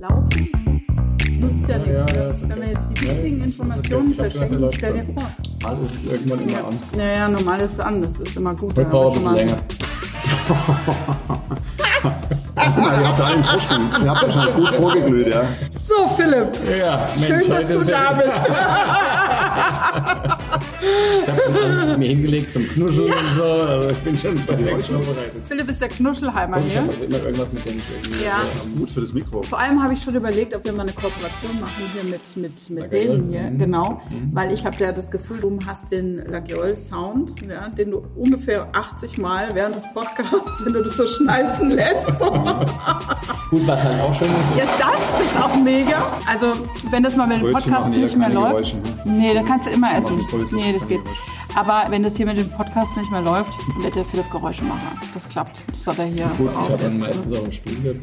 Laufen nutzt ja nichts. ja, ne? ja, okay. Wenn wir jetzt die wichtigen Informationen. Ich verschenken, stell dir schon. vor. Alles ist irgendwann immer an. Naja, normal ist es an. Das ist immer gut. Heute braucht wir bisschen schon länger. Guck mal, ihr habt da einen Vorsprung. Ihr habt wahrscheinlich gut vorgeglüht, ja. So, Philipp. Ja, Mensch, Schön, dass du da bist. Ich habe schon alles mir hingelegt zum Knuscheln und so. Also ich bin schon so vorbereitet. Philipp ist der Knuschelheimer Ich hier. habe also immer irgendwas mit dem ich irgendwie. Ja. Das ist gut für das Mikro. Vor allem habe ich schon überlegt, ob wir mal eine Kooperation machen hier mit, mit, mit Lagiol. denen hier. Mhm. Genau. Weil ich habe ja das Gefühl, du hast den Lagiol-Sound, ja, den du ungefähr 80 Mal während des Podcasts, wenn du das so schnalzen lässt. So. Gut, was halt auch schön ist, Jetzt das, das ist auch mega. Also, wenn das mal mit dem Podcast nicht mehr läuft. Geräusche, ne? Nee, da kannst du immer essen. Brötchen, Nee, das geht. Aber wenn das hier mit dem Podcast nicht mehr läuft, wird der Philipp Geräusche machen. Das klappt. Das hat er hier gut, ich auch habe dann meistens auch einen Bügel.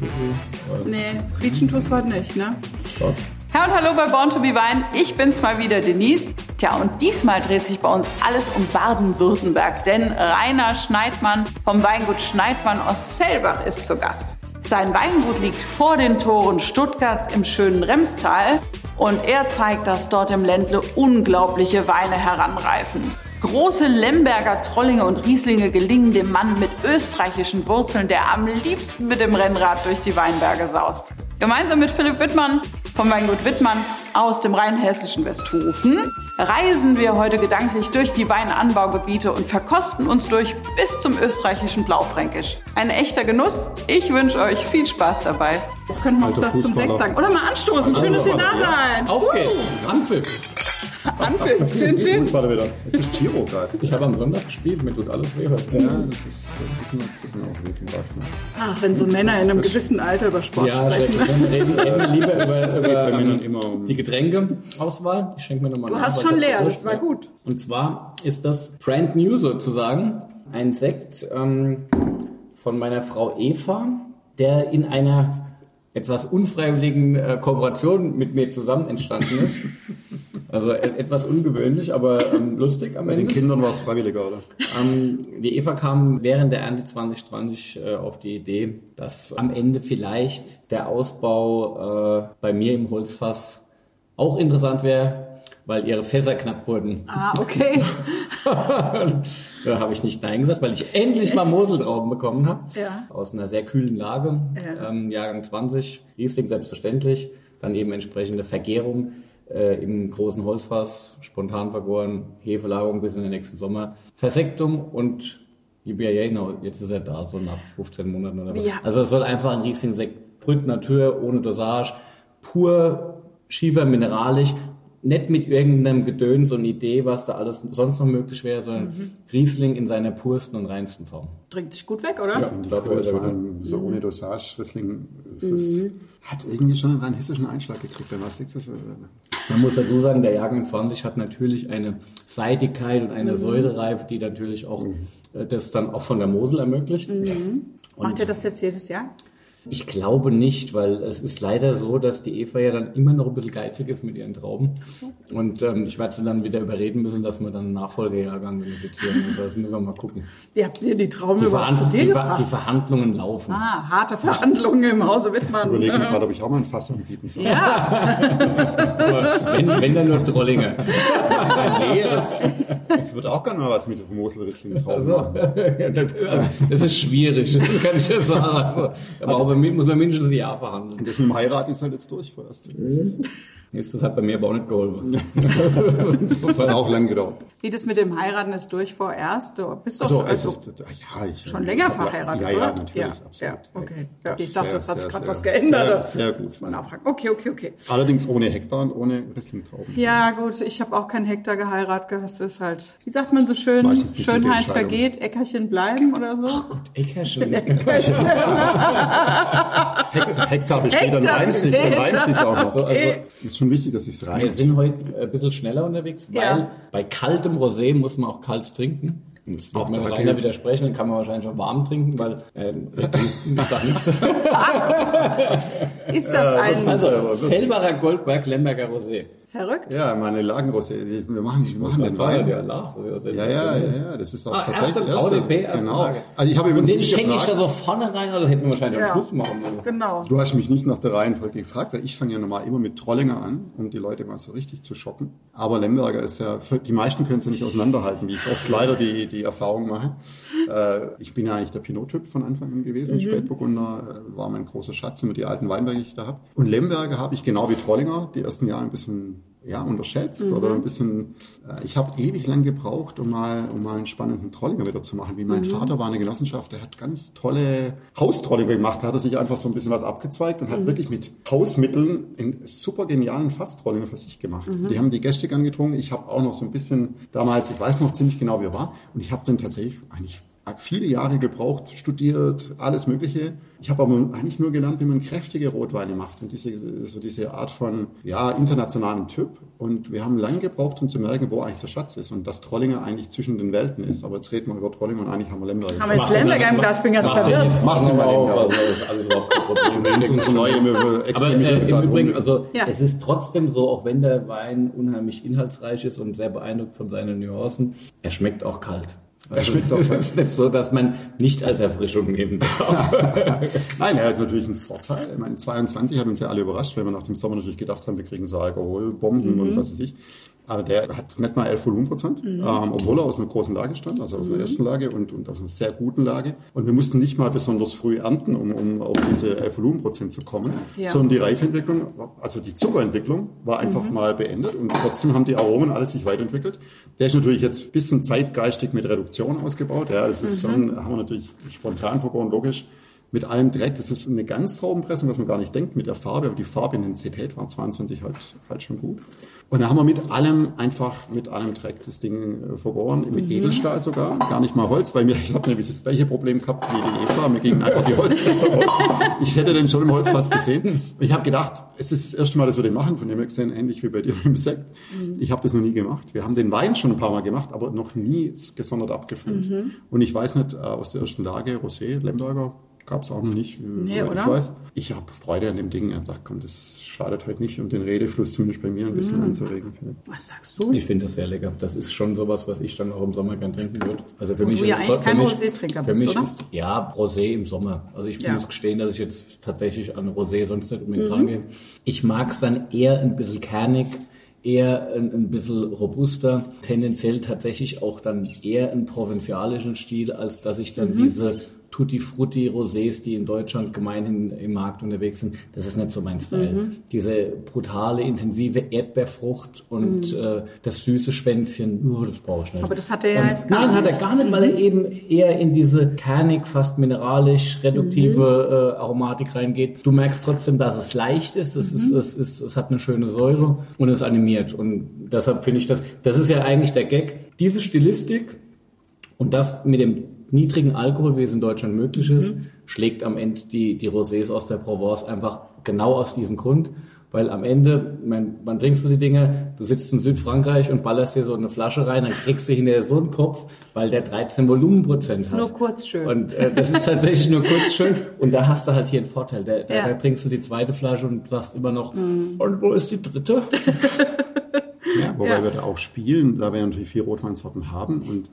Nee, quietschen tust du heute nicht, ne? Gott. Herr und Hallo bei Born to be Wine. Ich bin's mal wieder, Denise. Tja, und diesmal dreht sich bei uns alles um Baden-Württemberg, denn Rainer Schneidmann vom Weingut Schneidmann aus Fellbach ist zu Gast. Sein Weingut liegt vor den Toren Stuttgarts im schönen Remstal und er zeigt, dass dort im Ländle unglaubliche Weine heranreifen. Große Lemberger Trollinge und Rieslinge gelingen dem Mann mit österreichischen Wurzeln, der am liebsten mit dem Rennrad durch die Weinberge saust. Gemeinsam mit Philipp Wittmann vom Weingut Wittmann aus dem rheinhessischen Westhofen reisen wir heute gedanklich durch die Weinanbaugebiete und verkosten uns durch bis zum österreichischen Blaufränkisch. Ein echter Genuss. Ich wünsche euch viel Spaß dabei. Jetzt könnten wir uns das zum. Sekt sagen. Oder mal anstoßen. Schön, dass ihr da seid. Auf geht's! Anpfiff! Anpfiff. Chin, chin. Fußballer wieder. Es ist Giro gerade. Ich habe am Sonntag gespielt, mir tut alles weh. Ja, das ist ein bisschen auch Beispiel. Ach, wenn so Männer in einem gewissen Alter über Sport Ja, sprechen. dann reden, reden wir lieber über, geht über Männern ähm, immer um- die Getränkeauswahl. Ich schenke mir nochmal Du hast schon leer, das war gut. Und zwar ist das brand new sozusagen. Ein Sekt ähm, von meiner Frau Eva, der in einer etwas unfreiwilligen äh, Kooperation mit mir zusammen entstanden ist. Also e- etwas ungewöhnlich, aber ähm, lustig am Bei den Ende. Kindern war es freiwilliger, oder? Ähm, die Eva kam während der Ernte 2020 äh, auf die Idee, dass am Ende vielleicht der Ausbau äh, bei mir im Holzfass auch interessant wäre, weil ihre Fässer knapp wurden. Ah, okay. da habe ich nicht Nein gesagt, weil ich endlich mal Moseltrauben bekommen habe. Ja. Aus einer sehr kühlen Lage. Ja. Ähm, Jahrgang 20, Riesling selbstverständlich. Dann eben entsprechende Vergärung äh, im großen Holzfass, spontan vergoren, Hefelagerung bis in den nächsten Sommer. Versektum und IBIA, genau, jetzt ist er da, so nach 15 Monaten oder so. Ja. Also es soll einfach ein Riesling-Sekt, Brüt Natur, ohne Dosage, pur, schiefer, mineralisch, nicht mit irgendeinem Gedöns und Idee, was da alles sonst noch möglich wäre, sondern Mhm. Riesling in seiner pursten und reinsten Form. Trinkt sich gut weg, oder? Ja. Ist er vor allem so ohne Dosage, Riesling, es ist, hat irgendwie schon einen rein hessischen Einschlag gekriegt. Dann was das? Man muss dazu sagen, der Jahrgang 20 hat natürlich eine Seidigkeit und eine Säurereife, die natürlich auch äh, das dann auch von der Mosel ermöglicht. Macht ihr das jetzt jedes Jahr? Ich glaube nicht, weil es ist leider so, dass die Eva ja dann immer noch ein bisschen geizig ist mit ihren Trauben. Und ähm, ich werde sie dann wieder überreden müssen, dass wir dann einen Nachfolgejahrgang benefizieren. Also das müssen wir mal gucken. Wie habt ihr die Trauben Die, überhaupt zu dir die, gebracht? die Verhandlungen laufen. ah, harte Verhandlungen im Hause Wittmann. Überlegen gerade, ob ich auch mal ein Fass anbieten soll. Ja, Aber wenn, wenn dann nur Trollinger. Nee, das, ich würde auch gerne mal was mit Mosel Riesling drauf Also, machen. das, das ist schwierig, das kann ich ja sagen. Also, aber mir muss man mindestens ein Jahr verhandeln. Und das mit dem Heirat ist halt jetzt durch vorerst. Ist das hat bei mir aber auch nicht geholfen. Hat auch lang gedauert. Wie das mit dem Heiraten ist durch vorerst. Du bist doch Also, schon, es also ist, ja, ich, schon länger verheiratet, Ja, ja, natürlich, ja, absolut. Ja, okay. Ja, ich Sehr, dachte, das hat sich gerade was geändert. Sehr, sehr gut. Nachfragen. Okay, okay, okay. Allerdings ohne Hektar und ohne Riesling-Trauben. Ja, gut, ich habe auch keinen Hektar geheiratet. Das ist halt, wie sagt man so schön, Schönheit vergeht, Äckerchen bleiben oder so. Eckerchen. Hektar, Hektar besteht, dann Hektar reimt sich, dann reimt sich auch noch. So, also, Es ist schon wichtig, dass sich wir reimt. sind heute ein bisschen schneller unterwegs, weil bei kaltem Rosé muss man auch kalt trinken. Und Das Auch wird mir da Rainer widersprechen, dann kann man wahrscheinlich schon warm trinken, weil äh, ich sag nichts. Ist das ein, Also, Fellbacher Goldberg Lemberger Rosé. Verrückt. Ja, meine Lagenrosé. Wir machen, wir machen den Wein. Ja, nach. Ja, ja, ja, ja, das ist auch Ah, tatsächlich erste VDP, erste Genau. Lage. Also ich habe Und übrigens den nicht schenke ich da so vorne rein, oder das hätten wir wahrscheinlich Ja. am Schluss machen sollen. Genau. Du hast mich nicht nach der Reihenfolge gefragt, weil ich fange ja normal immer mit Trollinger an, um die Leute mal so richtig zu schocken. Aber Lemberger ist ja, die meisten können es ja nicht auseinanderhalten, wie ich oft leider die, die Erfahrung mache. Äh, ich bin ja eigentlich der Pinot-Typ von Anfang an gewesen. Spätburgunder äh, war mein großer Schatz, immer die alten Weinberge, die ich da habe. Und Lemberger habe ich genau wie Trollinger die ersten Jahre ein bisschen ja, unterschätzt oder ein bisschen, äh, ich habe ewig lang gebraucht, um mal, um mal einen spannenden Trollinger wieder zu machen. Wie mein Vater war eine Genossenschaft, der hat ganz tolle Haustrollinger gemacht, da hat er sich einfach so ein bisschen was abgezweigt und hat wirklich mit Hausmitteln einen super genialen Fasstrollinger für sich gemacht. Die haben die Gäste angetrunken, ich habe auch noch so ein bisschen damals, ich weiß noch ziemlich genau, wie er war. Und ich habe dann tatsächlich eigentlich viele Jahre gebraucht, studiert, alles Mögliche. Ich habe aber eigentlich nur gelernt, wie man kräftige Rotweine macht und diese, so diese Art von ja, internationalen Typ. Und wir haben lange gebraucht, um zu merken, wo eigentlich der Schatz ist und dass Trollinger eigentlich zwischen den Welten ist. Aber jetzt reden wir über Trollinger und eigentlich haben wir Lemberger. Haben wir jetzt Lemberger im Glas? Ich bin ganz verwirrt. jetzt Mach den mal auf, also das ist alles überhaupt kein Problem. Aber äh, im Übrigen, also Ja. es ist trotzdem so, auch wenn der Wein unheimlich inhaltsreich ist und sehr beeindruckt von seinen Nuancen, er schmeckt auch kalt. Also, schmeckt auch Es kalt. ist nicht so, dass man nicht als Erfrischung nehmen darf. Nein, er hat natürlich einen Vorteil. Ich meine, 22 hat uns ja alle überrascht, weil wir nach dem Sommer natürlich gedacht haben, wir kriegen so Alkoholbomben Mhm. und was weiß ich. Aber der hat nicht mal 11 Volumenprozent, Mhm. ähm, obwohl er aus einer großen Lage stammt, also aus einer ersten Lage und, und aus einer sehr guten Lage. Und wir mussten nicht mal besonders früh ernten, um, um auf diese 11 Volumenprozent zu kommen, Ja. sondern die Reifeentwicklung, also die Zuckerentwicklung war einfach Mhm. mal beendet und trotzdem haben die Aromen alles sich weiterentwickelt. Der ist natürlich jetzt ein bisschen zeitgeistig mit Reduktion ausgebaut. Ja, es ist Mhm. schon, haben wir natürlich spontan vergoren, logisch mit allem Dreck. Das ist eine Ganztraubenpressung, was man gar nicht denkt, mit der Farbe. Aber die Farbintensität war 22 halt, halt schon gut. Und da haben wir mit allem, einfach mit allem Dreck das Ding äh, vergoren, mit Edelstahl sogar, gar nicht mal Holz, weil mir, ich habe nämlich das gleiche Problem gehabt wie die Eva, mir gingen einfach die Holzfässer. Ich hätte den schon im Holzfass gesehen. Ich habe gedacht, es ist das erste Mal, dass wir den machen, von dem her gesehen, ähnlich wie bei dir im Sekt. Ich habe das noch nie gemacht. Wir haben den Wein schon ein paar Mal gemacht, aber noch nie gesondert abgefüllt. Und ich weiß nicht, äh, aus der ersten Lage, Rosé, Lemberger, gab es auch noch nicht, Nee, soweit oder? ich weiß. Ich habe Freude an dem Ding. Ich hab gedacht, komm, das schadet halt nicht, um den Redefluss zumindest bei mir ein bisschen anzuregen. Was sagst du? Ich finde das sehr lecker. Das ist schon sowas, was ich dann auch im Sommer gern trinken würde. Also für mich du ist ja es eigentlich für kein Rosé-Trinker für bist, mich oder? Ist, ja, Rosé im Sommer. Also ich Ja. muss gestehen, dass ich jetzt tatsächlich an Rosé sonst nicht Mhm. unbedingt rangehe. Ich mag es dann eher ein bisschen kernig, eher ein, ein bisschen robuster, tendenziell tatsächlich auch dann eher einen provinzialischen Stil, als dass ich Mhm. dann diese Tutti Frutti Rosés, die in Deutschland gemeinhin im Markt unterwegs sind, das ist nicht so mein Style. Mhm. Diese brutale, intensive Erdbeerfrucht und äh, das süße Schwänzchen, uh, das brauche ich nicht. Mhm. Aber das hat er ja Und jetzt gar Nein, nicht. hat er gar nicht, weil er eben eher in diese kernig, fast mineralisch, reduktive äh, Aromatik reingeht. Du merkst trotzdem, dass es leicht ist, es, ist, es, ist, es hat eine schöne Säure und es animiert. Und deshalb finde ich das, das ist ja eigentlich der Gag. Diese Stilistik und das mit dem niedrigen Alkohol, wie es in Deutschland möglich ist, schlägt am Ende die, die Rosés aus der Provence einfach genau aus diesem Grund. Weil am Ende, mein, wann trinkst du die Dinge? Du sitzt in Südfrankreich und ballerst dir so eine Flasche rein, dann kriegst du hinterher so einen Kopf, weil der 13 Volumenprozent hat. nur kurz schön. Und äh, das ist tatsächlich nur kurz schön. Und da hast du halt hier einen Vorteil. Da, da, Ja. Mhm. da trinkst du die zweite Flasche und sagst immer noch, und wo ist die dritte? Ja, wobei Ja. wir da auch spielen, da wir natürlich vier Rotweinsorten haben. Und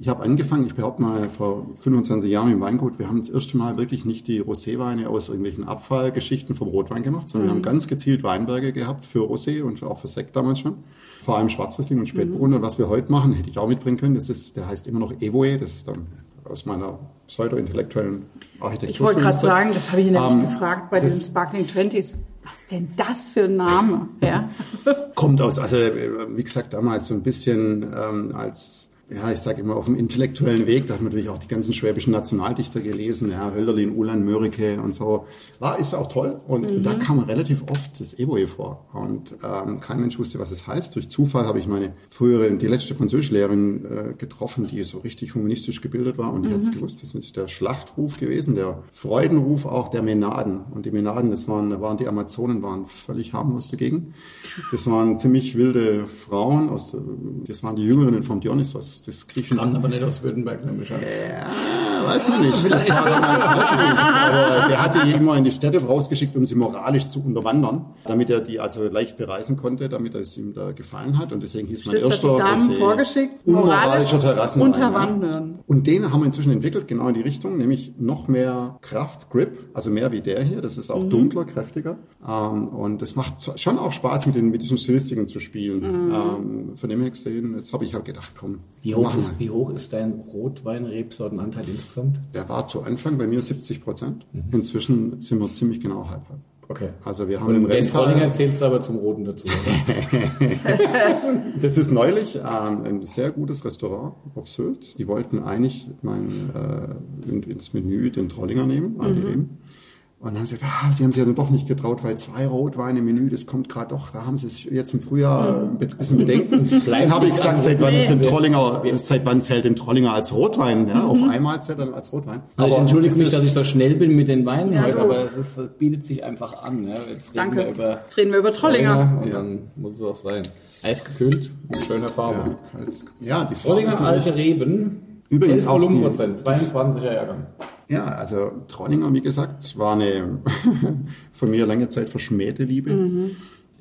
ich habe angefangen, ich behaupte mal vor 25 Jahren im Weingut, wir haben das erste Mal wirklich nicht die Roséweine aus irgendwelchen Abfallgeschichten vom Rotwein gemacht, sondern wir haben ganz gezielt Weinberge gehabt für Rosé und auch für Sekt damals schon. Vor allem Schwarzriesling und Spätburgunder. Und was wir heute machen, hätte ich auch mitbringen können, das ist, der heißt immer noch Evoe, das ist dann aus meiner pseudo-intellektuellen Architektur. Ich wollte gerade sagen, das habe ich nämlich Ähm, gefragt bei diesen Sparkling Twenties. Was denn das für ein Name? Ja. kommt aus, also äh, wie gesagt, damals so ein bisschen ähm, als, ja, ich sage immer auf dem intellektuellen Weg, da hat man natürlich auch die ganzen schwäbischen Nationaldichter gelesen, ja, Hölderlin, Ulan, Mörike und so. War, ist ja auch toll und da kam relativ oft das Evoe vor und ähm, kein Mensch wusste, was es heißt. Durch Zufall habe ich meine frühere, die letzte Französischlehrerin äh, getroffen, die so richtig humanistisch gebildet war und die hat es gewusst, das ist der Schlachtruf gewesen, der Freudenruf auch der Menaden und die Menaden, das waren, da waren die Amazonen, waren völlig harmlos dagegen. Das waren ziemlich wilde Frauen, aus das waren die Jüngerinnen vom Dionysos, das griechischen Kam aber nicht aus Württemberg, nämlich ja, weiß man nicht. Das war damals, weiß man nicht. Aber der hatte die immer in die Städte rausgeschickt, um sie moralisch zu unterwandern, damit er die also leicht bereisen konnte, damit es ihm da gefallen hat. Und deswegen hieß mein erster Damen Essay vorgeschickt, unmoralischer moralisch Terrassenwein. unterwandern. Und den haben wir inzwischen entwickelt, genau in die Richtung, nämlich noch mehr Kraft, Grip, also mehr wie der hier. Das ist auch dunkler, kräftiger. Ähm, und es macht schon auch Spaß, mit, den, mit diesen Stilistiken zu spielen. Ähm, von dem her gesehen, jetzt habe ich halt gedacht, komm, Wie hoch, ist, wie hoch ist dein Rotwein-Rebsortenanteil insgesamt? Der war zu Anfang bei mir 70 Prozent. Mhm. Inzwischen sind wir ziemlich genau halb halb. Okay. Also wir haben Und im den Trollinger Remstal, zählst du aber zum Roten dazu. Das ist neulich ähm, ein sehr gutes Restaurant auf Sylt. Die wollten eigentlich mein, äh, in, ins Menü den Trollinger nehmen, Mhm. Und dann haben sie gesagt, ah, sie haben sich ja doch nicht getraut, weil zwei Rotweine im Menü, das kommt gerade doch, da haben sie sich jetzt im Frühjahr ein bisschen Bedenken. Dann habe ich gesagt, seit wann ist denn Trollinger, seit wann zählt denn Trollinger als Rotwein? Ja, auf einmal zählt er als Rotwein. Also ich entschuldige mich, dass ich so schnell bin mit den Weinen Ja, heute, du. aber es, ist, es bietet sich einfach an. Ja. Jetzt reden Danke. wir über Jetzt reden wir über Trollinger. und dann muss es auch sein. Eisgekühlt, mit schöner Farbe. Ja, die Frage ist Trollinger alte Reben, Übrigens 11 auch die- Volumenprozent, 22er Jahrgang. Ja, also Trollinger, wie gesagt, war eine von mir lange Zeit verschmähte Liebe.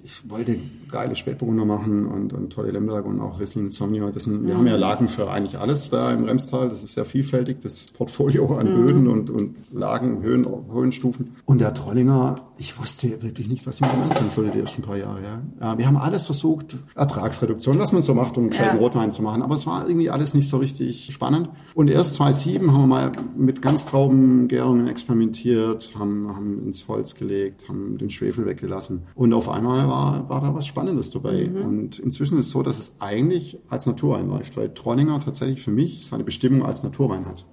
Ich wollte geile Spätburgunder machen und, und tolle Lemberg und auch Riesling und Sauvignon. Das sind, wir haben ja Lagen für eigentlich alles da im Remstal. Das ist sehr vielfältig, das Portfolio an Böden und, und Lagen, Höhen, Höhenstufen. Und der Trollinger, ich wusste wirklich nicht, was ich mit ihm anfangen sollte die ersten paar Jahre. Ja. Wir haben alles versucht, Ertragsreduktion, was man so macht, um einen Ja. Rotwein zu machen. Aber es war irgendwie alles nicht so richtig spannend. Und erst 2007 haben wir mal mit Ganztraubengärungen experimentiert, haben, haben ins Holz gelegt, haben den Schwefel weggelassen. Und auf einmal war, war da was Spannendes dabei. Und inzwischen ist es so, dass es eigentlich als Naturwein läuft, weil Trollinger tatsächlich für mich seine Bestimmung als Naturwein hat.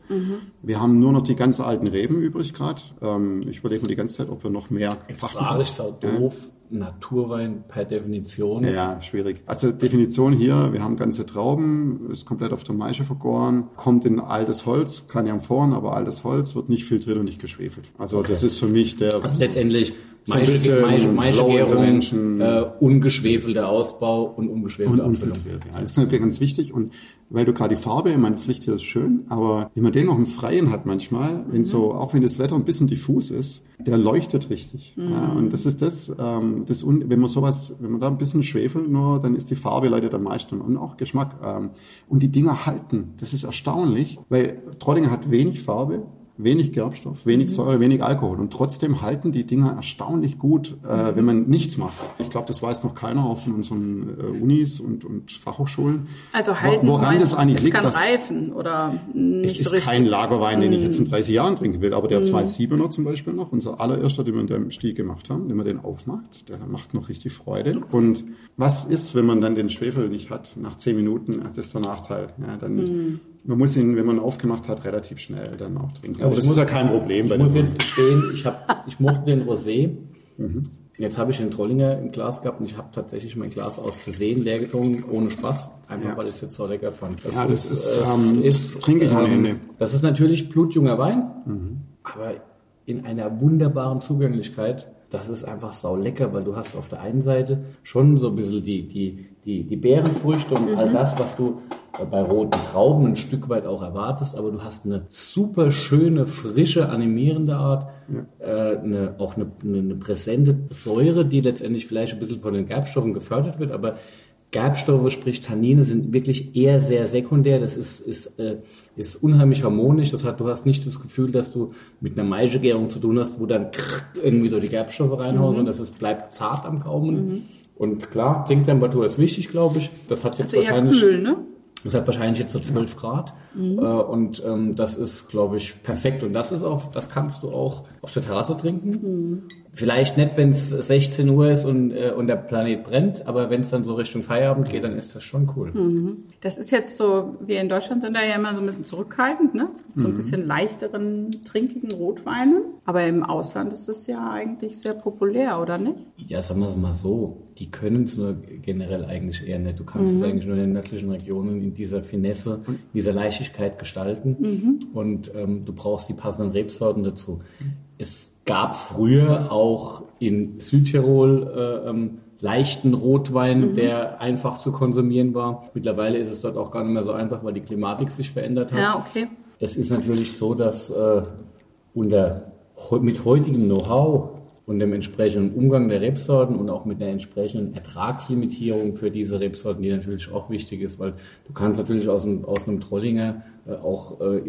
Wir haben nur noch die ganz alten Reben übrig gerade. Ähm, ich überlege mir die ganze Zeit, ob wir noch mehr Jetzt frage ich sau doof, Naturwein per Definition. ja, schwierig. Also Definition hier, wir haben ganze Trauben, ist komplett auf der Maische vergoren, kommt in altes Holz, kann ja vorn, aber altes Holz wird nicht filtriert und nicht geschwefelt. Also das ist für mich der Also letztendlich Maische, Maische, Intervention. äh, ungeschwefelter Ausbau und und ungeschwefelte Abfüllung. Ja, das ist natürlich ganz wichtig und weil du gerade die Farbe, ich meine, das Licht hier ist schön, aber wenn man den noch im Freien hat manchmal, wenn so, auch wenn das Wetter ein bisschen diffus ist, der leuchtet richtig. Ja, und das ist das, ähm, das un, wenn man sowas, wenn man da ein bisschen schwefelt nur, dann ist die Farbe leider am meisten und auch Geschmack. Ähm, und die Dinger halten. Das ist erstaunlich, weil Trollinger hat wenig Farbe, wenig Gerbstoff, wenig Säure, wenig Alkohol. Und trotzdem halten die Dinger erstaunlich gut, äh, wenn man nichts macht. Ich glaube, das weiß noch keiner, auch von unseren äh, Unis und, und Fachhochschulen. Also halten, Woran meinst, das eigentlich es liegt, kann dass reifen oder nicht es so ist richtig. kein Lagerwein, den ich jetzt in 30 Jahren trinken will, aber der 2,7er zum Beispiel noch, unser allererster, den wir in dem Stil gemacht haben, wenn man den aufmacht, der macht noch richtig Freude. Und was ist, wenn man dann den Schwefel nicht hat nach 10 Minuten? Das ist der Nachteil. Ja, dann, Mm. Man muss ihn, wenn man ihn aufgemacht hat, relativ schnell dann auch trinken. Aber Aber ich das muss- ist ja kein Problem bei Ich muss jetzt gestehen, ich, hab, ich mochte den Rosé. Mhm. Jetzt habe ich den Trollinger im Glas gehabt und ich habe tatsächlich mein Glas aus Versehen leer getrunken, ohne Spaß. Einfach Ja. weil ich es jetzt so lecker fand. Ja, das ist, es ähm, ist, trinke ich ohne Ende. Das ist natürlich blutjunger Wein, Mhm. aber in einer wunderbaren Zugänglichkeit. Das ist einfach sau lecker, weil du hast auf der einen Seite schon so ein bisschen die, die, die, die Beerenfrüchte und all das, was du bei roten Trauben ein Stück weit auch erwartest, aber du hast eine super schöne, frische, animierende Art, äh, eine, auch eine, eine, präsente Säure, die letztendlich vielleicht ein bisschen von den Gerbstoffen gefördert wird, aber Gerbstoffe, sprich Tannine, sind wirklich eher sehr sekundär. Das ist, ist, äh, ist unheimlich harmonisch. Das hat, du hast nicht das Gefühl, dass du mit einer Maischegärung zu tun hast, wo dann irgendwie so die Gerbstoffe reinhauen, sondern es bleibt zart am Gaumen. Und klar, Trinktemperatur ist wichtig, glaube ich. Das hat jetzt Also eher wahrscheinlich kühl, ne? Das hat wahrscheinlich jetzt so 12 Grad äh, und ähm, das ist, glaube ich, perfekt. Und das ist auch, das kannst du auch auf der Terrasse trinken. Vielleicht nicht, wenn es 16 Uhr ist und, äh, und der Planet brennt, aber wenn es dann so Richtung Feierabend geht, dann ist das schon cool. Das ist jetzt so, wir in Deutschland sind da ja immer so ein bisschen zurückhaltend, ne? So ein bisschen leichteren, trinkigen Rotweine. Aber im Ausland ist das ja eigentlich sehr populär, oder nicht? Ja, sagen wir es mal so, die können es nur generell eigentlich eher nicht. Du kannst es eigentlich nur in den nördlichen Regionen in dieser Finesse, in dieser Leichtigkeit gestalten und ähm, du brauchst die passenden Rebsorten dazu. Es gab früher auch in Südtirol äh, ähm, leichten Rotwein, der einfach zu konsumieren war. Mittlerweile ist es dort auch gar nicht mehr so einfach, weil die Klimatik sich verändert hat. Ja, okay. es ist natürlich so, dass äh, unter, mit heutigem Know-how und dem entsprechenden Umgang der Rebsorten und auch mit der entsprechenden Ertragslimitierung für diese Rebsorten, die natürlich auch wichtig ist, weil du kannst natürlich aus einem, aus einem Trollinger äh, auch äh,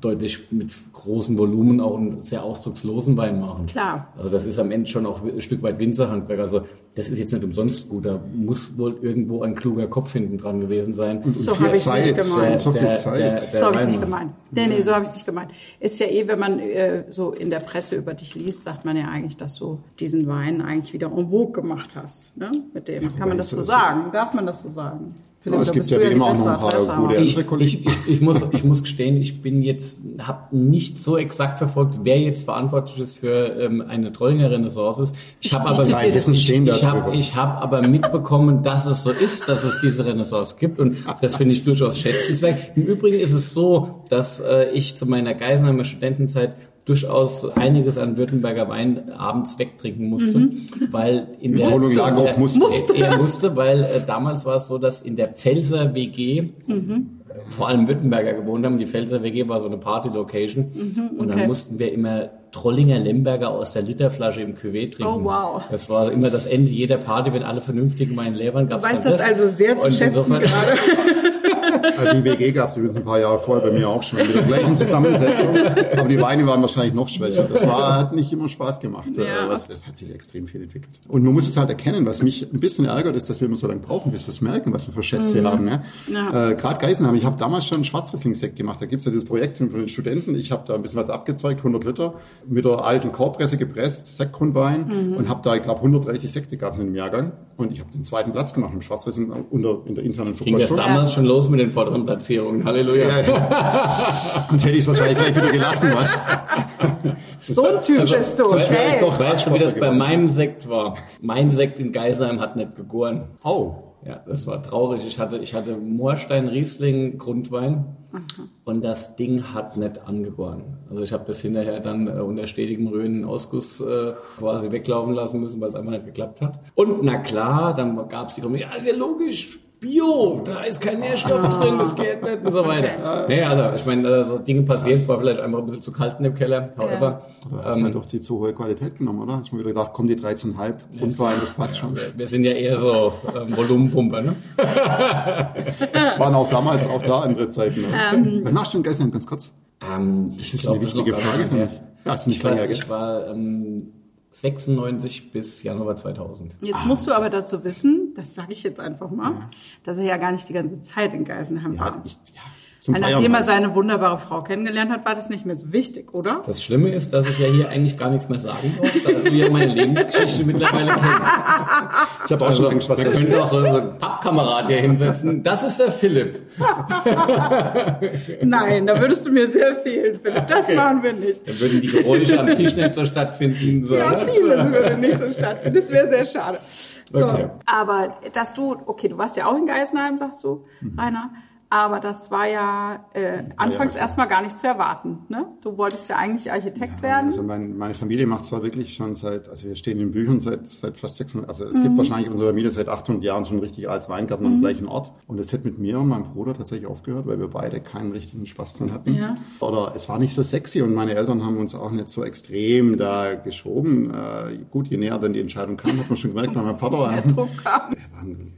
deutlich mit großen Volumen auch einen sehr ausdruckslosen Wein machen. Klar. Also das ist am Ende schon auch ein Stück weit Winzerhandwerk. Also das ist jetzt nicht umsonst gut. Da muss wohl irgendwo ein kluger Kopf hinten dran gewesen sein. Und so habe ich es nicht gemeint. So viel der, Zeit. Der, der, so habe ich nicht gemeint. Nee, nee, so habe ich es nicht gemeint. Ist ja eh, wenn man äh, so in der Presse über dich liest, sagt man ja eigentlich, dass du diesen Wein eigentlich wieder en vogue gemacht hast. Ne? Mit dem. Ja, Kann man das so sagen? Darf man das so sagen? Philipp, es gibt ja wie immer auch noch ein paar gute ich, ich, ich, ich, muss, ich muss gestehen, ich bin jetzt, habe nicht so exakt verfolgt, wer jetzt verantwortlich ist für ähm, eine Trollinger Renaissance. Ich habe aber, ich, ich habe hab aber mitbekommen, dass es so ist, dass es diese Renaissance gibt und das finde ich durchaus schätzenswert. Im Übrigen ist es so, dass äh, ich zu meiner Geisenheimer Studentenzeit durchaus einiges an Württemberger Wein abends wegtrinken musste, mhm. weil in der, Paolo Jagow musste. Er, musste, weil äh, damals war es so, dass in der Pfälzer WG mhm. vor allem Württemberger gewohnt haben. Die Pfälzer WG war so eine Party-Location mhm, okay. und dann mussten wir immer Trollinger Lemberger aus der Literflasche im Cuvée trinken. Oh wow. Das war immer das Ende jeder Party, wenn alle vernünftigen Wein leer waren. Du weißt das, das also sehr zu schätzen gerade. Die WG gab es übrigens ein paar Jahre vorher bei mir auch schon mit der gleichen Zusammensetzung. Aber die Weine waren wahrscheinlich noch schwächer. Das war, hat nicht immer Spaß gemacht. Ja. Das, das hat sich extrem viel entwickelt. Und man muss es halt erkennen. Was mich ein bisschen ärgert, ist, dass wir immer so lange brauchen, bis wir es merken, was wir für Schätze mhm. haben. Ja? Ja. Äh, Gerade Geisenheim, ich habe damals schon Schwarzriesling-Sekt gemacht. Da gibt es ja dieses Projekt von den Studenten. Ich habe da ein bisschen was abgezeugt, 100 Liter, mit der alten Korbpresse gepresst, Sektgrundwein mhm. und habe da, ich glaube, 130 Sekte gehabt in dem Jahrgang. Und ich habe den zweiten Platz gemacht im Schwarzriesling unter, in der internen Ging das damals schon los mit den vorderen Platzierungen? Halleluja. Ja, ja. Und hätte ich es wahrscheinlich gleich wieder gelassen, was? So ein Typ also, bist du. Okay. Doch, weißt du, wie das bei meinem Sekt war? Mein Sekt in Geisheim hat nicht gegoren. Oh. Ja, das war traurig. Ich hatte, ich hatte Moorstein Riesling Grundwein Aha. und das Ding hat nicht angegoren. Also ich habe das hinterher dann äh, unter stetigem Röhnen Ausguss äh, quasi weglaufen lassen müssen, weil es einfach nicht geklappt hat. Und na klar, dann gab es die Kommentare, ja, ist ja logisch, Bio, da ist kein Nährstoff ah. drin, das geht nicht und so weiter. Nee, also ich meine, so Dinge passieren, es war vielleicht einfach ein bisschen zu kalt in dem Keller, however. Ja. hast ähm, halt doch die zu hohe Qualität genommen, oder? Hast du mir wieder gedacht, komm, die 13,5 Grundwein, das passt schon. Wir, wir, sind ja eher so ähm, Volumenpumper, ne? Waren auch damals auch da andere Zeiten. Ne? Ähm, Was machst du in Geisheim, ganz kurz? Ähm, das ist eine wichtige Frage für mich. Ja, ist nicht ich, war, ich war ähm, 96 bis Januar 2000. Jetzt ah. musst du aber dazu wissen, das sage ich jetzt einfach mal, ja. dass er ja gar nicht die ganze Zeit in Geisenheim ja, war. Ich, ja. Weil nachdem er seine wunderbare Frau kennengelernt hat, war das nicht mehr so wichtig, oder? Das Schlimme ist, dass ich ja hier eigentlich gar nichts mehr sagen darf, da du ja meine Lebensgeschichte mittlerweile kennst. Ich habe auch also, schon Angst, was Wir könnten auch so einen Pappkamerad hier hinsetzen. Das ist der Philipp. Nein, da würdest du mir sehr fehlen, Philipp. Das okay. machen wir nicht. Dann würden die Geräusche am Tisch nicht so stattfinden. So, ja, ne? vieles würde nicht so stattfinden. Das wäre sehr schade. So, okay. Aber dass du, okay, du warst ja auch in Geisenheim, sagst du, mhm. Rainer. Aber das war ja äh, anfangs ja, erstmal gar nicht zu erwarten. Ne? Du wolltest ja eigentlich Architekt ja, werden. Also mein, meine Familie macht zwar wirklich schon seit, also wir stehen in Büchern seit, seit fast 600, also es mhm. gibt wahrscheinlich in unserer Familie seit 800 Jahren schon richtig als Weingarten mhm. am gleichen Ort. Und es hat mit mir und meinem Bruder tatsächlich aufgehört, weil wir beide keinen richtigen Spaß dran hatten. Ja. Oder es war nicht so sexy und meine Eltern haben uns auch nicht so extrem da geschoben. Äh, gut, je näher dann die Entscheidung kam, hat man schon gemerkt, mein Vater... Der Druck kam.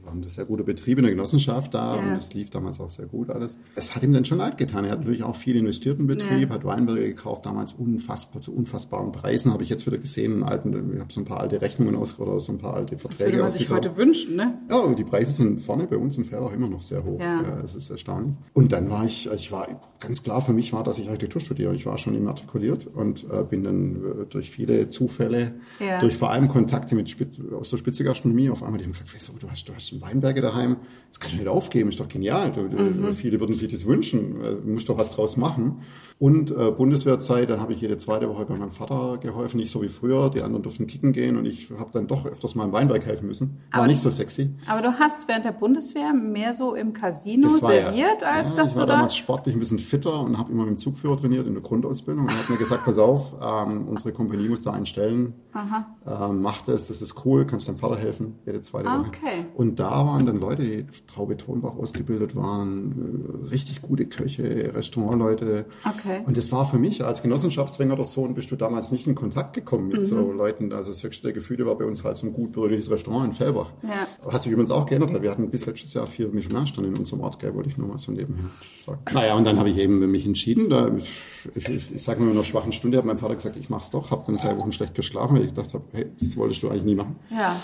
Waren, waren sehr gute Betriebe in der Genossenschaft da ja. und es lief damals auch sehr gut alles. Es hat ihm dann schon leid getan. Er hat natürlich auch viel investiert im Betrieb, ja. hat Weinberge gekauft, damals unfassbar, zu unfassbaren Preisen, habe ich jetzt wieder gesehen, alten, ich habe so ein paar alte Rechnungen aus oder so ein paar alte Verträge. Das würde man sich heute wünschen, ne? Ja, die Preise sind vorne bei uns im Fair immer noch sehr hoch. Ja. ja. Das ist erstaunlich. Und dann war ich, ich war ganz klar für mich war, dass ich Architektur studiere. Ich war schon immatrikuliert und äh, bin dann äh, durch viele Zufälle, durch vor allem Kontakte mit Spitz, aus der Spitzegastronomie auf einmal, die haben gesagt, weißt du, du hast, du hast Weinberge daheim, das kannst du nicht aufgeben, ist doch genial. Mhm. Viele würden sich das wünschen, äh, du musst doch was draus machen. Und äh, Bundeswehrzeit, dann habe ich jede zweite Woche bei meinem Vater geholfen, nicht so wie früher. Die anderen durften kicken gehen und ich habe dann doch öfters mal im Weinberg helfen müssen. War aber, nicht so sexy. Aber du hast während der Bundeswehr mehr so im Casino serviert, ja, als ja, dass ich war du damals sportlich ein bisschen fitter und habe immer mit dem Zugführer trainiert in der Grundausbildung und hat mir gesagt, pass auf, ähm, unsere Kompanie muss da einstellen. Ähm, mach das, das ist cool, kannst deinem Vater helfen, jede zweite Woche. Okay. Und da da waren dann Leute, die Traube Tonbach ausgebildet waren, äh, richtig gute Köche, Restaurantleute. Okay. Und das war für mich als Genossenschaftsringer oder Sohn, bist du damals nicht in Kontakt gekommen mit so Leuten. Also das höchste der Gefühle war bei uns halt so ein gut bürgerliches Restaurant in Fellbach. Ja. Hat sich übrigens auch geändert, wir hatten bis letztes Jahr vier Michelin-Sterne in unserem Ort, gell, wollte ich nur mal so nebenher sagen. Naja, und dann habe ich eben mich entschieden, da, ich, ich, ich sage nur in einer schwachen Stunde, hat mein Vater gesagt, ich mach's doch, habe dann drei Wochen schlecht geschlafen, weil ich gedacht habe, hey, das wolltest du eigentlich nie machen. Ja.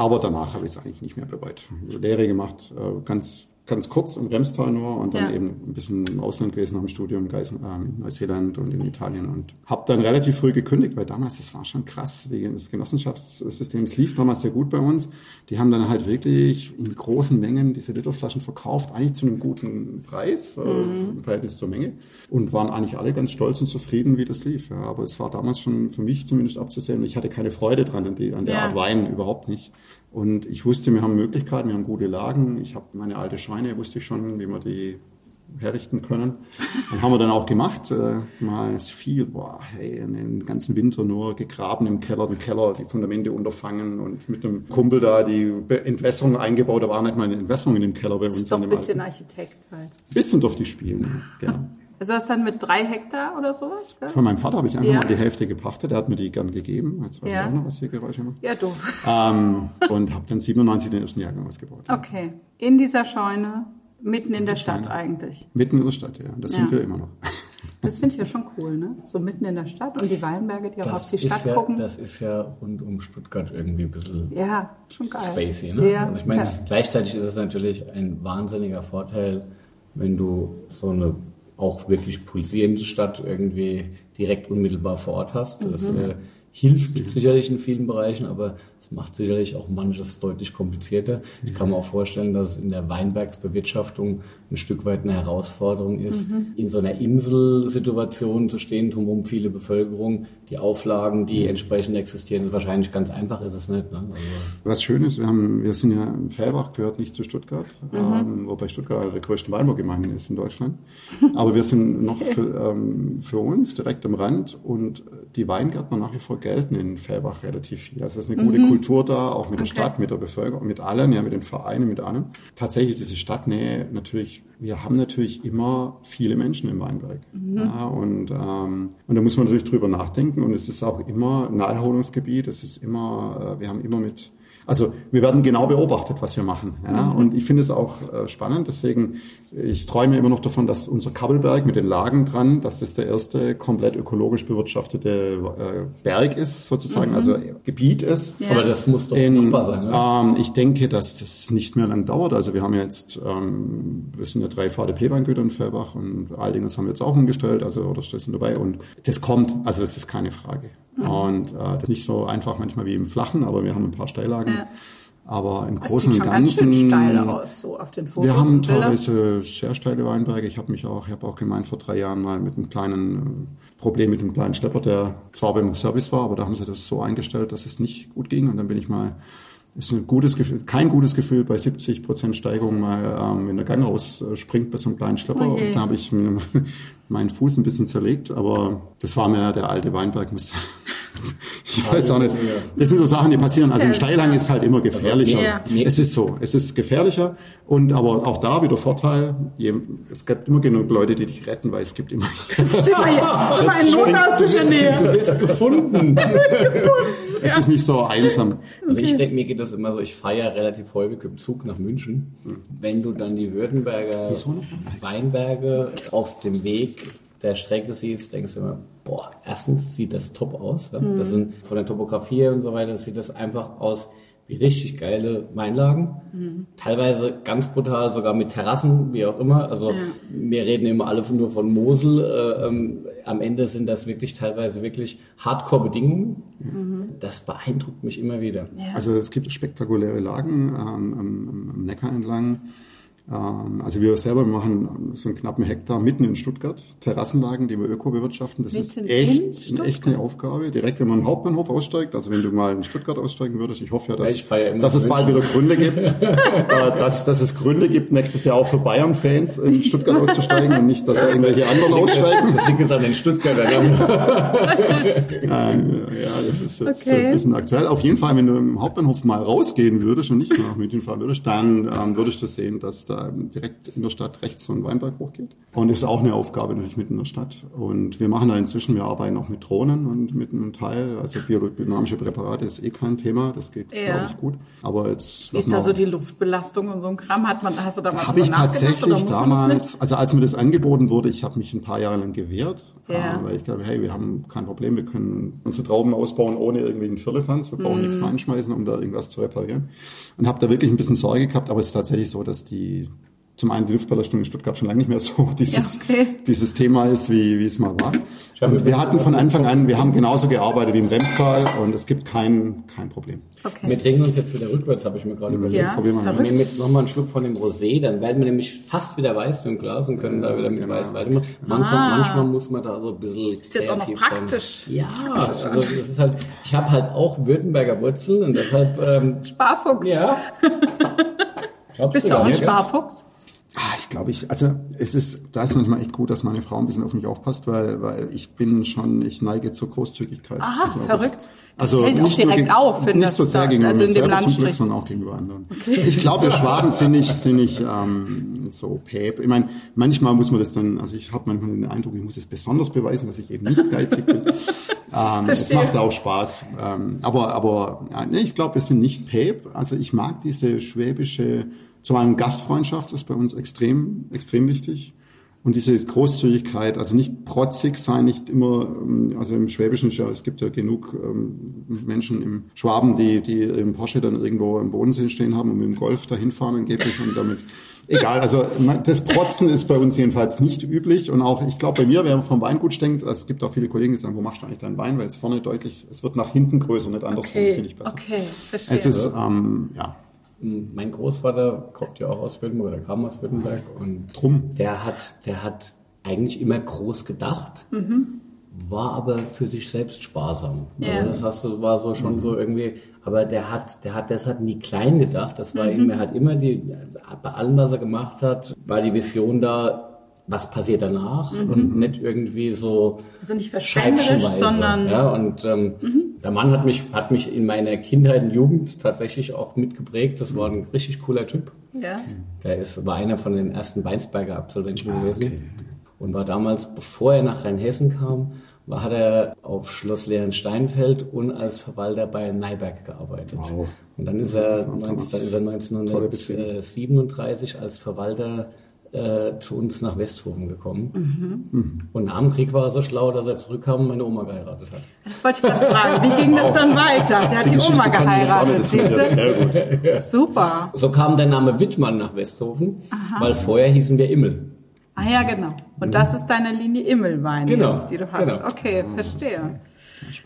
Aber danach habe ich es eigentlich nicht mehr bereut. Lehre gemacht, äh, ganz, ganz kurz im Remstal nur und dann Ja. eben ein bisschen im Ausland gewesen nach dem Studium Geisen, ähm, in Neuseeland und in Italien und habe dann relativ früh gekündigt, weil damals, das war schon krass, das Genossenschaftssystem, es lief damals sehr gut bei uns. Die haben dann halt wirklich in großen Mengen diese Literflaschen verkauft, eigentlich zu einem guten Preis äh, im Verhältnis zur Menge und waren eigentlich alle ganz stolz und zufrieden, wie das lief. Ja. Aber es war damals schon für mich zumindest abzusehen, ich hatte keine Freude dran an, die, an der Ja. Art Wein überhaupt nicht. Und ich wusste, wir haben Möglichkeiten, wir haben gute Lagen. Ich habe meine alte Schweine, wusste ich schon, wie wir die herrichten können. Und haben wir dann auch gemacht. Äh, mal das viel, boah, hey, den ganzen Winter nur gegraben im Keller, den Keller, die Fundamente unterfangen und mit einem Kumpel da die Entwässerung eingebaut. Da war nicht mal eine Entwässerung in dem Keller bei uns. Ist doch in ein bisschen alten. Architekt halt. Bisschen durfte ich spielen, genau. Also das dann mit drei Hektar oder sowas? Gell? Von meinem Vater habe ich einfach Ja. mal die Hälfte gepachtet. Der hat mir die gern gegeben. Jetzt weiß Ja. ich auch noch, was hier Geräusche macht. Ja, du. Ähm, und habe dann 97 den ersten Jahrgang ausgebaut. ja. Okay. In dieser Scheune, mitten in der Stadt Scheune. eigentlich. Mitten in der Stadt, ja. Das Ja. sind wir immer noch. Das finde ich ja schon cool, ne? So mitten in der Stadt und die Weinberge, die auch auf die Stadt ja, gucken. das ist ja rund um Stuttgart irgendwie ein bisschen ja, schon geil. spacey. Ne? Ja, also ich meine, ja. gleichzeitig ist es natürlich ein wahnsinniger Vorteil, wenn du so eine auch wirklich pulsierende Stadt irgendwie direkt unmittelbar vor Ort hast. Das Mhm. äh, hilft sicherlich in vielen Bereichen, aber es macht sicherlich auch manches deutlich komplizierter. Ich kann mir auch vorstellen, dass es in der Weinbergsbewirtschaftung ein Stück weit eine Herausforderung ist, Mhm. in so einer Inselsituation zu stehen, drumherum viele Bevölkerung, die Auflagen, die entsprechend existieren, ist wahrscheinlich ganz einfach ist es nicht. Ne? Also, Was schön ist, wir, haben, wir sind ja, Fellbach gehört nicht zu Stuttgart, ähm, wobei Stuttgart einer der größten Weinbaugemeinden ist in Deutschland. Aber wir sind noch für, ähm, für uns direkt am Rand und die Weingärtner nach wie vor gelten in Fellbach relativ viel. Also es ist eine gute Kultur da, auch mit der Okay. Stadt, mit der Bevölkerung, mit allen, ja, mit den Vereinen, mit allem. Tatsächlich diese Stadtnähe natürlich, wir haben natürlich immer viele Menschen im Weinberg. Ja, und, ähm, und da muss man natürlich drüber nachdenken und es ist auch immer ein Naherholungsgebiet, es ist immer, äh, wir haben immer mit also wir werden genau beobachtet, was wir machen. Ja? Und ich finde es auch äh, spannend. Deswegen, ich träume immer noch davon, dass unser Kabbelberg mit den Lagen dran, dass das der erste komplett ökologisch bewirtschaftete äh, Berg ist, sozusagen, also Gebiet ist. Ja. Aber das muss doch In, machbar sein, ähm, ich denke, dass das nicht mehr lang dauert. Also wir haben jetzt, ähm, wir sind ja drei VDP-Weingüter in Fellbach und Aldingers haben wir jetzt auch umgestellt, also oder sind dabei und das kommt, also das ist keine Frage. Und äh, das ist nicht so einfach manchmal wie im Flachen, aber wir haben ein paar Steillagen. Ja. Aber im Das Großen sieht und schon ganz Ganzen. schön steil aus, so auf den Fotos. Wir haben teilweise sehr steile Weinberge. Ich habe mich auch, ich habe auch gemeint vor drei Jahren mal mit einem kleinen äh, Problem mit einem kleinen Schlepper, der zwar beim Service war, aber da haben sie das so eingestellt, dass es nicht gut ging. Und dann bin ich mal, ist ein gutes Gefühl, kein gutes Gefühl bei 70 Prozent Steigung mal, ähm, wenn der Gang rausspringt bei so einem kleinen Schlepper. Oh je. und da habe ich mir meinen Fuß ein bisschen zerlegt, aber das war mir der alte Weinberg. Ich weiß auch nicht. Das sind so Sachen, die passieren. Also im Steilhang ist halt immer gefährlicher. Es ist so, es ist gefährlicher und aber auch da wieder Vorteil. Es gibt immer genug Leute, die dich retten, weil es gibt immer. Ein Notarzt in der Du wirst gefunden. es ist nicht so einsam. Also ich denke, mir geht das immer so, ich fahre ja relativ häufig im Zug nach München. Wenn du dann die Württemberger? Weinberge auf dem Weg der Strecke siehst, denkst du immer, boah, erstens sieht das top aus. Ja? Das sind von der Topografie und so weiter, sieht das einfach aus wie richtig geile Weinlagen. Teilweise ganz brutal, sogar mit Terrassen, wie auch immer. Also wir reden immer alle nur von Mosel. Äh, ähm, am Ende sind das wirklich teilweise wirklich Hardcore-Bedingungen. Das beeindruckt mich immer wieder. Also es gibt spektakuläre Lagen ähm, am, am Neckar entlang. Ähm, also wir selber machen so einen knappen Hektar mitten in Stuttgart, Terrassenlagen, die wir öko bewirtschaften. Das Mitten ist echt, echt eine Aufgabe. Direkt, wenn man am Hauptbahnhof aussteigt, also wenn du mal in Stuttgart aussteigen würdest, ich hoffe ja, dass, ja dass es bald wieder Gründe gibt, äh, dass, dass es Gründe gibt, nächstes Jahr auch für Bayern-Fans in Stuttgart auszusteigen und nicht, dass da irgendwelche anderen aussteigen. Das liegt jetzt an den Stuttgarter. Äh, ja, das ist jetzt Okay. ein bisschen aktuell. Auf jeden Fall, wenn du im Hauptbahnhof mal rausgehen würdest und nicht nach München fahren würdest, dann ähm, würdest du sehen, dass da ähm, direkt in der Stadt rechts so ein Weinberg hochgeht. Und das ist auch eine Aufgabe natürlich mitten in der Stadt. Und wir machen da inzwischen, wir arbeiten auch mit Drohnen und mit einem Teil, also biodynamische Präparate ist eh kein Thema, das geht, Ja. glaube ich, gut. Aber jetzt Wie ist da so die Luftbelastung und so ein Kram? Hat man, hast du da mal habe ich tatsächlich damals, also als mir das angeboten wurde, ich habe mich ein paar Jahre lang gewehrt, Ja. äh, weil ich glaube, hey, wir haben kein Problem, wir können unsere Trauben ausbauen ohne irgendwie einen Firlefanz, wir brauchen Mhm. nichts reinschmeißen, um da irgendwas zu reparieren. Und habe da wirklich ein bisschen Sorge gehabt, aber es ist tatsächlich so, dass die zum einen die Luftbelastung in Stuttgart schon lange nicht mehr so dieses, Ja, okay. dieses Thema ist, wie, wie es mal war. Und wir hatten von Anfang an, wir haben genauso gearbeitet wie im Remstal und es gibt kein, kein Problem. Okay. Wir drehen uns jetzt wieder rückwärts, habe ich mir gerade überlegt. Ja, probieren wir mal. Wir nehmen jetzt nochmal einen Schluck von dem Rosé, dann werden wir nämlich fast wieder weiß mit dem Glas und können da wieder mit genau. weiß weitermachen. Manchmal, Ah. manchmal muss man da so ein bisschen Ist jetzt auch noch kreativ sein. praktisch. Ja, also das ist halt, ich habe halt auch Württemberger Wurzeln und deshalb, ähm, Sparfuchs. ja. Bist du auch ein? Sparfuchs? Ah, ich glaube, ich, also es ist, da ist manchmal echt gut, dass meine Frau ein bisschen auf mich aufpasst, weil, weil ich bin schon, ich neige zur Großzügigkeit. Aha, verrückt. Das Also fällt auch direkt auf, wenn nicht so sehr da- gegenüber also mir selber zum Glück, sondern auch gegenüber anderen. Ich glaube, wir Schwaben sind nicht, sind nicht ähm, so päp. Ich meine, manchmal muss man das dann, also ich habe manchmal den Eindruck, ich muss es besonders beweisen, dass ich eben nicht geizig bin. Ähm, es macht auch Spaß. Ähm, aber aber ja, nee, ich glaube, wir sind nicht päp. Also ich mag diese schwäbische, zum einen Gastfreundschaft ist bei uns extrem, extrem wichtig. Und diese Großzügigkeit, also nicht protzig sein, nicht immer, ähm, also im Schwäbischen, es gibt ja genug ähm, Menschen im Schwaben, die, die im Porsche dann irgendwo im Bodensee stehen haben und mit dem Golf dahin fahren angeblich und damit, egal, also das Protzen ist bei uns jedenfalls nicht üblich und auch, ich glaube bei mir, wer vom Weingut denkt, es gibt auch viele Kollegen, die sagen, wo machst du eigentlich deinen Wein, weil es vorne deutlich, es wird nach hinten größer, nicht andersrum, finde ich besser. okay, verstehe. Es ist, ähm, ja, Mein Großvater kommt ja auch aus Württemberg oder kam aus Württemberg und Drum. der hat, der hat eigentlich immer groß gedacht, war aber für sich selbst sparsam. Ja. Also das hast du, war so schon so irgendwie, aber der hat, der hat deshalb nie klein gedacht. Das war ihm, er hat immer die, bei allem, was er gemacht hat, war die Vision da, was passiert danach und nicht irgendwie so Also nicht scheibchenweise. sondern- ja, und ähm, der Mann hat mich, hat mich in meiner Kindheit und Jugend tatsächlich auch mitgeprägt. Das war ein richtig cooler Typ. ja. Der ist, war einer von den ersten Weinsberger Absolventen gewesen und war damals, bevor er nach Rheinhessen kam, war, hat er auf Schloss Lehensteinfeld und als Verwalter bei Neiberg gearbeitet. Wow. Und dann ist er, Das war 19, dann ist er tolle Beziehung. 1937 als Verwalter äh, zu uns nach Westhofen gekommen. Mhm. Und nach dem Krieg war er so schlau, dass er zurückkam und meine Oma geheiratet hat. Das wollte ich gerade fragen. Wie ging das dann weiter? Der hat die, Geschichte Oma geheiratet. du? Super. So kam der Name Wittmann nach Westhofen, weil vorher hießen wir Immel. Ah ja, genau. Und das ist deine Linie Immelwein, Genau, jetzt, die du hast. genau. Okay, verstehe.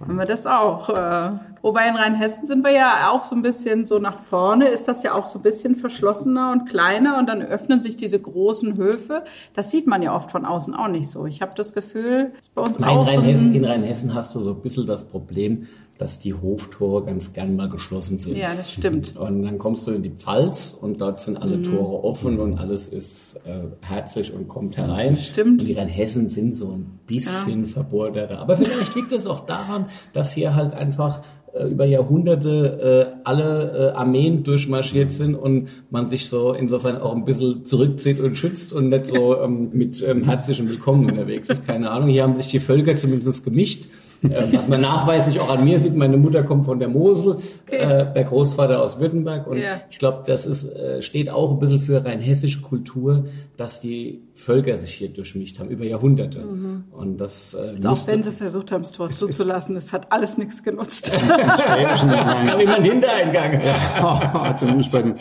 Haben wir das auch. Äh, wobei in Rheinhessen sind wir ja auch so ein bisschen so nach vorne, ist das ja auch so ein bisschen verschlossener und kleiner und dann öffnen sich diese großen Höfe. Das sieht man ja oft von außen auch nicht so. Ich habe das Gefühl, ist bei uns Nein, auch so Rheinhessen, ein, in Rheinhessen hast du so ein bisschen das Problem, dass die Hoftore ganz gern mal geschlossen sind. Ja, das stimmt. Und dann kommst du in die Pfalz und dort sind alle Mhm. Tore offen und alles ist äh, herzig und kommt herein. Das stimmt. Und die Rheinhessen sind so ein bisschen verbohrter. Aber vielleicht liegt es auch daran, dass hier halt einfach äh, über Jahrhunderte äh, alle äh, Armeen durchmarschiert sind und man sich so insofern auch ein bisschen zurückzieht und schützt und nicht so ähm, mit ähm, herzlichem Willkommen unterwegs ist. Keine Ahnung. Hier haben sich die Völker zumindest gemischt. Äh, was man nachweislich auch an mir sieht, meine Mutter kommt von der Mosel, äh, der Großvater aus Württemberg und Ja. ich glaube, das ist, äh, steht auch ein bisschen für rein hessische Kultur, dass die Völker sich hier durchmischt haben über Jahrhunderte. Und das äh, Mhm. auch wenn sie versucht haben, das Tor zuzulassen, es hat alles nichts genutzt. Es gab immer einen Hintereingang. Zumindest bei den,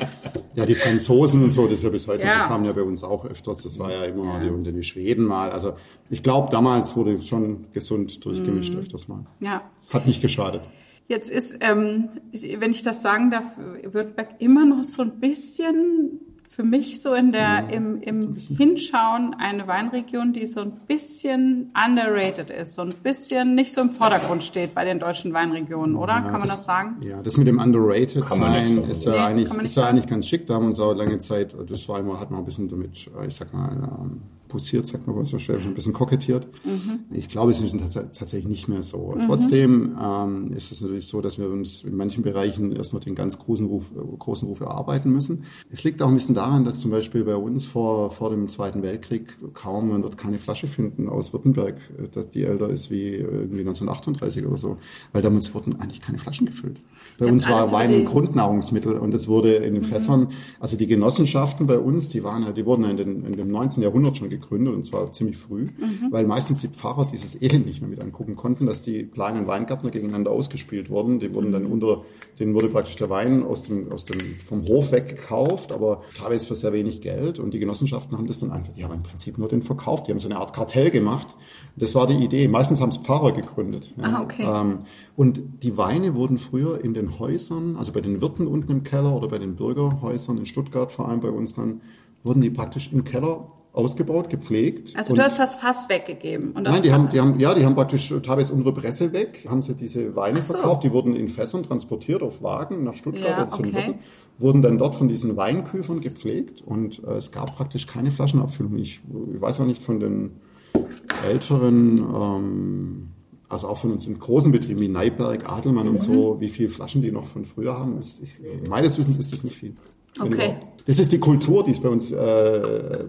ja, die Franzosen und so, das ist ja bis heute, Ja. die kamen ja bei uns auch öfters, das war ja immer, die, und die Schweden mal, also ich glaube, damals wurde schon gesund durchgemischt öfters mal. ja. Hat nicht geschadet. Jetzt ist, ähm, wenn ich das sagen darf, Württemberg immer noch so ein bisschen für mich so in der, im, im Hinschauen eine Weinregion, die so ein bisschen underrated ist, so ein bisschen nicht so im Vordergrund steht bei den deutschen Weinregionen, oder? Ja, kann man das, das, sagen? Ja, das mit dem underrated Kann sein ist ja Nee, eigentlich, ist ja eigentlich ganz schick. Da haben wir uns auch lange Zeit, das war immer, hat man ein bisschen damit, ich sag mal, ähm, posiert, sagt man so schwer, ein bisschen kokettiert. Mhm. Ich glaube, es ist tats- tatsächlich nicht mehr so. Trotzdem ähm, ist es natürlich so, dass wir uns in manchen Bereichen erstmal den ganz großen Ruf, großen Ruf erarbeiten müssen. Es liegt auch ein bisschen daran, dass zum Beispiel bei uns vor, vor dem Zweiten Weltkrieg kaum, man wird keine Flasche finden aus Württemberg, äh, die älter ist wie irgendwie 1938 oder so, weil damals wurden eigentlich keine Flaschen gefüllt. Bei uns war Wein ein Grundnahrungsmittel und es wurde in den Fässern, also die Genossenschaften bei uns, die waren halt, die wurden in, den, in dem 19. Jahrhundert schon gegründet und zwar ziemlich früh, weil meistens die Pfarrer dieses Elend nicht mehr mit angucken konnten, dass die kleinen Weingärtner gegeneinander ausgespielt wurden. Die wurden dann unter, denen wurde praktisch der Wein aus dem, aus dem, vom Hof weggekauft, aber teilweise für sehr wenig Geld und die Genossenschaften haben das dann einfach, die haben im Prinzip nur den verkauft. Die haben so eine Art Kartell gemacht. Das war die Idee. Meistens haben es Pfarrer gegründet. ja. Ah, okay. Ähm, und die Weine wurden früher in den Häusern, also bei den Wirten unten im Keller oder bei den Bürgerhäusern in Stuttgart, vor allem bei uns dann, wurden die praktisch im Keller ausgebaut, gepflegt. Also du hast das Fass weggegeben. Nein, die haben, die haben, ja, die haben praktisch teilweise unsere Presse weg, haben sie diese Weine so. verkauft, die wurden in Fässern transportiert auf Wagen nach Stuttgart Ja, oder zu den okay. Wirten, wurden dann dort von diesen Weinküfern gepflegt und äh, es gab praktisch keine Flaschenabfüllung. Ich, ich weiß auch nicht von den älteren, ähm, also auch von uns in großen Betrieben wie Neiberg, Adelmann und so, wie viele Flaschen die noch von früher haben. Ist, meines Wissens ist das nicht viel. Okay. Das ist die Kultur, die es bei uns, äh,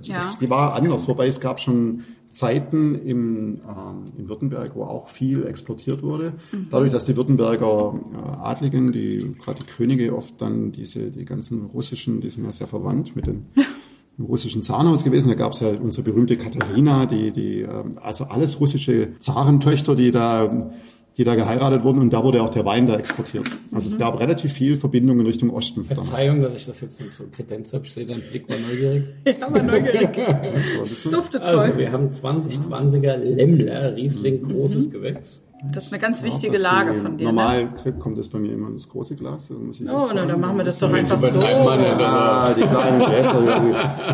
Ja. das, die war anders. Wobei es gab schon Zeiten im, ähm, in Württemberg, wo auch viel exportiert wurde. Mhm. Dadurch, dass die Württemberger äh, Adligen, die gerade die Könige oft dann diese, die ganzen russischen, die sind ja sehr verwandt mit den im russischen Zarenhaus gewesen. Da gab es ja unsere berühmte Katharina, die, die, ähm, also alles russische Zarentöchter, die da, die da geheiratet wurden und da wurde auch der Wein da exportiert. Also es gab relativ viel Verbindung in Richtung Osten. damals. Verzeihung, dass ich das jetzt nicht so kredenz habe. Ich sehe deinen Blick war neugierig. Ich bin mal neugierig. Duftet Also toll. wir haben 2020er Lemmler, Riesling, großes Gewächs. Das ist eine ganz wichtige Lage von dir. Ne? Normal kommt das bei mir immer in das große Glas. da muss ich Oh, na, dann machen wir das doch einfach so. ja. Ah, die kleinen Gläser. ja,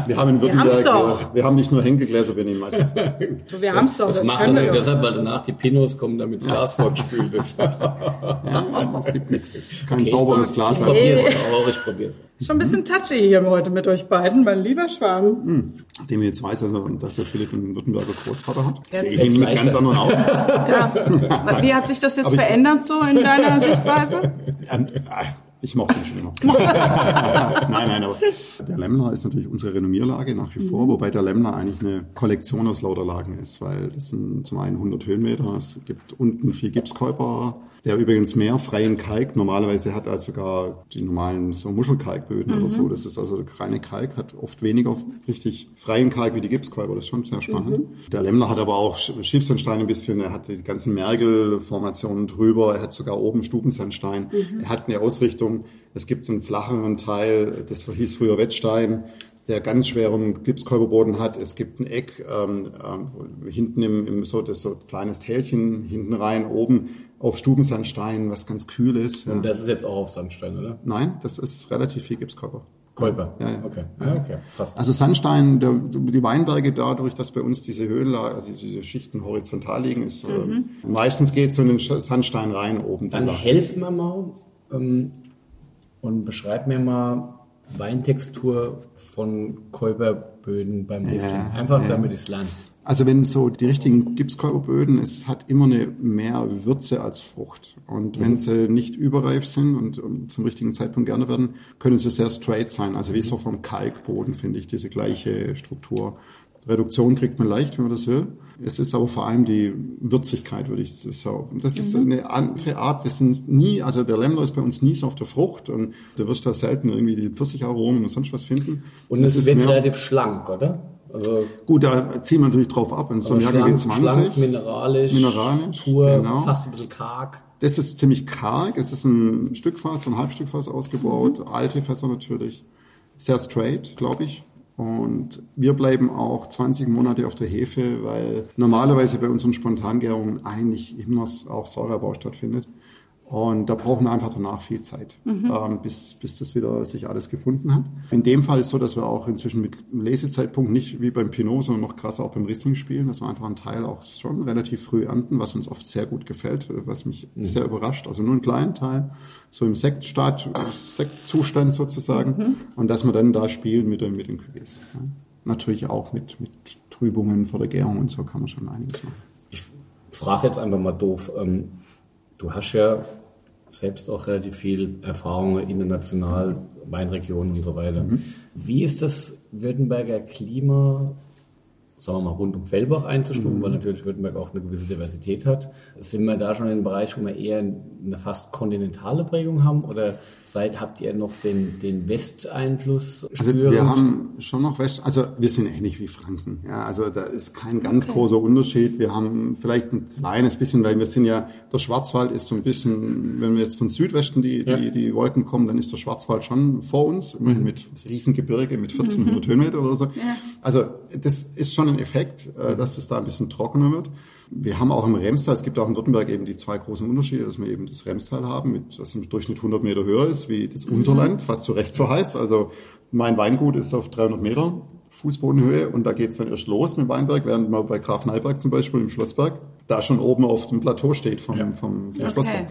die- Wir haben in Württemberg, doch. wir, wir haben nicht nur Henkelgläser, wir nehmen meistens. Wir haben es doch, Das, das, macht können er deshalb, weil danach die Pinos kommen, damit das Glas vorgespült ist. Ja, es gibt nichts, kein Okay. sauberes Glas. Ich probier's auch, ich probier's. Ist schon ein bisschen touchy hier heute mit euch beiden, mein lieber Schwan. Dem ich jetzt weiß, dass der Philipp einen Württemberger Großvater hat. Sehe ich mit ganz anderen Augen. Wie hat sich das jetzt Aber verändert so in deiner Sichtweise? Ich mochte ihn schon immer. nein, nein, aber der Lemmler ist natürlich unsere Renommierlage nach wie vor, wobei der Lemmler eigentlich eine Kollektion aus lauter Lagen ist, weil das sind zum einen 100 Höhenmeter, es gibt unten viel Gipskäuper, der übrigens mehr freien Kalk normalerweise hat als sogar die normalen so Muschelkalkböden oder so. Das ist also der reine Kalk, hat oft weniger richtig freien Kalk wie die Gipskäuper, das ist schon sehr spannend. Der Lemmler hat aber auch Sch- Schiffsandstein ein bisschen, er hat die ganzen Mergelformationen drüber, er hat sogar oben Stubensandstein, er hat eine Ausrichtung, es gibt einen flacheren Teil, das hieß früher Wettstein, der ganz schweren Gipskäuberboden hat. Es gibt ein Eck ähm, wo- hinten im, im so das so kleines Tälchen hinten rein, oben auf Stubensandstein, was ganz kühl ist. Ja. Und das ist jetzt auch auf Sandstein, oder? Nein, das ist relativ viel Gipskäuber. Kolper. Ja, ja. Okay. Ja, okay. Passt. Also Sandstein, der, die Weinberge dadurch, dass bei uns diese Höhenlage, also diese Schichten horizontal liegen, ist ähm, meistens geht so in den Sandstein rein oben. Dann drüber. helf mir mal ähm, und beschreib mir mal Weintextur von Kolperböden beim Riesling. Einfach ja. damit ich es lerne. Also wenn so die richtigen Gipskäuberböden, es hat immer eine mehr Würze als Frucht. Und wenn sie nicht überreif sind und ähm, zum richtigen Zeitpunkt gerne werden, können sie sehr straight sein. Also wie so vom Kalkboden finde ich diese gleiche Struktur. Reduktion kriegt man leicht, wenn man das will. Es ist aber vor allem die Würzigkeit, würde ich sagen. Das ist eine andere Art. Das sind nie, also der Lemmler ist bei uns nie so auf der Frucht und du wirst da selten irgendwie die Pfirsicharomen und sonst was finden. Und es ist wird mehr- relativ schlank, oder? Also Gut, da ziehen wir natürlich drauf ab. In so einem also Jahrgang schlank, G20. schlank, mineralisch, Mineralisch, pur, genau. fast ein bisschen karg. Das ist ziemlich karg. Es ist ein Stückfass, ein Halbstückfass ausgebaut. Alte Fässer natürlich. Sehr straight, glaube ich. Und wir bleiben auch 20 Monate auf der Hefe, weil normalerweise bei unseren Spontangärungen eigentlich immer auch Säureabbau stattfindet. Und da brauchen wir einfach danach viel Zeit, mhm. ähm, bis, bis das wieder sich alles gefunden hat. In dem Fall ist es so, dass wir auch inzwischen mit Lesezeitpunkt nicht wie beim Pinot, sondern noch krasser auch beim Riesling spielen, dass wir einfach einen Teil auch schon relativ früh ernten, was uns oft sehr gut gefällt, was mich mhm. sehr überrascht. Also nur einen kleinen Teil, so im Sektstart, Sektzustand sozusagen. Mhm. Und dass wir dann da spielen mit, mit den Cuvées. Ja. Natürlich auch mit, mit Trübungen vor der Gärung und so kann man schon einiges machen. Ich frage jetzt einfach mal doof. Ähm, du hast ja selbst auch relativ viel Erfahrung international, Weinregionen und so weiter. Mhm. Wie ist das Württemberger Klima sagen wir mal, rund um Fellbach einzustufen, mhm. weil natürlich Württemberg auch eine gewisse Diversität hat. Sind wir da schon in einem Bereich, wo wir eher eine fast kontinentale Prägung haben oder seid, habt ihr noch den, den Westeinfluss Also wir haben schon noch West, also wir sind ähnlich wie Franken. Ja, also da ist kein ganz okay. großer Unterschied. Wir haben vielleicht ein kleines bisschen, weil wir sind ja, der Schwarzwald ist so ein bisschen, wenn wir jetzt von Südwesten die, ja. die, die Wolken kommen, dann ist der Schwarzwald schon vor uns, immerhin mit Riesengebirge mit 1400 mhm. Höhenmeter oder so. Ja. Also das ist schon ein Effekt, äh, dass es da ein bisschen trockener wird. Wir haben auch im Remstal, es gibt auch in Württemberg eben die zwei großen Unterschiede, dass wir eben das Remstal haben, mit, das im Durchschnitt 100 Meter höher ist wie das mhm. Unterland, was zu Recht so heißt. Also mein Weingut ist auf 300 Meter Fußbodenhöhe und da geht's dann erst los mit Weinberg, während man bei Graf Neiberg zum Beispiel im Schlossberg da schon oben auf dem Plateau steht vom, ja. vom, vom okay.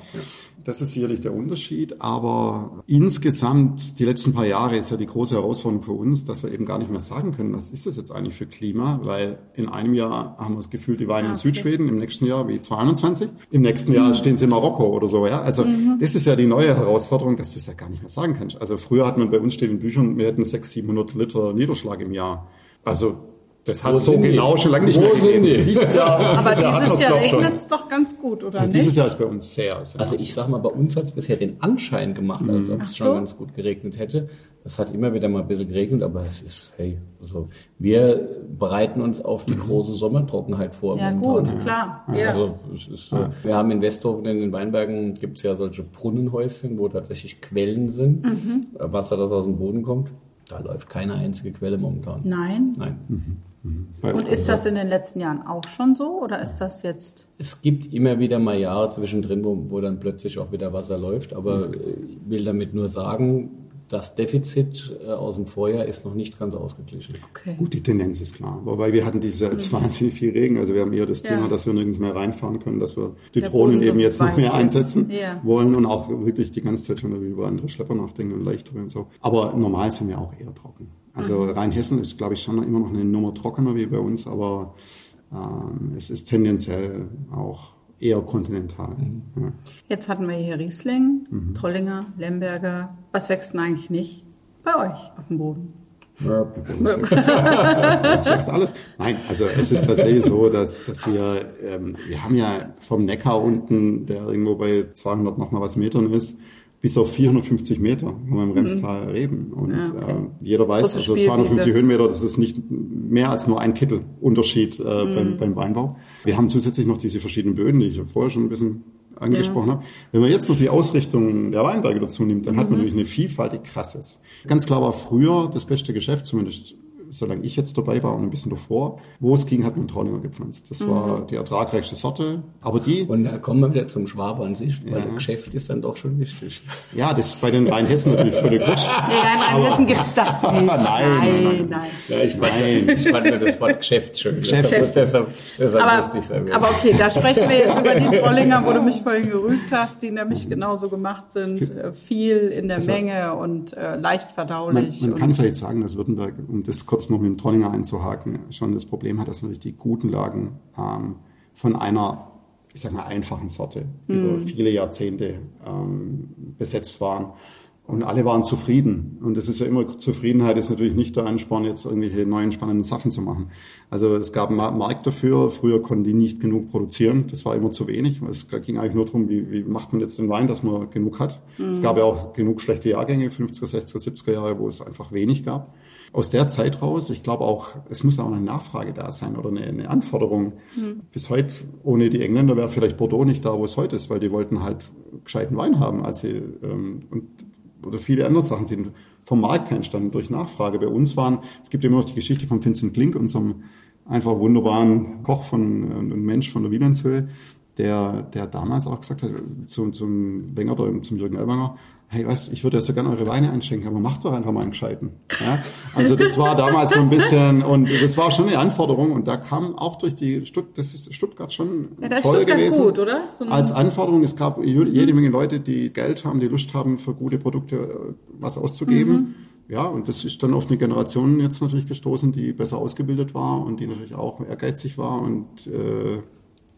Das ist sicherlich der Unterschied, aber insgesamt die letzten paar Jahre ist ja die große Herausforderung für uns, dass wir eben gar nicht mehr sagen können, was ist das jetzt eigentlich für Klima, weil in einem Jahr haben wir das Gefühl, die Weine ah, okay. in Südschweden, im nächsten Jahr wie 22, im nächsten Jahr mhm. stehen sie in Marokko oder so, ja. Also mhm. das ist ja die neue Herausforderung, dass du es ja gar nicht mehr sagen kannst. Also früher hat man bei uns steht in Büchern, wir hätten 600, 700 Liter Niederschlag im Jahr. Also das hat so genau die? schon lange nicht Wo mehr gegeben. Dieses Jahr, Aber dieses Jahr, Jahr regnet es doch ganz gut, oder also nicht? Dieses Jahr ist bei uns sehr, sehr Also ich sag mal, bei uns hat es bisher den Anschein gemacht, mhm. als ob es so? schon ganz gut geregnet hätte. Es hat immer wieder mal ein bisschen geregnet, aber es ist, hey, also wir bereiten uns auf die mhm. große Sommertrockenheit vor. Ja momentan. gut, klar. Ja. Also es ist, ja. wir haben in Westhofen in den Weinbergen gibt es ja solche Brunnenhäuschen, wo tatsächlich Quellen sind, mhm. Wasser, das aus dem Boden kommt. Da läuft keine einzige Quelle momentan. Nein? Nein. Mhm. Mhm. Und ist das in den letzten Jahren auch schon so oder ist das jetzt? Es gibt immer wieder mal Jahre zwischendrin, wo, wo dann plötzlich auch wieder Wasser läuft, aber mhm. ich will damit nur sagen, das Defizit äh, aus dem Vorjahr ist noch nicht ganz ausgeglichen. Okay. Gut, die Tendenz ist klar. Wobei wir hatten diese jetzt mhm. wahnsinnig viel Regen. Also wir haben eher das ja. Thema, dass wir nirgends mehr reinfahren können, dass wir die Der Drohnen eben so jetzt noch mehr einsetzen ja. wollen und auch wirklich die ganze Zeit schon über andere Schlepper nachdenken und leichtere und so. Aber normal sind wir auch eher trocken. Also mhm. Rheinhessen ist, glaube ich, schon immer noch eine Nummer trockener wie bei uns, aber ähm, es ist tendenziell auch eher kontinental. Mhm. Ja. Jetzt hatten wir hier Riesling, mhm. Trollinger, Lemberger. Was wächst denn eigentlich nicht bei euch auf dem Boden? Ja, Jetzt wächst alles. Nein, also es ist tatsächlich so, dass, dass wir, ähm, wir haben ja vom Neckar unten, der irgendwo bei 200 noch mal was Metern ist, bis auf 450 Meter haben wir im Remstal mhm. Reben. Und ja, okay. äh, jeder weiß, also 250 Höhenmeter, das ist nicht mehr als nur ein Kittelunterschied äh, mhm. beim, beim Weinbau. Wir haben zusätzlich noch diese verschiedenen Böden, die ich vorher schon ein bisschen angesprochen ja. habe. Wenn man jetzt noch die Ausrichtung der Weinberge dazu nimmt, dann mhm. hat man mhm. nämlich eine Vielfalt, die krass ist. Ganz klar war früher das beste Geschäft, zumindest solange ich jetzt dabei war und ein bisschen davor, wo es ging, hat man Traulinger gepflanzt. Das mhm. war die ertragreichste Sorte. Aber die. Und da kommen wir wieder zum Schwaber an sich, weil ja. Geschäft ist dann doch schon wichtig. Ja, das ist bei den Rheinhessen natürlich völlig wurscht. Nee, in Rheinhessen gibt's das nicht. nein, nein, nein. nein. Ja, ich, nein. ich fand nur das Wort Geschäft schön. Geschäft. Das, deshalb, deshalb aber, lustig sein. Aber okay, da sprechen wir jetzt über die Trollinger, wo du mich vorhin gerügt hast, die nämlich genauso gemacht sind. Äh, viel in der also, Menge und äh, leicht verdaulich. Man, man kann vielleicht sagen, dass Württemberg, um das kurz noch mit dem Trollinger einzuhaken, schon das Problem hat, dass natürlich die guten Lagen ähm, von einer, ich sag mal, einfachen Sorte mm. über viele Jahrzehnte ähm, besetzt waren. Und alle waren zufrieden. Und das ist ja immer, Zufriedenheit ist natürlich nicht der Ansporn, jetzt irgendwelche neuen spannenden Sachen zu machen. Also es gab einen Markt dafür. Früher konnten die nicht genug produzieren. Das war immer zu wenig. Es ging eigentlich nur darum, wie, wie macht man jetzt den Wein, dass man genug hat. Mhm. Es gab ja auch genug schlechte Jahrgänge, 50er, 60er, 70er Jahre, wo es einfach wenig gab aus der Zeit raus, ich glaube auch, es muss auch eine Nachfrage da sein oder eine, eine Anforderung. Mhm. Bis heute, ohne die Engländer wäre vielleicht Bordeaux nicht da, wo es heute ist, weil die wollten halt gescheiten Wein haben, als sie, ähm, und, oder viele andere Sachen sind vom Markt entstanden durch Nachfrage. Bei uns waren, es gibt immer noch die Geschichte von Vincent Klink, unserem einfach wunderbaren Koch von, und Mensch von der Wielandshöhe, der, der damals auch gesagt hat, zum, zum Wenger oder zum Jürgen Elwanger, hey, weißt, ich würde ja so gerne eure Weine einschenken, aber macht doch einfach mal einen Gescheiten. Ja? Also das war damals so ein bisschen, und das war schon eine Anforderung und da kam auch durch die Stutt das ist Stuttgart schon Ja, toll Stuttgart gewesen. gut, oder? So Als Anforderung, es gab jede Menge Leute, die Geld haben, die Lust haben, für gute Produkte äh, was auszugeben. Ja, und das ist dann auf eine Generation jetzt natürlich gestoßen, die besser ausgebildet war und die natürlich auch ehrgeizig war und äh,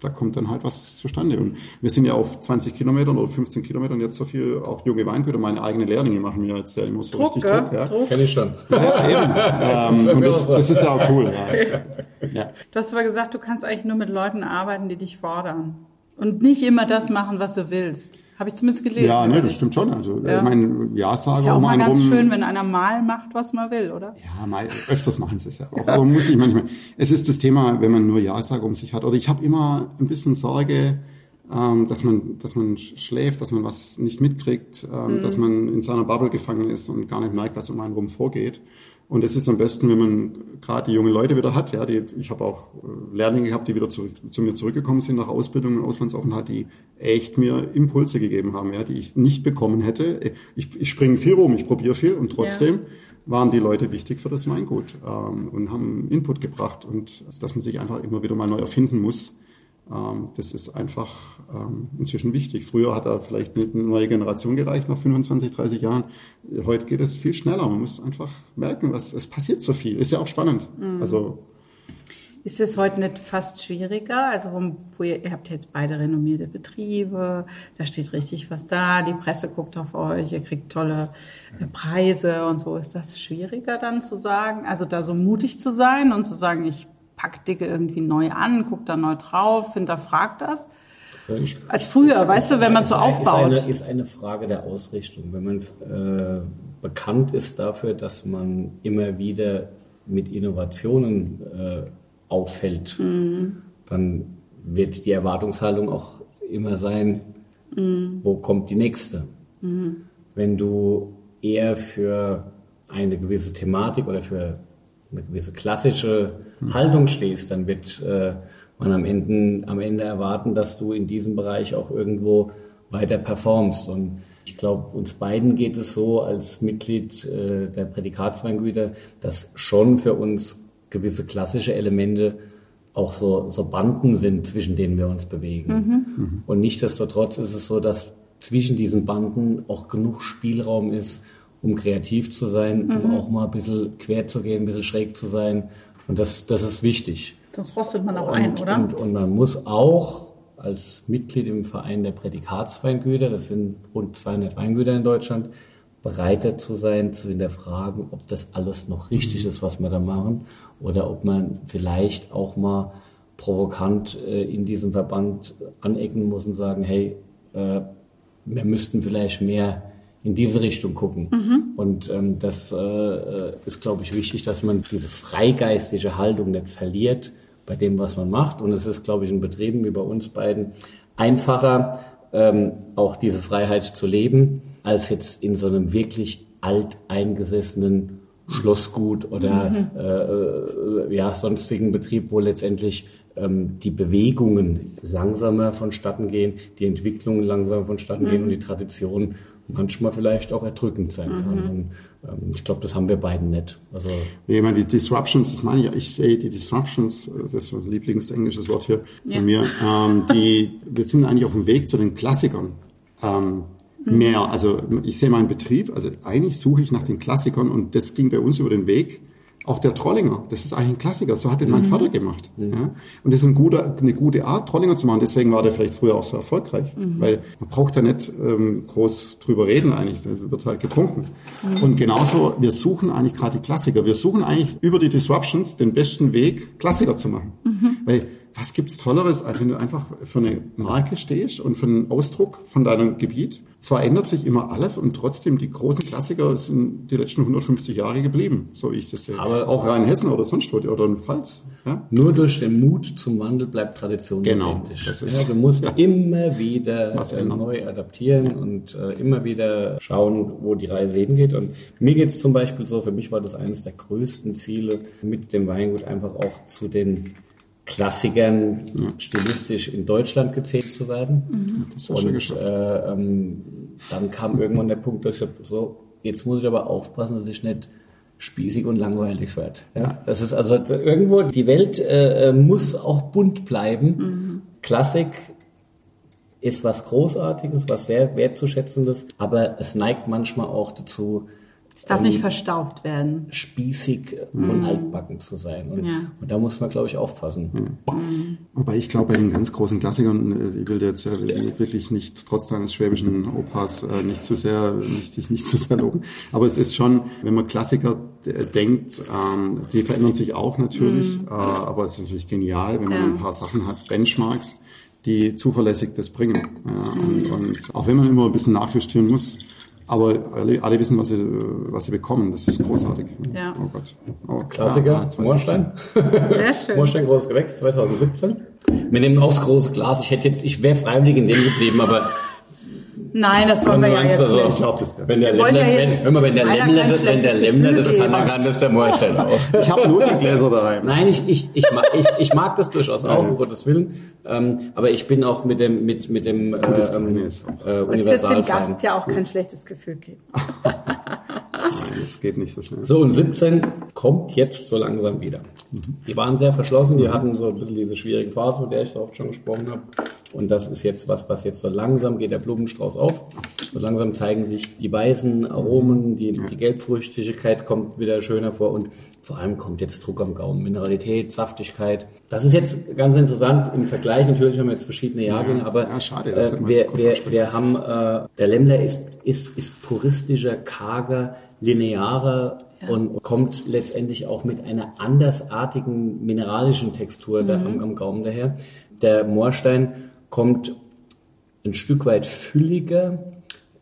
da kommt dann halt was zustande. Und wir sind ja auf 20 Kilometern oder 15 Kilometern jetzt so viel, auch junge Weingüter, meine eigenen Lehrlinge machen mir jetzt ja immer so Druck, richtig? Druck. Ja. Druck. Kenn ich schon. Ja, eben. ähm, und das, das ist ja auch cool. Ja. Ja. Du hast aber gesagt, du kannst eigentlich nur mit Leuten arbeiten, die dich fordern. Und nicht immer das machen, was du willst. Habe ich zumindest gelesen. Ja, ne, das stimmt schon. Also, Ja. ich meine, Ja-Sager Ist ja auch um mal einen ganz rum. schön, wenn einer mal macht, was man will, oder? Ja, mal, öfters machen sie es ja auch. Aber muss ich manchmal. Es ist das Thema, wenn man nur Ja-Sager um sich hat. Oder ich habe immer ein bisschen Sorge, ähm, dass man, dass man sch- schläft, dass man was nicht mitkriegt, ähm, dass man in seiner Bubble gefangen ist und gar nicht merkt, was um einen rum vorgeht. Und es ist am besten, wenn man gerade die jungen Leute wieder hat. Ja, die, ich habe auch äh, Lehrlinge gehabt, die wieder zurück, zu mir zurückgekommen sind nach Ausbildung und Auslandsaufenthalt, die echt mir Impulse gegeben haben, ja, die ich nicht bekommen hätte. Ich, ich springe viel rum, ich probiere viel und trotzdem waren die Leute wichtig für das Weingut ähm, und haben Input gebracht und dass man sich einfach immer wieder mal neu erfinden muss. Ähm, das ist einfach ähm, inzwischen wichtig. Früher hat da vielleicht eine neue Generation gereicht nach 25, 30 Jahren. Heute geht es viel schneller. Man muss einfach merken, was es passiert so viel. Ist ja auch spannend. Also Ist es heute nicht fast schwieriger? Also, wo, wo ihr, ihr habt jetzt beide renommierte Betriebe, da steht richtig was da, die Presse guckt auf euch, ihr kriegt tolle äh, Preise und so. Ist das schwieriger dann zu sagen? Also, da so mutig zu sein und zu sagen, ich pack Dicke irgendwie neu an, guck da neu drauf, hinterfragt das? Ich, Als früher, weißt du, wenn man so ist aufbaut. eine, ist eine Frage der Ausrichtung. Wenn man äh, bekannt ist dafür, dass man immer wieder mit Innovationen äh, auffällt, Mhm. dann wird die Erwartungshaltung auch immer sein, Mhm. wo kommt die nächste. Wenn du eher für eine gewisse Thematik oder für eine gewisse klassische Haltung stehst, dann wird äh, man am Ende, am Ende erwarten, dass du in diesem Bereich auch irgendwo weiter performst. Und ich glaube, uns beiden geht es so als Mitglied äh, der Prädikatsweingüter, dass schon für uns gewisse klassische Elemente auch so, so Banden sind, zwischen denen wir uns bewegen. Und nichtsdestotrotz ist es so, dass zwischen diesen Banden auch genug Spielraum ist, um kreativ zu sein, um auch mal ein bisschen quer zu gehen, ein bisschen schräg zu sein. Und das, das ist wichtig. Sonst rostet man auch ein, Und, oder? und, und man muss auch als Mitglied im Verein der Prädikatsweingüter, das sind rund 200 Weingüter in Deutschland, bereit dazu sein, zu hinterfragen, ob das alles noch richtig ist, was wir da machen, oder ob man vielleicht auch mal provokant äh, in diesem Verband anecken muss und sagen, hey, äh, wir müssten vielleicht mehr in diese Richtung gucken. Und ähm, das äh, ist, glaube ich, wichtig, dass man diese freigeistige Haltung nicht verliert bei dem, was man macht. Und es ist, glaube ich, in Betrieben wie bei uns beiden einfacher, ähm, auch diese Freiheit zu leben, als jetzt in so einem wirklich alteingesessenen Schlossgut oder äh, äh, ja, sonstigen Betrieb, wo letztendlich ähm, die Bewegungen langsamer vonstatten gehen, die Entwicklungen langsamer vonstatten gehen und die Tradition manchmal vielleicht auch erdrückend sein kann. Und, ähm, ich glaube, das haben wir beiden nicht. Also Ich meine, die Disruptions, das meine ich, ja, ich sehe die Disruptions, das ist so ein Lieblingsenglisches Wort hier von Ja. mir, ähm, die, wir sind eigentlich auf dem Weg zu den Klassikern. Ähm, mehr, also ich sehe meinen Betrieb, also eigentlich suche ich nach den Klassikern und das ging bei uns über den Weg. Auch der Trollinger, das ist eigentlich ein Klassiker, so hat den mein Vater gemacht. Ja? Und das ist ein guter, eine gute Art, Trollinger zu machen, deswegen war der vielleicht früher auch so erfolgreich, weil man braucht da nicht ähm, groß drüber reden eigentlich, das wird halt getrunken. Und genauso, wir suchen eigentlich gerade die Klassiker, wir suchen eigentlich über die Disruptions den besten Weg, Klassiker zu machen. Weil was gibt's Tolleres, als wenn du einfach für eine Marke stehst und für einen Ausdruck von deinem Gebiet? Zwar ändert sich immer alles und trotzdem die großen Klassiker sind die letzten 150 Jahre geblieben, so wie ich das sehe. Aber- auch Rheinhessen oder sonst wo oder in Pfalz. Ja? Nur durch den Mut zum Wandel bleibt Tradition Genau, das ist- ja, du musst immer wieder Was äh, neu adaptieren und äh, immer wieder schauen, wo die Reise hingeht. Und mir geht es zum Beispiel so, für mich war das eines der größten Ziele, mit dem Weingut einfach auch zu den Klassikern stilistisch in Deutschland gezählt zu werden. Du Und äh, ähm, dann kam irgendwann der Punkt, dass ich so, jetzt muss ich aber aufpassen, dass ich nicht spießig und langweilig werde. Ja? Das ist also irgendwo, die Welt äh, äh, muss auch bunt bleiben. Klassik ist was Großartiges, was sehr wertzuschätzendes, aber es neigt manchmal auch dazu, Es darf nicht verstaubt werden. spießig und altbacken zu sein. Und, Ja. und da muss man, glaube ich, aufpassen. Wobei ich glaube, bei den ganz großen Klassikern, äh, ich will dir jetzt äh, wirklich nicht, trotz deines schwäbischen Opas, äh, nicht zu sehr, nicht, nicht zu sehr loben. Aber es ist schon, wenn man Klassiker äh, denkt, ähm, die verändern sich auch natürlich, äh, aber es ist natürlich genial, wenn man Ja. ein paar Sachen hat, Benchmarks, die zuverlässig das bringen. Ja, und, und auch wenn man immer ein bisschen nachjustieren muss, aber alle, alle wissen, was sie, was sie bekommen. Das ist großartig. Ja. Oh Gott. Oh, Klassiker, ah, 2017. Moorstein. Sehr schön. Moorstein großes Gewächs 2017. Wir nehmen auch das große Glas. Ich hätte jetzt, ich wäre freiwillig in dem geblieben, aber Nein, das wollen wir ja jetzt du so? nicht. glaub, wenn der Lämmler, ja wenn, mal, wenn der Lämmler, das, wenn der Lämmler das kann, dann kann das der Moorstein auch. Ich habe Notegläser daheim. Nein, ich, ich, ich, mag, ich, ich mag das durchaus auch, um Gottes Willen. Ähm, aber ich bin auch mit dem, mit, mit dem äh, das ähm, äh, Und es wird dem. Gast ja auch kein schlechtes Gefühl geben. Nein, es geht nicht so schnell. So, und 17 kommt jetzt so langsam wieder. Die waren sehr verschlossen, die hatten so ein bisschen diese schwierige Phase, von der ich so oft schon gesprochen habe. Und das ist jetzt was, was jetzt so langsam geht der Blumenstrauß auf. So langsam zeigen sich die weißen Aromen, die, die Gelbfrüchtigkeit kommt wieder schöner vor und vor allem kommt jetzt Druck am Gaumen, Mineralität, Saftigkeit. Das ist jetzt ganz interessant im Vergleich. Natürlich haben wir jetzt verschiedene Jahrgänge, aber Ja, schade, das äh, wir wir, wir haben, äh, der Lämmler ist, ist, ist puristischer, karger, linearer und kommt letztendlich auch mit einer andersartigen mineralischen Textur da am, am Gaumen daher. Der Moorstein kommt ein Stück weit fülliger,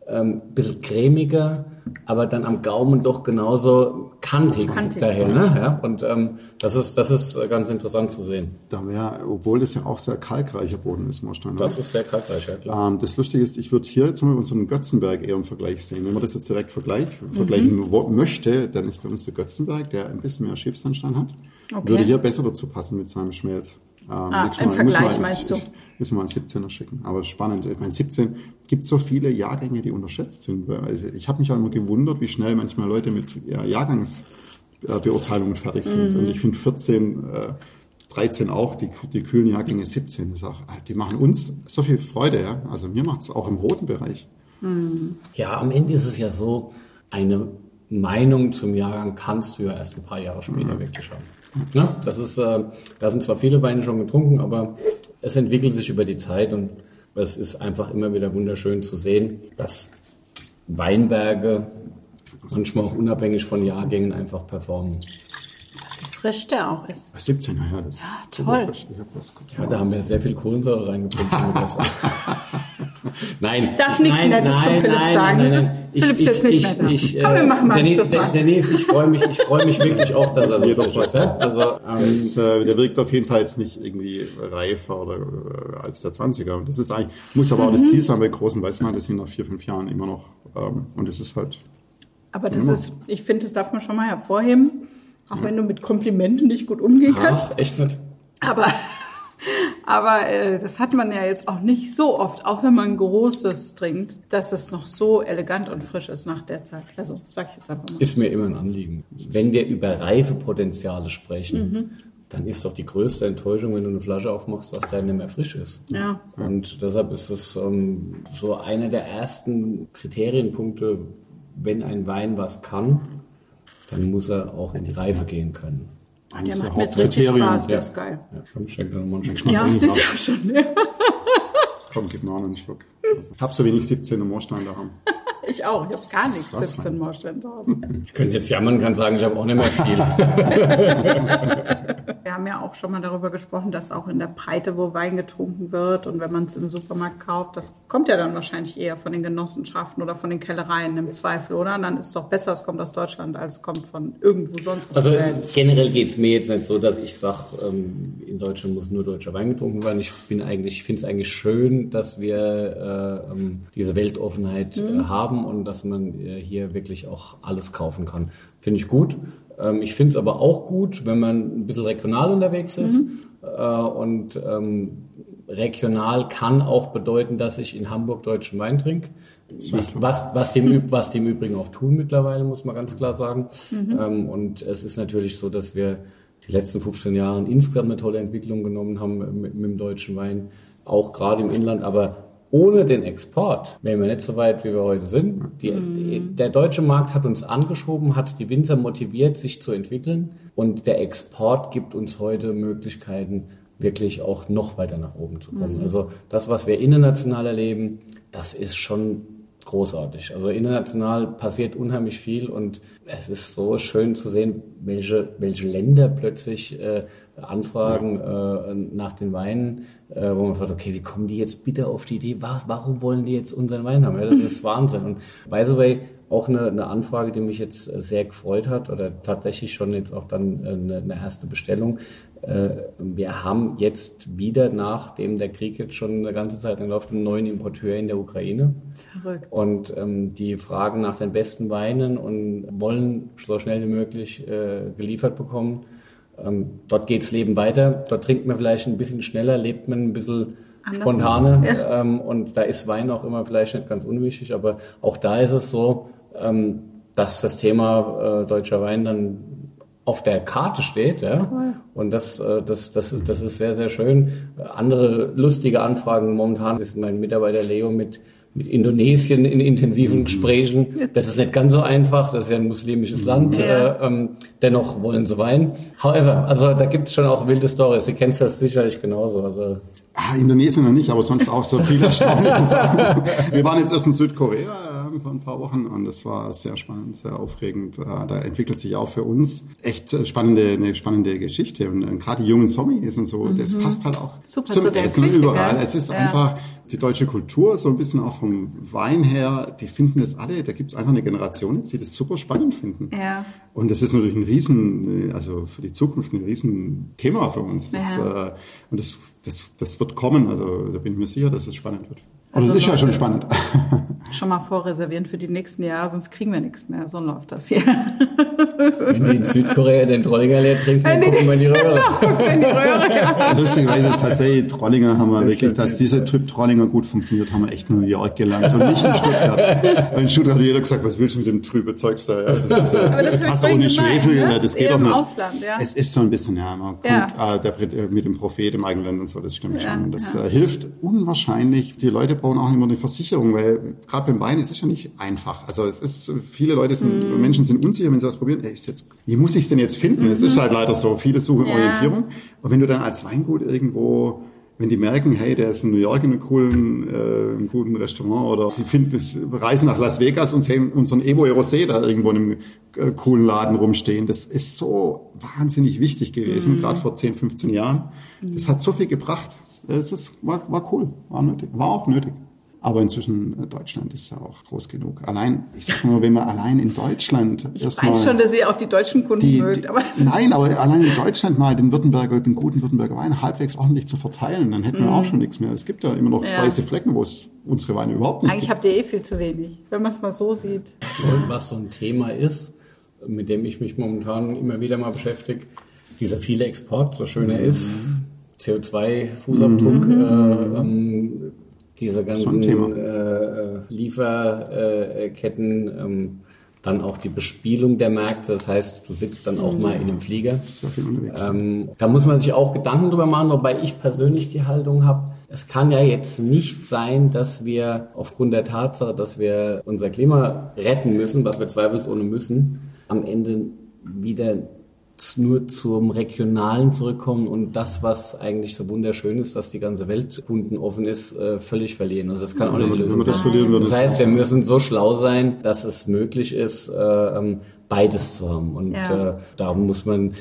ähm, ein bisschen cremiger, aber dann am Gaumen doch genauso kantig, Kantig. daher. Ne? Ja? Und ähm, das, ist, das ist äh, ganz interessant zu sehen. Da wäre, obwohl das ja auch sehr kalkreicher Boden ist, Moorstein. Das ist sehr kaltreich, ja klar. ähm, das Lustige ist, ich würde hier jetzt mal unseren Götzenberg eher im Vergleich sehen. Wenn man das jetzt direkt vergleich, vergleichen wo- möchte, dann ist bei uns der Götzenberg, der ein bisschen mehr Schiffsandstein hat, Okay. würde hier besser dazu passen mit seinem Schmelz. Ähm, Ah, im Vergleich mal- meinst du? Ich, müssen wir mal einen 17er schicken. Aber spannend. Ich meine, 17 gibt so viele Jahrgänge, die unterschätzt sind. Also ich habe mich auch immer gewundert, wie schnell manchmal Leute mit ja, Jahrgangsbeurteilungen fertig sind. Mhm. Und ich finde 14, äh, 13 auch, die, die kühlen Jahrgänge 17, ist auch, die machen uns so viel Freude. Ja? Also mir macht es auch im roten Bereich. Ja, am Ende ist es ja so, eine Meinung zum Jahrgang kannst du ja erst ein paar Jahre später wirklich haben. Ja, das ist, äh, da sind zwar viele Weine schon getrunken, aber es entwickelt sich über die Zeit und es ist einfach immer wieder wunderschön zu sehen, dass Weinberge manchmal auch unabhängig von Jahrgängen einfach performen. Frisch der auch ist. 17, ja, ja. Das ja, toll. Ich hab das kurz Ja, da haben wir sehr viel Kohlensäure reingepumpt. nein. Ich darf nichts Nettes zum Philipp sagen. Das ist- Philipp ist jetzt nicht mehr da. Komm, wir machen mal Denise, Schluss mal. Denise, ich freue mich, ich freue mich wirklich auch, dass er so frisch ist. Also, ähm, Das, äh, der wirkt auf jeden Fall jetzt nicht irgendwie reifer oder äh, als der 20er. Das ist eigentlich, muss aber auch Mhm. das Ziel sein bei großen Weißwein, das sind nach vier, fünf Jahren immer noch. Ähm, und es ist halt, Aber das ist, ich finde, das darf man schon mal hervorheben. Auch wenn du mit Komplimenten nicht gut umgehen kannst. ah, echt nicht. Aber, aber äh, das hat man ja jetzt auch nicht so oft, auch wenn man großes trinkt, dass es noch so elegant und frisch ist nach der Zeit. Also sag ich jetzt einfach mal. Ist mir immer ein Anliegen. Wenn wir über Reifepotenziale sprechen, Mhm. dann ist doch die größte Enttäuschung, wenn du eine Flasche aufmachst, dass der nicht mehr frisch ist. Ja. Und deshalb ist es ähm, so einer der ersten Kriterienpunkte, wenn ein Wein was kann, dann muss er auch in die Reife gehen können. Der eigentlich macht mir jetzt richtig. Spaß, der Ja. ist geil. Ja, komm, schenk mal einen Schluck. Ja, das ist ja schon. Komm, gib mir einen Schluck. Ich habe so wenig 17 im Moorstein da haben. Ich auch. Ich habe gar nichts. Krass, 17 Moorstein zu Hause. Ich könnte jetzt jammern, kann sagen, ich habe auch nicht mehr viel. Wir haben ja auch schon mal darüber gesprochen, dass auch in der Breite, wo Wein getrunken wird und wenn man es im Supermarkt kauft, das kommt ja dann wahrscheinlich eher von den Genossenschaften oder von den Kellereien im Zweifel, oder? Und dann ist es doch besser, es kommt aus Deutschland, als es kommt von irgendwo sonst. Also generell geht es mir jetzt nicht so, dass ich sage, ähm, in Deutschland muss nur deutscher Wein getrunken werden. Ich bin eigentlich, ich finde es eigentlich schön, dass wir äh, ähm, diese Weltoffenheit äh, haben und dass man äh, hier wirklich auch alles kaufen kann. Finde ich gut. Ähm, ich finde es aber auch gut, wenn man ein bisschen regional unterwegs ist. Äh, Äh, und ähm, regional kann auch bedeuten, dass ich in Hamburg deutschen Wein trinke. Was, was, was, dem, was dem Übrigen auch tun mittlerweile, muss man ganz klar sagen. Mhm. Ähm, und es ist natürlich so, dass wir die letzten 15 Jahre insgesamt eine tolle Entwicklung genommen haben mit, mit dem deutschen Wein, auch gerade im Inland, aber ohne den Export wären wir nicht so weit, wie wir heute sind. Die, mm. Der deutsche Markt hat uns angeschoben, hat die Winzer motiviert, sich zu entwickeln. Und der Export gibt uns heute Möglichkeiten, wirklich auch noch weiter nach oben zu kommen. Mm. Also das, was wir international erleben, das ist schon großartig. Also international passiert unheimlich viel und es ist so schön zu sehen, welche, welche Länder plötzlich äh, Anfragen äh, nach den Weinen, äh, wo man fragt, okay, wie kommen die jetzt bitte auf die Idee, warum wollen die jetzt unseren Wein haben? Ja, das ist Wahnsinn. Und by the way, auch eine, eine Anfrage, die mich jetzt sehr gefreut hat oder tatsächlich schon jetzt auch dann eine, eine erste Bestellung. Äh, wir haben jetzt wieder, nachdem der Krieg jetzt schon eine ganze Zeit lang läuft, einen neuen Importeur in der Ukraine. Verrückt. Und ähm, die fragen nach den besten Weinen und wollen so schnell wie möglich äh, geliefert bekommen. Ähm, dort geht's Leben weiter. Dort trinkt man vielleicht ein bisschen schneller, lebt man ein bisschen Anders. spontaner. Ja. Ähm, und da ist Wein auch immer vielleicht nicht ganz unwichtig. Aber auch da ist es so, ähm, dass das Thema äh, deutscher Wein dann auf der Karte steht. Ja? Und das, äh, das, das, ist, das ist sehr, sehr schön. Andere lustige Anfragen momentan ist mein Mitarbeiter Leo mit mit Indonesien in intensiven Gesprächen. Das ist nicht ganz so einfach, das ist ja ein muslimisches Land. Ja. Äh, ähm, dennoch wollen sie Wein. However, also da gibt es schon auch wilde Stories. Sie kennst das sicherlich genauso. Also Ah, Indonesien noch nicht, aber sonst auch so viele erstaunliche Sachen. Wir waren jetzt erst in Südkorea vor ein paar Wochen und das war sehr spannend, sehr aufregend. Äh, da entwickelt sich auch für uns echt spannende, eine spannende Geschichte und, gerade die jungen Zombies und so, mhm. das passt halt auch Super zum Essen Küche, überall. Gell? Es ist ja. einfach die deutsche Kultur, so ein bisschen auch vom Wein her, die finden das alle, da gibt es einfach eine Generation jetzt, die das super spannend finden. Ja. Und das ist natürlich ein Riesen, also für die Zukunft ein Riesenthema für uns. Das, ja. äh, und das, das, das wird kommen, also da bin ich mir sicher, dass es spannend wird. Und also das ist ja schon spannend. Schon mal vorreservieren für die nächsten Jahre, sonst kriegen wir nichts mehr. So läuft das hier. Wenn die in Südkorea den Trollinger leer trinken, dann gucken wir in die Röhre. in die Röhre ja. Lustigerweise ist tatsächlich Trollinger haben wir wirklich, dass dieser Typ Trollinger gut funktioniert, haben wir echt in New York gelernt und nicht in Stuttgart. in Stuttgart hat jeder gesagt, was willst du mit dem trübe Zeugs da? Ja, das ist, äh, das hast ohne Schwefel, ja, das geht doch nicht. Ausland, ja. Es ist so ein bisschen, ja, man ja. kommt äh, der, mit dem Prophet im eigenen Land und so, das stimmt schon. Und das äh, hilft unwahrscheinlich. Die Leute brauchen auch immer eine Versicherung, weil gerade beim Wein ist es ja nicht einfach. Also es ist, viele Leute sind, mm. Menschen sind unsicher, wenn sie was probieren. Ey, ist jetzt, wie muss ich es denn jetzt finden? Mm Es ist mhm. halt leider so. Viele suchen ja. Orientierung. Und wenn du dann als Weingut irgendwo wenn die merken, hey, der ist in New York in einem coolen, äh, einem guten Restaurant oder sie finden, reisen nach Las Vegas und sehen unseren Evo Rosé da irgendwo in einem äh, coolen Laden rumstehen. Das ist so wahnsinnig wichtig gewesen, mm. gerade vor 10, 15 Jahren. Mm. Das hat so viel gebracht. Das ist, war, war cool, war nötig, war auch nötig. Aber inzwischen äh, Deutschland ist ja auch groß genug. Allein, ich sag mal, wenn man allein in Deutschland ich weiß mal, schon, dass ihr auch die deutschen Kunden die, mögt. Aber nein, aber allein in Deutschland mal den Württemberger, den guten Württemberger Wein halbwegs ordentlich zu verteilen, dann hätten wir mm. auch schon nichts mehr. Es gibt ja immer noch ja. weiße Flecken, wo es unsere Weine überhaupt nicht Eigentlich gibt. habt ihr eh viel zu wenig, wenn man es mal so sieht. Was so ein Thema ist, mit dem ich mich momentan immer wieder mal beschäftige, dieser viele Export, so schön er ist, mhm. CO2-Fußabdruck, mhm. äh, ähm, diese ganzen äh, Lieferketten, ähm, dann auch die Bespielung der Märkte. Das heißt, du sitzt dann auch mal in einem Flieger. Ähm, da muss man sich auch Gedanken drüber machen, wobei ich persönlich die Haltung habe, es kann ja jetzt nicht sein, dass wir aufgrund der Tatsache, dass wir unser Klima retten müssen, was wir zweifelsohne müssen, am Ende wieder nur zum Regionalen zurückkommen und das, was eigentlich so wunderschön ist, dass die ganze Welt Kunden offen ist, äh, völlig verlieren. Also das kann auch nicht die Lösung sein. Das heißt, wir müssen so schlau sein, dass es möglich ist, äh, ähm, beides zu haben. Und ja. äh, darum muss man,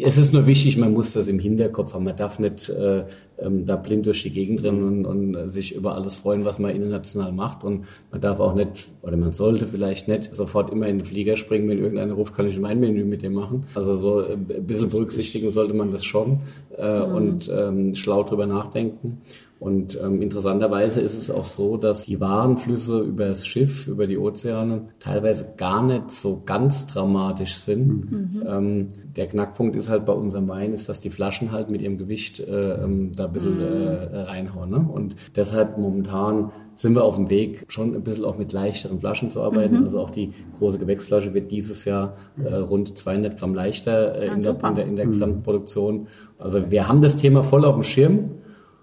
es ist nur wichtig, man muss das im Hinterkopf haben. Man darf nicht äh, ähm, da blind durch die Gegend rennen und, und sich über alles freuen, was man international macht. Und man darf auch nicht, oder man sollte vielleicht nicht sofort immer in den Flieger springen, wenn irgendeiner ruft, kann ich ein Weinmenü mit dem machen. Also so ein bisschen berücksichtigen sollte man das schon äh, mhm. und ähm, schlau drüber nachdenken. Und ähm, interessanterweise ist es auch so, dass die Warenflüsse über das Schiff, über die Ozeane teilweise gar nicht so ganz dramatisch sind. Mhm. Ähm, der Knackpunkt ist halt bei unserem Wein, ist, dass die Flaschen halt mit ihrem Gewicht äh, ähm, da ein bisschen mhm. äh, reinhauen. Ne? Und deshalb momentan sind wir auf dem Weg, schon ein bisschen auch mit leichteren Flaschen zu arbeiten. Mhm. Also auch die große Gewächsflasche wird dieses Jahr äh, rund 200 Gramm leichter äh, in, der, in, der, in der mhm. Gesamtproduktion. Also wir haben das Thema voll auf dem Schirm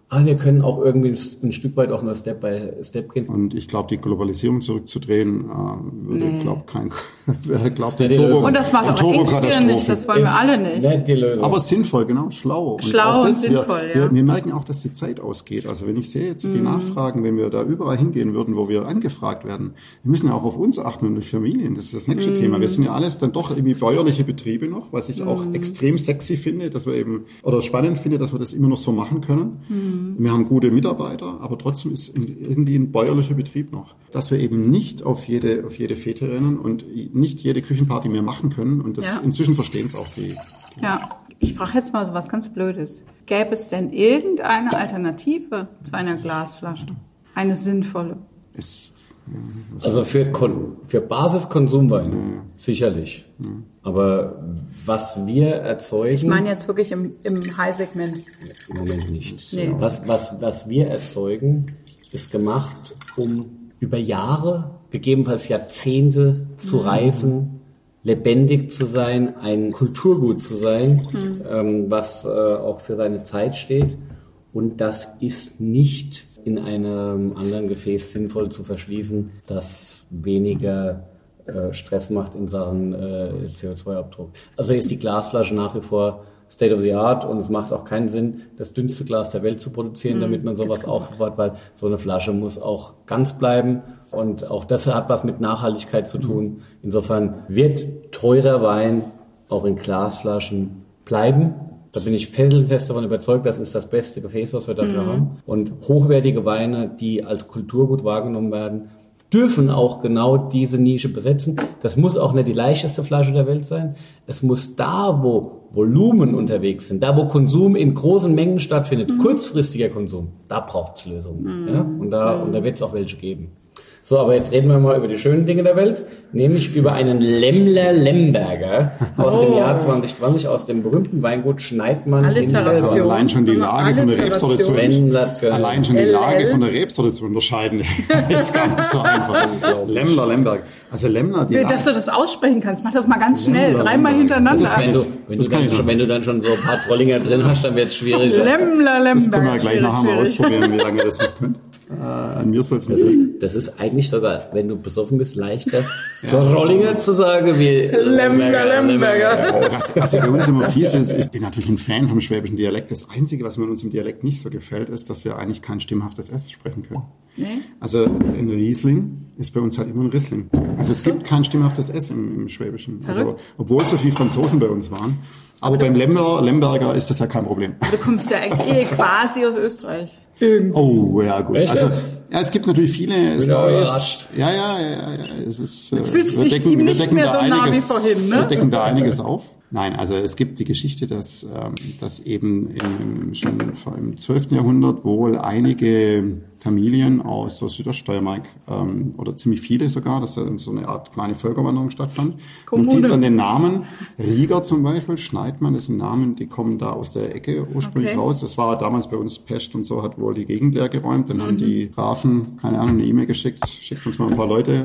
ah, wir können auch irgendwie ein Stück weit auch nur Step by Step gehen. Und ich glaube, die Globalisierung zurückzudrehen, äh, würde, nee. glaube kein, wer glaubt, der Turbo, Und das macht auch Hengstieren nicht, das wollen wir alle nicht. nicht die Lösung. Aber sinnvoll, genau, schlau. Schlau und, das, und sinnvoll, wir, ja. Wir, wir, merken auch, dass die Zeit ausgeht. Also wenn ich sehe jetzt die mhm. Nachfragen, wenn wir da überall hingehen würden, wo wir angefragt werden, wir müssen ja auch auf uns achten und die Familien, das ist das nächste mhm. Thema. Wir sind ja alles dann doch irgendwie bäuerliche Betriebe noch, was ich mhm. auch extrem sexy finde, dass wir eben, oder spannend finde, dass wir das immer noch so machen können. Mhm. Wir haben gute Mitarbeiter, aber trotzdem ist irgendwie ein bäuerlicher Betrieb noch. Dass wir eben nicht auf jede, auf jede Fete rennen und nicht jede Küchenparty mehr machen können. Und das ja. inzwischen verstehen es auch die, die. Ja. Ich frage jetzt mal so was ganz Blödes. Gäbe es denn irgendeine Alternative zu einer Glasflasche? Eine sinnvolle? Es also für, für Basiskonsumwein ja. sicherlich. Ja. Aber was wir erzeugen. Ich meine jetzt wirklich im, im High-Segment. Im Moment nicht. Nee. Was, was, was wir erzeugen, ist gemacht, um über Jahre, gegebenenfalls Jahrzehnte zu mhm. reifen, lebendig zu sein, ein Kulturgut zu sein, mhm. ähm, was äh, auch für seine Zeit steht. Und das ist nicht in einem anderen Gefäß sinnvoll zu verschließen, das weniger äh, Stress macht in Sachen äh, CO2-Abdruck. Also ist die Glasflasche nach wie vor State of the Art und es macht auch keinen Sinn, das dünnste Glas der Welt zu produzieren, mhm, damit man sowas aufbewahrt, weil so eine Flasche muss auch ganz bleiben und auch das hat was mit Nachhaltigkeit zu tun. Insofern wird teurer Wein auch in Glasflaschen bleiben da bin ich felsenfest davon überzeugt, das ist das beste Gefäß, was wir dafür mhm. haben. Und hochwertige Weine, die als Kulturgut wahrgenommen werden, dürfen auch genau diese Nische besetzen. Das muss auch nicht die leichteste Flasche der Welt sein. Es muss da, wo Volumen unterwegs sind, da, wo Konsum in großen Mengen stattfindet, mhm. kurzfristiger Konsum, da braucht es Lösungen. Mhm. Ja? Und da, und da wird es auch welche geben. So, aber jetzt reden wir mal über die schönen Dinge der Welt, nämlich über einen Lemmler Lemberger aus oh. dem Jahr 2020 aus dem berühmten Weingut Schneidmann Alliteration. in Allein schon die Lage von der Rebsorte zu, allein schon die Lage von der Rebsorte zu unterscheiden, ist ganz so einfach. Lemmler Lemberg. Also Lemmler, die Dass du das aussprechen kannst, mach das mal ganz schnell, dreimal hintereinander. wenn, du, wenn, du dann schon, wenn du dann schon so ein paar Trollinger drin hast, dann wird es schwierig. Lemmler Lemberg. Das können wir gleich nachher mal ausprobieren, wie lange das noch könnt. Äh, an mir soll es nicht. Das ist, das ist eigentlich sogar, wenn du besoffen bist, leichter, ja. Rollinger zu sagen wie Lemberger. Lemberger. Was, was ja bei uns immer fies ist, ich bin natürlich ein Fan vom schwäbischen Dialekt. Das Einzige, was mir uns im Dialekt nicht so gefällt, ist, dass wir eigentlich kein stimmhaftes S sprechen können. Nee. Also ein Riesling ist bei uns halt immer ein Riesling. Also es gibt kein stimmhaftes S im, im Schwäbischen. Also, obwohl so viele Franzosen bei uns waren. Aber beim Lember, Lemberger ist das ja kein Problem. Du kommst ja eigentlich eh quasi aus Österreich. Irgendwie. Oh, ja, gut. Also, ja, es gibt natürlich viele Stories. Ja, ja, ja, ja, es ist, Jetzt fühlst du dich decken, ihm nicht mehr so nah einiges, wie vorhin, ne? Wir decken da einiges auf. Nein, also es gibt die Geschichte, dass, ähm, dass eben im, schon im 12. Jahrhundert wohl einige Familien aus der Südoststeiermark ähm, oder ziemlich viele sogar, dass da so eine Art kleine Völkerwanderung stattfand. Kommune. Man sieht an den Namen, Rieger zum Beispiel, Schneidmann, das sind Namen, die kommen da aus der Ecke ursprünglich okay. raus. Das war damals bei uns Pest und so, hat wohl die Gegend leer geräumt. Dann mhm. haben die Grafen, keine Ahnung, eine E-Mail geschickt, schickt uns mal ein paar Leute.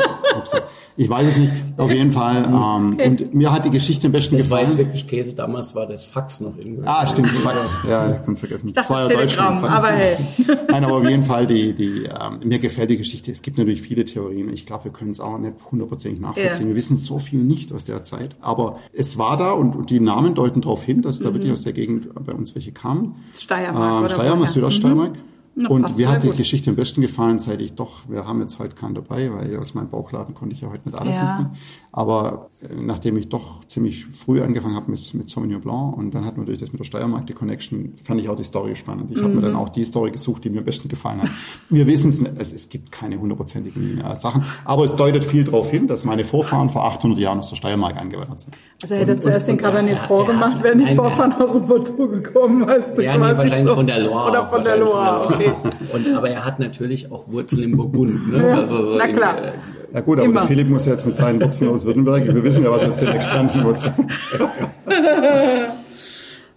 ich weiß es nicht, auf jeden Fall. Ähm, okay. Und mir hat die Geschichte am besten das gefallen. Das war wirklich Käse, damals war das Fax noch irgendwie. Ah, stimmt, Fax, ja, ich kann es vergessen. Ich dachte, das war ja Telegram, aber hey. Nein, aber auf jeden Fall die, die, ähm, mir gefällt die Geschichte. Es gibt natürlich viele Theorien. Ich glaube, wir können es auch nicht hundertprozentig nachvollziehen. Ja. Wir wissen so viel nicht aus der Zeit. Aber es war da und, und die Namen deuten darauf hin, dass da mhm. wirklich aus der Gegend bei uns welche kamen. Steiermark. Ähm, Steiermark, Südoststeiermark. Mhm. Na, und mir hat die gut. Geschichte am besten gefallen, seit ich doch, wir haben jetzt heute keinen dabei, weil aus meinem Bauchladen konnte ich ja heute nicht alles ja. mitnehmen. Aber äh, nachdem ich doch ziemlich früh angefangen habe mit, mit Sauvignon Blanc und dann hat natürlich das mit der Steiermark die Connection, fand ich auch die Story spannend. Ich mhm. habe mir dann auch die Story gesucht, die mir am besten gefallen hat. Wir wissen es nicht, es, gibt keine hundertprozentigen äh, Sachen, aber es deutet viel darauf hin, dass meine Vorfahren vor 800 Jahren aus der Steiermark eingewandert sind. Also hätte er zuerst den Cabernet ja, vorgemacht, ja, wären die Vorfahren aus dem Porto gekommen, weißt du, ja, nee, wahrscheinlich so. von der Loire. Oder von der Loire, okay. Okay. Und, aber er hat natürlich auch Wurzeln im Burgund. Ne? Also so Na in, klar. äh, Ja gut, aber Immer. der Philipp muss ja jetzt mit seinen Wurzeln aus Württemberg. Wir wissen ja, was er jetzt demnächst muss.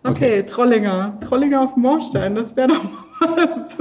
Okay, Trollinger. Trollinger auf Moorstein, das wäre doch was.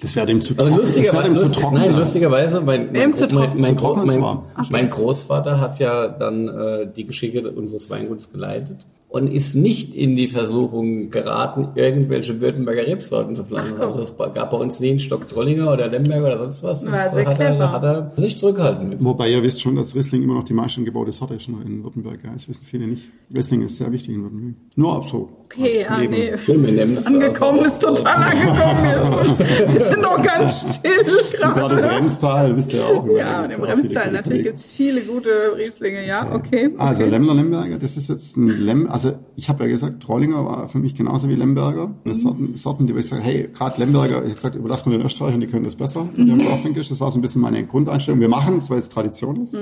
Das wäre dem zu Also trocken. Das wäre lustigerweise, dem zu lustig, trocken. nein, ja. lustigerweise, mein, mein, zu mein, trocken? mein, Zu trocken mein, zwar. mein Großvater hat ja dann äh, die Geschicke unseres Weinguts geleitet und ist nicht in die Versuchung geraten, irgendwelche Württemberger Rebsorten zu pflanzen. Ach so. Also es gab bei uns nie einen Stock Trollinger oder Lemberger oder sonst was. Ja, Das sehr hat, er, hat er sich zurückgehalten. Wobei ihr wisst schon, dass Riesling immer noch die meisten gebaute Sorte ist noch in Württemberg. Ja, das wissen viele nicht. Riesling ist sehr wichtig in Württemberg. Nur ab so. Okay, ah, Leben. nee. Wir nehmen das Angekommen ist total angekommen jetzt. Wir sind noch ganz still Und gerade das gerade. Remstal, wisst ihr auch. Ja, und im Remstal natürlich gibt's viele gute Rieslinge, ja, okay. okay. Also Lemmler Lemberger, das ist jetzt ein Lem, also ich habe ja gesagt, Trollinger war für mich genauso wie Lemberger. Das Sorten, Sorten, die ich sage, hey, gerade Lemberger, ich habe gesagt, überlass mal den Österreichern, die können das besser. Blaufränkisch, das war so ein bisschen meine Grundeinstellung. Wir machen es, weil es Tradition ist.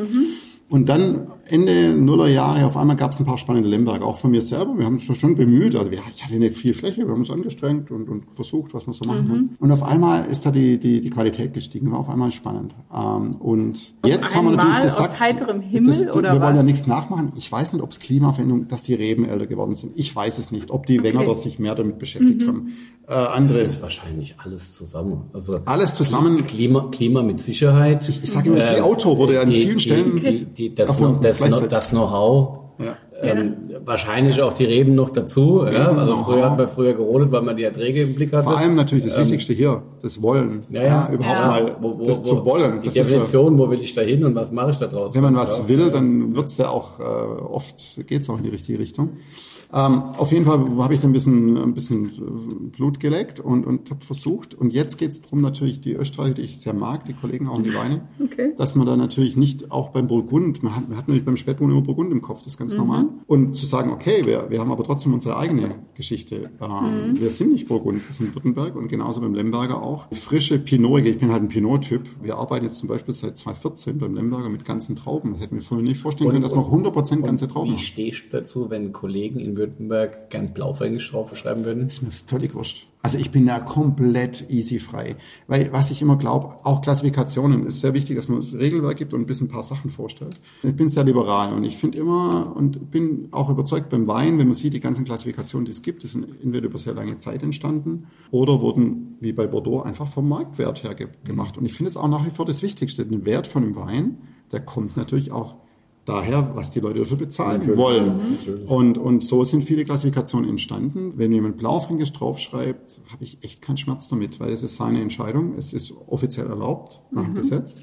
Und dann Ende Nuller Jahre, auf einmal gab es ein paar spannende Lemberger, auch von mir selber. Wir haben uns schon bemüht, also wir, ich hatte nicht viel Fläche, wir haben uns angestrengt und, und versucht, was wir so machen können. Und auf einmal ist da die, die, die Qualität gestiegen, war auf einmal spannend. Ähm, und jetzt haben wir natürlich gesagt, aus heiterem Himmel das, oder wir wollen ja was? nichts nachmachen. Ich weiß nicht, ob es Klimaveränderung, dass die Reben älter geworden sind. Ich weiß es nicht, ob die Wengerer sich mehr damit beschäftigt haben. Äh, andere, Das ist wahrscheinlich alles zusammen. Also alles zusammen. Klima, Klima mit Sicherheit. Ich, ich sage immer, das ist wie Auto, wurde ja an die, vielen Stellen die, die, das, erfunden, das, das Know-how. Ja. Ähm, wahrscheinlich auch die Reben noch dazu. Ja? Also Know-how. früher hat man früher gerodet, weil man die Erträge im Blick hatte. Vor allem natürlich das Wichtigste hier, das Wollen. ja, ja. überhaupt Ja. mal wo, wo, das wo, zu wollen. Die Das ist ja, Definition, wo will ich da hin und was mache ich da draus? wenn man Ja. was will, dann wird's ja auch äh, oft geht's auch in die richtige Richtung. Ähm, auf jeden Fall habe ich da ein bisschen, ein bisschen äh, Blut geleckt und, und habe versucht. Und jetzt geht's drum natürlich die Österreicher, die ich sehr mag, die Kollegen auch in die Weine, Okay. dass man da natürlich nicht auch beim Burgund, man hat, man hat nämlich beim Spätburgund immer Burgund im Kopf, das ist ganz normal. Und zu sagen, okay, wir, wir haben aber trotzdem unsere eigene Geschichte. Ähm, Wir sind nicht Burgund, wir sind Württemberg und genauso beim Lemberger auch. Frische Pinotige, ich bin halt ein Pinot-Typ. Wir arbeiten jetzt zum Beispiel seit 2014 beim Lemberger mit ganzen Trauben. Das hätten wir vorher nicht vorstellen können, dass wir noch 100% ganze Trauben Wie haben. stehst du dazu, wenn Kollegen in Württemberg gern Blaufränkisch draufschreiben würden? ist mir völlig wurscht. Also ich bin da komplett easy frei. Weil was ich immer glaube, auch Klassifikationen ist sehr wichtig, dass man das Regelwerk gibt und ein bisschen ein paar Sachen vorstellt. Ich bin sehr liberal und ich finde immer und bin auch überzeugt beim Wein, wenn man sieht, die ganzen Klassifikationen, die es gibt, die sind entweder über sehr lange Zeit entstanden oder wurden, wie bei Bordeaux, einfach vom Marktwert her ge gemacht. Und ich finde es auch nach wie vor das Wichtigste. Den Wert von einem Wein, der kommt natürlich auch daher, was die Leute dafür bezahlen Natürlich. wollen. Natürlich. Und, und so sind viele Klassifikationen entstanden. Wenn jemand Blaufränkisch draufschreibt, habe ich echt keinen Schmerz damit, weil es ist seine Entscheidung. Es ist offiziell erlaubt nach dem Gesetz.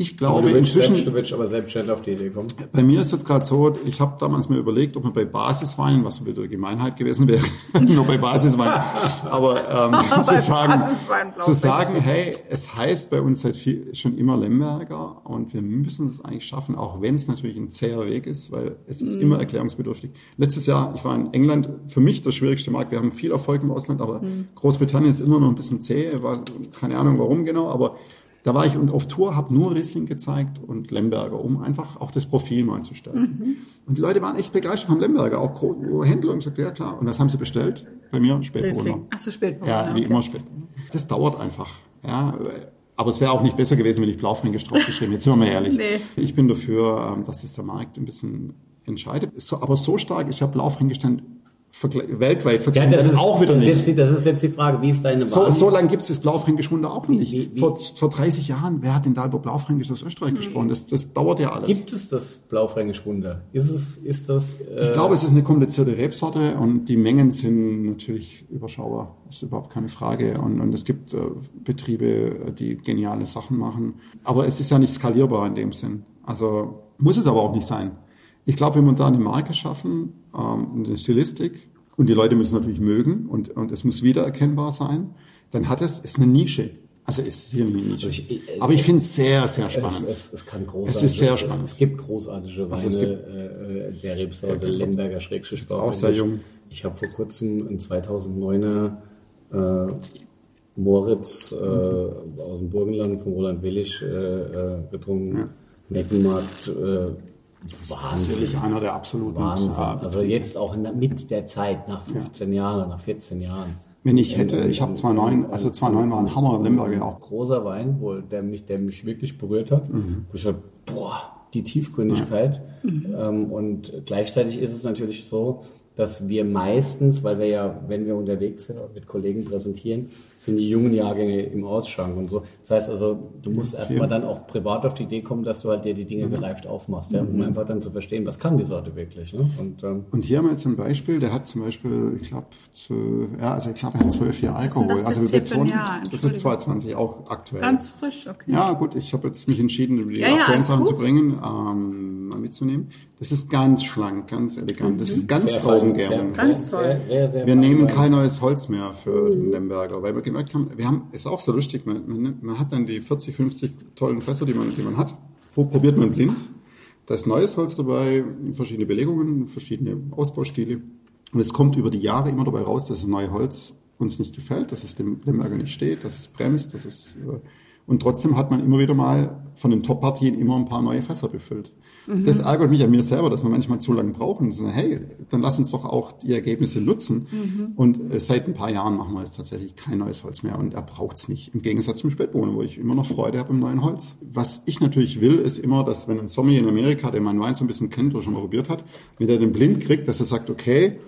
Ich Aber glaube du willst, inzwischen, selbst, du willst aber selbst schnell auf die Idee kommen. bei mir ist jetzt gerade so, ich habe damals mir überlegt, ob man bei Basisweinen, was wieder Gemeinheit gewesen wäre, nur bei Basiswein, aber ähm, zu sagen, Basiswein zu sagen, hey, es heißt bei uns seit viel, schon immer Lemberger und wir müssen es eigentlich schaffen, auch wenn es natürlich ein zäher Weg ist, weil es ist immer erklärungsbedürftig. Letztes Jahr, ich war in England, für mich der schwierigste Markt. Wir haben viel Erfolg im Ausland, aber Großbritannien ist immer noch ein bisschen zäh, war, keine Ahnung warum genau, aber da war ich und auf Tour, habe nur Riesling gezeigt und Lemberger, um einfach auch das Profil mal zu stärken. Und die Leute waren echt begeistert vom Lemberger, auch Händler und gesagt, ja klar. Und was haben sie bestellt? Bei mir Spätburgunder. Riesling. Ach so, spät. Ja, wie immer Spätburgunder. Das dauert einfach. Ja, aber es wäre auch nicht besser gewesen, wenn ich Blaufränkisch draufgeschrieben hätte. Jetzt sind wir mal ehrlich. Nee. Ich bin dafür, ähm, dass es der Markt ein bisschen entscheidet. Aber so stark, ich habe Blaufränkisch dann weltweit Ja, verglichen, das ist auch wieder das nicht. Jetzt das ist jetzt die Frage, wie ist deine So, Wahrnehmung? so lange gibt es das Blaufränkisch Wunder auch nicht. Wie- wie- vor, vor 30 Jahren, wer hat denn da über Blaufränkisch aus Österreich gesprochen? Das, das dauert ja alles. Gibt es das Blaufränkisch Wunder? Ist es, ist das, äh, ich glaube, es ist eine komplizierte Rebsorte und die Mengen sind natürlich überschaubar. Das ist überhaupt keine Frage. Und, und es gibt äh, Betriebe, die geniale Sachen machen. Aber es ist ja nicht skalierbar in dem Sinn. Also muss es aber auch nicht sein. Ich glaube, wenn wir da eine Marke schaffen, ähm, eine Stilistik, und die Leute müssen natürlich mögen und, und es muss wiedererkennbar sein, dann hat es, ist eine Nische. Also es ist hier eine Nische. Also ich- ich- aber ich finde es sehr, sehr es, spannend. es, es kann großartig Es ist sehr es, spannend. Es, gibt großartige Weine Also es gibt- äh, äh, der Rebsorte Lemberger Schrägstrich auch sehr jung. Ich habe vor kurzem einen 2009er äh, Moritz äh, aus dem Burgenland von Roland Willig äh, äh, getrunken. Neckenmarkt, äh, Wahnsinn. Natürlich einer der absoluten Wahnsinn. äh, Also jetzt auch in der, mit der Zeit, nach 15 Jahren, nach 14 Jahren. Wenn ich hätte, ich habe 2,9, also 2,9 war ein Hammer, Lemberger ja auch. Großer Wein, wo der mich, der mich wirklich berührt hat. Mhm. Wo ich so, boah, die Tiefgründigkeit. Ähm, und gleichzeitig ist es natürlich so, dass wir meistens, weil wir ja, wenn wir unterwegs sind und mit Kollegen präsentieren, sind die jungen Jahrgänge im Ausschank und so. Das heißt also, du musst erstmal dann auch privat auf die Idee kommen, dass du halt dir die Dinge gereift aufmachst, ja, um einfach dann zu verstehen, was kann die Sorte wirklich. Ne? Und, ähm, Und hier haben wir jetzt ein Beispiel, der hat zum Beispiel, ich glaube, ja, also ich glaube, er hat zwölf Jahre Alkohol. das also wir betonen, Jahr? das ist Entschuldigung. 2020 auch aktuell. Ganz frisch, okay. Ja, gut, ich habe jetzt mich entschieden, die Ja, ja, Sachen zu bringen, ähm, mal mitzunehmen. Das ist ganz schlank, ganz elegant. Das ist ganz sehr Traubengärung. Ganz toll. Sehr, sehr, sehr Wir nehmen kein neues Holz mehr für den Lemberger, weil wir gemerkt haben, wir haben, ist auch so lustig, man, man, man hat dann die 40, 50 tollen Fässer, die man, die man hat, probiert man blind. Da ist neues Holz dabei, verschiedene Belegungen, verschiedene Ausbaustile. Und es kommt über die Jahre immer dabei raus, dass das neue Holz uns nicht gefällt, dass es dem Lemberger nicht steht, dass es bremst, dass es, äh, und trotzdem hat man immer wieder mal von den Top-Partien immer ein paar neue Fässer befüllt. Das ärgert mich an mir selber, dass wir manchmal zu lange brauchen. Und so, hey, dann lass uns doch auch die Ergebnisse nutzen. Und äh, seit ein paar Jahren machen wir jetzt tatsächlich kein neues Holz mehr und er braucht's nicht. Im Gegensatz zum Spätburgunder, wo ich immer noch Freude habe im neuen Holz. Was ich natürlich will, ist immer, dass wenn ein Sommelier in Amerika, der meinen Wein so ein bisschen kennt oder schon mal probiert hat, wenn er den blind kriegt, dass er sagt, okay,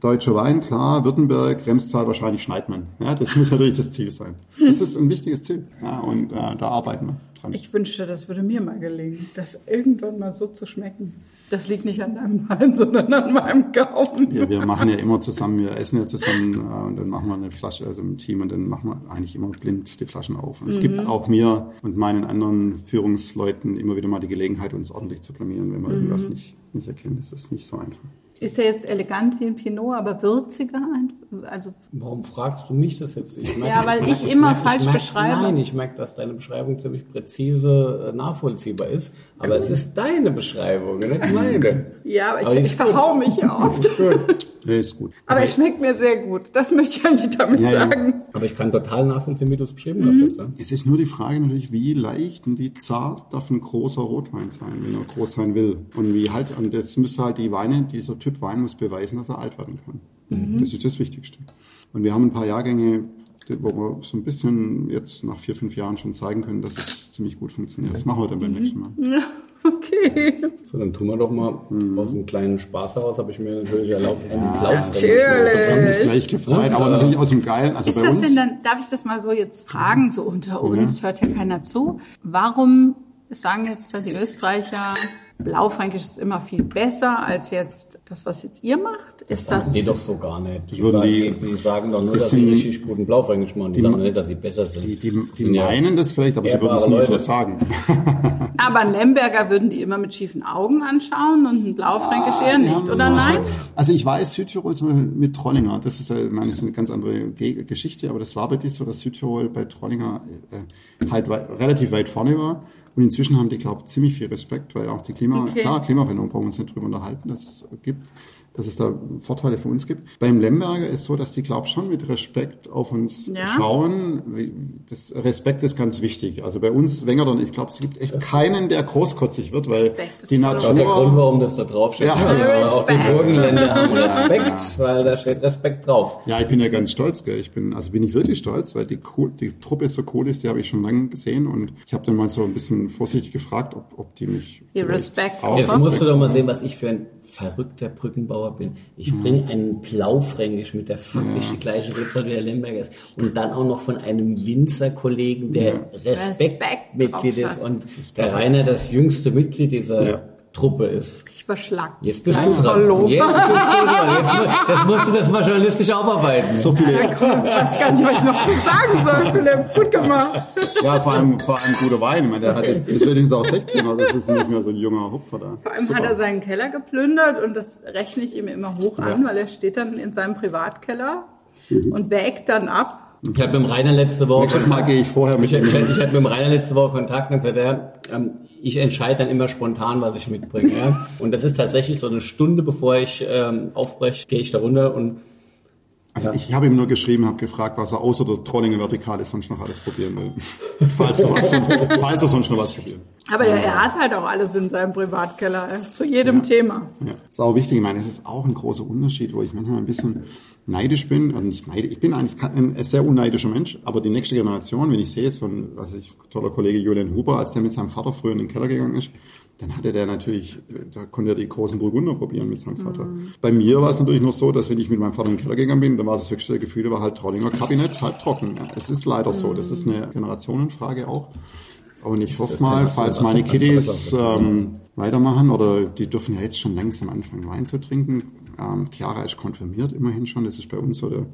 Deutscher Wein, klar, Württemberg, Remstal, wahrscheinlich Schneidmann. Ja, das muss natürlich das Ziel sein. Das ist ein wichtiges Ziel. Ja, und äh, da arbeiten wir dran. Ich wünschte, das würde mir mal gelingen, das irgendwann mal so zu schmecken. Das liegt nicht an deinem Wein, sondern an meinem Gaumen. Wir, wir machen ja immer zusammen, wir essen ja zusammen äh, und dann machen wir eine Flasche, also im Team und dann machen wir eigentlich immer blind die Flaschen auf. Und es gibt auch mir und meinen anderen Führungsleuten immer wieder mal die Gelegenheit, uns ordentlich zu blamieren, wenn wir irgendwas nicht, nicht erkennen. Das ist nicht so einfach. Ist er jetzt elegant wie ein Pinot, aber würziger? Also Warum fragst du mich das jetzt? Ich merke- Ja, weil merke- ich immer merke- falsch merke- beschreibe. Nein, ich merke, dass deine Beschreibung ziemlich präzise äh, nachvollziehbar ist. Aber es ist deine Beschreibung, nicht meine. Ja, aber ich, Aber ich ist gut. verhau mich ja oft. Gut. Nee, ist gut. Aber er schmeckt mir sehr gut. Das möchte ich eigentlich damit Ja, ja. sagen. Aber ich kann total nachvollziehen, wie du es beschrieben hast. Ne? Es ist nur die Frage natürlich, wie leicht und wie zart darf ein großer Rotwein sein, wenn er groß sein will. Und wie halt, und jetzt müsste halt die Weine, dieser Typ Wein muss beweisen, dass er alt werden kann. Das ist das Wichtigste. Und wir haben ein paar Jahrgänge, wo wir so ein bisschen jetzt nach vier, fünf Jahren schon zeigen können, dass es ziemlich gut funktioniert. Das machen wir dann beim nächsten Mal. Okay. So, dann tun wir doch mal Mhm. aus einem kleinen Spaß heraus, habe ich mir natürlich erlaubt, einen Lauf natürlich. Das hat mich gleich gefreut, aber natürlich aus dem Geilen. Also Ist bei das uns, denn dann, darf ich das mal so jetzt fragen, so unter uns, hört ja keiner zu. Warum sagen jetzt, dass die Österreicher, Blaufränkisch ist immer viel besser als jetzt das, was jetzt ihr macht? Ist das, Nee, doch so gar nicht. Die, sagen, die- die, die sagen doch nur, das dass sie richtig guten Blaufränkisch machen. Die, sagen nicht, dass sie besser sind. die, die, die Sind ja meinen das vielleicht, aber sie würden es nicht so sagen. aber einen Lemberger würden die immer mit schiefen Augen anschauen und einen Blaufränkisch eher nicht, Ja, oder nein? Also ich weiß Südtirol zum Beispiel mit Trollinger, das ist ja meine, ist eine ganz andere Ge Geschichte, aber das war wirklich so, dass Südtirol bei Trollinger äh, halt wei relativ weit vorne war. Und inzwischen haben die, glaube ich, ziemlich viel Respekt, weil auch die Klima, Okay. klar, Klimaveränderung brauchen wir uns nicht drüber unterhalten, dass es gibt, dass es da Vorteile für uns gibt. Beim Lemberger ist so, dass die, glaube ich, schon mit Respekt auf uns Ja. schauen. Das Respekt ist ganz wichtig. Also bei uns Wengertern, ich glaube, es gibt echt keinen, der großkotzig wird, weil Respekt ist die voll Das ist auch der Grund, Natur... warum das da draufsteht. Ja. Also auch die Respekt. Burgenländer haben Respekt, weil da steht Respekt drauf. Ja, ich bin ja ganz stolz, gell. Ich bin, also bin ich wirklich stolz, weil die, die Truppe so cool ist, die habe ich schon lange gesehen und ich habe dann mal so ein bisschen vorsichtig gefragt, ob, ob die mich Ihr Respekt auch- Jetzt Was? musst du doch mal sehen, was ich für ein verrückter Brückenbauer bin. Ich bringe einen Blaufränkisch mit der faktisch die gleiche Rebsorte wie der Lemberger ist. Und dann auch noch von einem Winzerkollegen, der Respekt Respektmitglied drauf ist. und der Rainer. das jüngste Mitglied dieser Ja. Truppe ist. Ich überschlag. Jetzt bist Nein, du dran. Jetzt bist du dran. Jetzt, musst- jetzt musst du das mal journalistisch aufarbeiten. so viele, Ich weiß gar nicht, was ich noch zu sagen soll, Philipp. Gut gemacht. ja, vor allem, vor allem guter Wein. Ich meine, der hat jetzt, ist übrigens auch 16, aber das ist nicht mehr so ein junger Hupfer da. Vor allem Super. hat er seinen Keller geplündert und das rechne ich ihm immer hoch an, weil er steht dann in seinem Privatkeller und wägt dann ab. Ich hatte mit dem Rainer letzte Woche Nächstes Mal gehe ich vorher mit Ich, ich, ihm. ich hatte mit dem Rainer letzte Woche Kontakt und sagte, er, ähm, ich entscheide dann immer spontan, was ich mitbringe. Ja? Und das ist tatsächlich so eine Stunde, bevor ich ähm, aufbreche, gehe ich da runter und Also ich habe ihm nur geschrieben, habe gefragt, was er außer der Trollinger Vertikale sonst noch alles probieren will. falls, er was, falls er sonst noch was probiert. Aber er, er hat halt auch alles in seinem Privatkeller, äh, zu jedem Ja. Thema. Ja, ist auch wichtig. Ich meine, es ist auch ein großer Unterschied, wo ich manchmal ein bisschen neidisch bin. Also nicht neidisch. Ich bin eigentlich ein sehr unneidischer Mensch, aber die nächste Generation, wenn ich sehe, so ein, was ich, toller Kollege Julian Huber, als der mit seinem Vater früher in den Keller gegangen ist, dann hatte der natürlich, da konnte er die großen Burgunder probieren mit seinem Vater. Bei mir war es natürlich noch so, dass wenn ich mit meinem Vater in den Keller gegangen bin, dann war das höchste Gefühl, war halt Trollinger Kabinett, halb trocken. Ja, es ist leider so. Das ist eine Generationenfrage auch. Und ich hoffe ist mal, ja was, falls was meine Kiddies ähm, weitermachen oder die dürfen ja jetzt schon langsam anfangen, Wein zu trinken. Ähm, Chiara ist konfirmiert immerhin schon. Das ist bei uns so der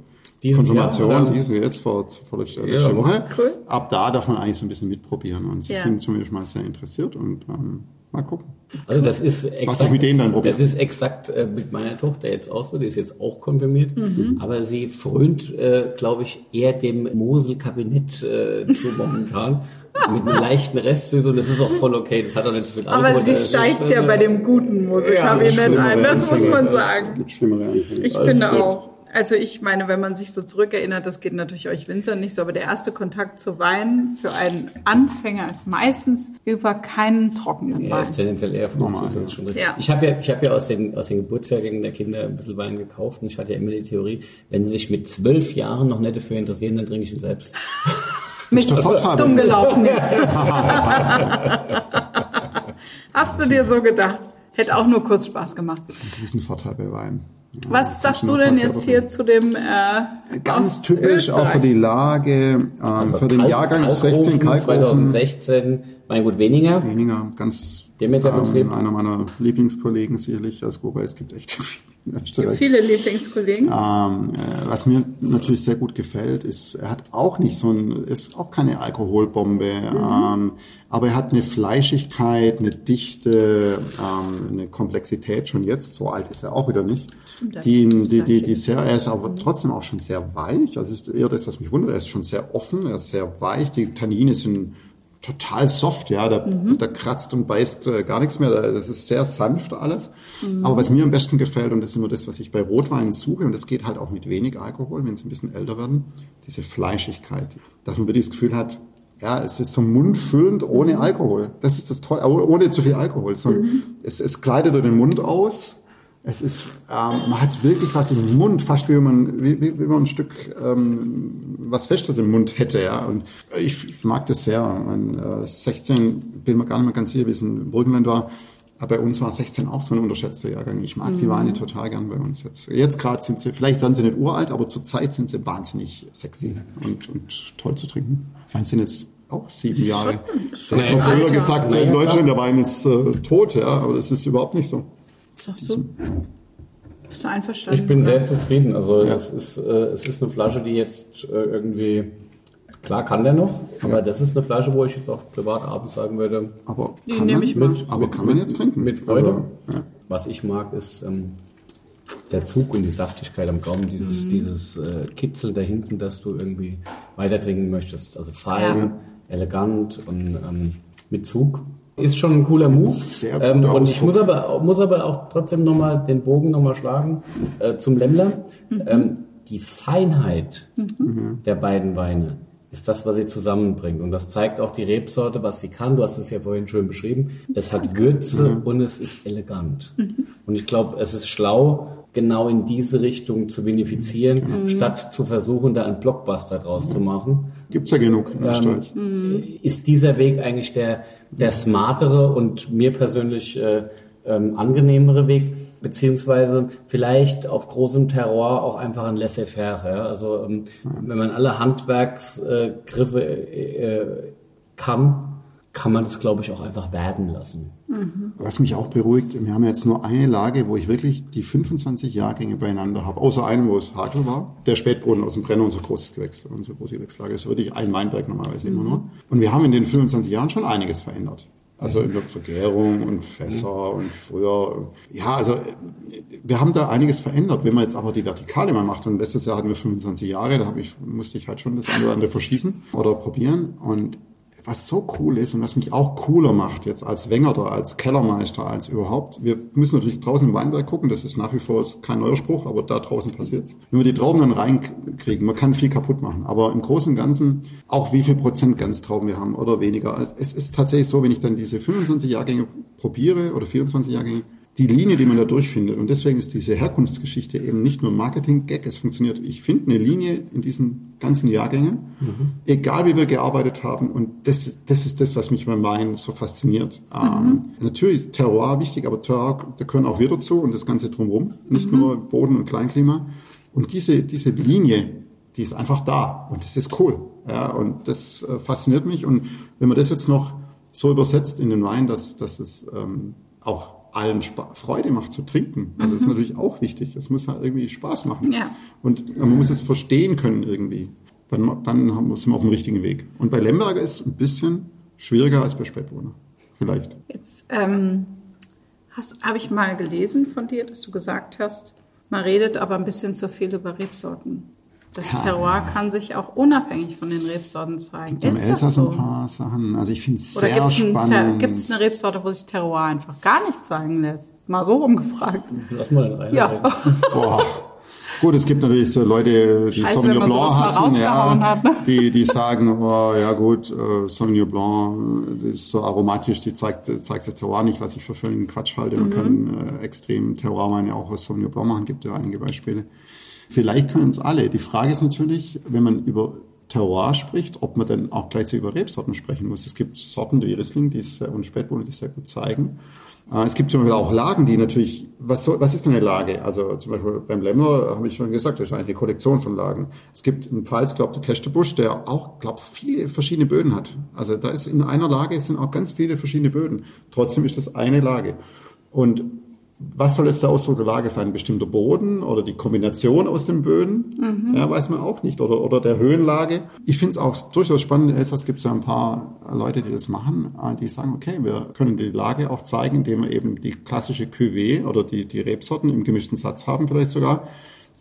Dieses Konfirmation, Jahr, oder? diese jetzt vor, vor letzter, letzter Woche. Cool. Ab da darf man eigentlich so ein bisschen mitprobieren und sie Ja. sind zumindest mal sehr interessiert und ähm, mal gucken. Also das ist Was exakt, ich mit denen dann probiere. das ist exakt äh, mit meiner Tochter jetzt auch so, die ist jetzt auch konfirmiert, Mhm. aber sie frönt, äh, glaube ich, eher dem Mosel-Kabinett äh, zu momentan. mit einem leichten Restsüße und das ist auch voll okay, das hat auch nicht so viel Aber Alkohol. sie das ist, steigt ja bei dem guten Ja, Musikabinett Schlimmere ein, das muss man Es sagen. gibt schlimmere Anfänge. Ich Alles finde gut. auch. Also ich meine, wenn man sich so zurückerinnert, das geht natürlich euch Winzern nicht so, aber der erste Kontakt zu Wein für einen Anfänger ist meistens über keinen trockenen Ja, Wein. ist tendenziell eher Frucht, Normal, das ist schon richtig. Ja. Ich habe ja, ich habe ja aus den, aus den Geburtsjahrgängen der Kinder ein bisschen Wein gekauft und ich hatte ja immer die Theorie, wenn sie sich mit zwölf Jahren noch nicht dafür interessieren, dann trinke ich ihn selbst. Mist, Vorteil. dumm gelaufen jetzt. Hast du dir so gedacht? Hätte auch nur kurz Spaß gemacht. ein Riesenvorteil bei Wein. Ja, Was sagst du denn jetzt hier zu dem äh, Ganz aus typisch auch für Österreich? die Lage, ähm, Also für den Kalk- Jahrgang Kalkofen 16 Kalkofen. 2016, Weingut weniger. Weniger, ganz Demeter-Betrieb. ähm, einer meiner Lieblingskollegen sicherlich, als wobei es gibt echt viele in Österreich. Viele Lieblingskollegen. Ähm, äh, was mir natürlich sehr gut gefällt, ist, er hat auch nicht so ein, ist auch keine Alkoholbombe, ähm, aber er hat eine Fleischigkeit, eine Dichte, ähm, eine Komplexität schon jetzt, so alt ist er auch wieder nicht, Stimmt, er die, die, die, sehr, er ist aber trotzdem auch schon sehr weich, also ist eher das, was mich wundert, er ist schon sehr offen, er ist sehr weich, die Tannine sind total soft, ja, da, da kratzt und beißt äh, gar nichts mehr, da- das ist sehr sanft alles. Aber was mir am besten gefällt, und das ist immer das, was ich bei Rotweinen suche, und das geht halt auch mit wenig Alkohol, wenn sie ein bisschen älter werden, diese Fleischigkeit, dass man wirklich das Gefühl hat, ja, es ist so mundfüllend ohne Alkohol. Das ist das Tolle, ohne zu viel Alkohol. sondern es, es gleitet durch den Mund aus. Es ist, ähm, man hat wirklich was im Mund, fast wie wenn man, wie, wie, man ein Stück ähm, was Festes im Mund hätte, ja. Und ich, ich mag das sehr. Man, äh, 16 bin mir gar nicht mehr ganz sicher, wie es in Burgenland war. Aber bei uns war 16 auch so ein unterschätzter Jahrgang. Ich mag die Weine total gern bei uns jetzt. Jetzt gerade sind sie, vielleicht werden sie nicht uralt, aber zurzeit sind sie wahnsinnig sexy und, und toll zu trinken. Meins sind jetzt auch sieben Jahre. schon Ich habe früher gesagt, in Deutschland der Wein ist äh, tot, ja, aber das ist überhaupt nicht so. Sagst du? Bist du einverstanden? Ich bin sehr zufrieden. Also das ist, äh, es ist eine Flasche, die jetzt äh, irgendwie, klar kann der noch, aber das ist eine Flasche, wo ich jetzt auch privat abends sagen würde, Aber Die kann nehme man, ich mal. aber Mit- kann man mit- jetzt trinken? mit Freude. Also, ja. was ich mag, ist ähm, der Zug und die Saftigkeit am Gaumen, dieses, Mhm. dieses äh, Kitzel da hinten, dass du irgendwie weiter trinken möchtest. Also fein, Ja. elegant und ähm, mit Zug. Ist schon ein cooler Move. Sehr ähm, und ich Ausdruck. muss aber, muss aber auch trotzdem nochmal den Bogen nochmal schlagen äh, zum Lämmler. Ähm, die Feinheit der beiden Weine ist das, was sie zusammenbringt. Und das zeigt auch die Rebsorte, was sie kann. Du hast es ja vorhin schön beschrieben. Es hat Würze und es ist elegant. Und ich glaube, es ist schlau, genau in diese Richtung zu vinifizieren, statt zu versuchen, da einen Blockbuster draus zu machen. Gibt's ja genug in Österreich. Ist dieser Weg eigentlich der, der smartere und mir persönlich äh, ähm, angenehmere Weg? Beziehungsweise vielleicht auf großem Terror auch einfach ein Laissez-faire. Ja? Also ähm, wenn man alle Handwerksgriffe äh, äh, kann, kann man das, glaube ich, auch einfach werden lassen. Was mich auch beruhigt, wir haben jetzt nur eine Lage, wo ich wirklich die 25 Jahrgänge beieinander habe, außer einem, wo es Hakel war. Der Spätbrunnen aus dem Brenner, unser großes Gewächs, unsere große Gewächslage ist wirklich ein Weinberg normalerweise immer nur. Und wir haben in den 25 Jahren schon einiges verändert. Also in der Vergärung und Fässer und früher. Ja, also wir haben da einiges verändert. Wenn man jetzt aber die Vertikale mal macht, und letztes Jahr hatten wir 25 Jahre, da ich, musste ich halt schon das eine oder andere verschießen oder probieren. Und was so cool ist und was mich auch cooler macht jetzt als Wengerter, als Kellermeister, als überhaupt. Wir müssen natürlich draußen im Weinberg gucken, das ist nach wie vor kein neuer Spruch, aber da draußen passiert's. Wenn wir die Trauben dann reinkriegen, man kann viel kaputt machen, aber im Großen und Ganzen auch wie viel Prozent Ganztrauben wir haben oder weniger. Es ist tatsächlich so, wenn ich dann diese 25 Jahrgänge probiere oder 24 Jahrgänge, die Linie, die man da durchfindet. Und deswegen ist diese Herkunftsgeschichte eben nicht nur Marketing-Gag, es funktioniert. Ich finde eine Linie in diesen ganzen Jahrgängen, mhm. egal wie wir gearbeitet haben. Und das, das ist das, was mich beim Wein so fasziniert. Mhm. Ähm, natürlich ist Terroir wichtig, aber Terroir, da können auch wir dazu und das Ganze drumherum. Nicht mhm. nur Boden und Kleinklima. Und diese, diese Linie, die ist einfach da. Und das ist cool. Ja, und das äh, fasziniert mich. Und wenn man das jetzt noch so übersetzt in den Wein, dass, dass es ähm, auch allen Sp Freude macht zu trinken. Also mhm. ist natürlich auch wichtig. Es muss halt irgendwie Spaß machen. Ja. Und man muss es verstehen können irgendwie. Dann, dann haben wir, sind wir auf dem richtigen Weg. Und bei Lemberger ist es ein bisschen schwieriger als bei Spätburgunder. Vielleicht. Jetzt ähm, habe ich mal gelesen von dir, dass du gesagt hast, man redet aber ein bisschen zu viel über Rebsorten. Das ja. Terroir kann sich auch unabhängig von den Rebsorten zeigen. Gibt ist das so? ein paar Sachen. Also ich finde es sehr gibt's spannend. Gibt es eine Rebsorte, wo sich Terroir einfach gar nicht zeigen lässt? Mal so rumgefragt. Lass mal den rein. Ja. Boah. Gut, es gibt natürlich so Leute, die Scheiße, Sauvignon Blanc hassen, ja, hat, ne? die, die sagen, oh, ja gut, äh, Sauvignon Blanc ist so aromatisch, die zeigt, zeigt das Terroir nicht, was ich für völligen Quatsch halte. Man mhm. kann äh, extrem Terroirweine auch aus Sauvignon Blanc machen, gibt ja einige Beispiele. Vielleicht können es alle. Die Frage ist natürlich, wenn man über Terroir spricht, ob man dann auch gleichzeitig über Rebsorten sprechen muss. Es gibt Sorten wie Riesling, die es, und Spätburgunder, die es sehr gut zeigen. Äh, es gibt zum Beispiel auch Lagen, die natürlich, was, soll, was ist denn eine Lage? Also zum Beispiel beim Lemmer habe ich schon gesagt, das ist eine Kollektion von Lagen. Es gibt im Pfalz, glaube ich, der Kästebusch, der auch, glaube viele verschiedene Böden hat. Also da ist in einer Lage sind auch ganz viele verschiedene Böden. Trotzdem ist das eine Lage. Und was soll jetzt der Ausdruck der Lage sein? Ein bestimmter Boden oder die Kombination aus den Böden? Mhm. Ja, weiß man auch nicht. Oder, oder der Höhenlage. Ich finde es auch durchaus spannend. In Elsass gibt es ja ein paar Leute, die das machen, äh, die sagen, okay, wir können die Lage auch zeigen, indem wir eben die klassische Cuvée oder die, die Rebsorten im gemischten Satz haben vielleicht sogar.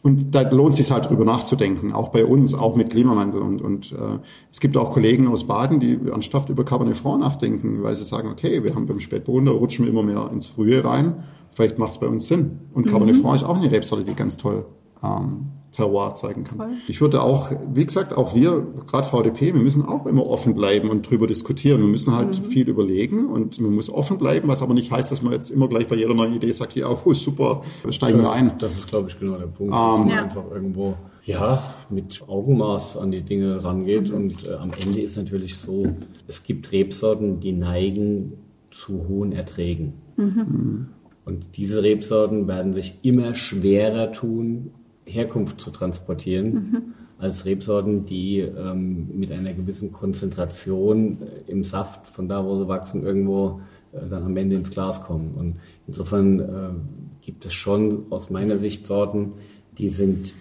Und da lohnt es sich halt drüber nachzudenken, auch bei uns, auch mit Klimawandel. Und, und äh, es gibt auch Kollegen aus Baden, die ernsthaft über Cabernet Franc nachdenken, weil sie sagen, okay, wir haben beim Spätburgunder, rutschen wir immer mehr ins Frühe rein vielleicht macht es bei uns Sinn. Und Cabernet mhm. Franc ist auch eine Rebsorte, die ganz toll ähm, Terroir zeigen kann. Voll. Ich würde auch, wie gesagt, auch wir, gerade VDP, wir müssen auch immer offen bleiben und drüber diskutieren. Wir müssen halt mhm. viel überlegen und man muss offen bleiben, was aber nicht heißt, dass man jetzt immer gleich bei jeder neuen Idee sagt, ja, oh, super, steigen das, wir ein. Das ist, glaube ich, genau der Punkt, dass ähm, man ja. einfach irgendwo ja, mit Augenmaß an die Dinge rangeht. Mhm. Und äh, am Ende ist natürlich so, es gibt Rebsorten, die neigen zu hohen Erträgen. Mhm. Und diese Rebsorten werden sich immer schwerer tun, Herkunft zu transportieren, mhm. als Rebsorten, die ähm, mit einer gewissen Konzentration äh, im Saft von da, wo sie wachsen, irgendwo äh, dann am Ende ins Glas kommen. Und insofern äh, gibt es schon aus meiner Sicht Sorten, die sind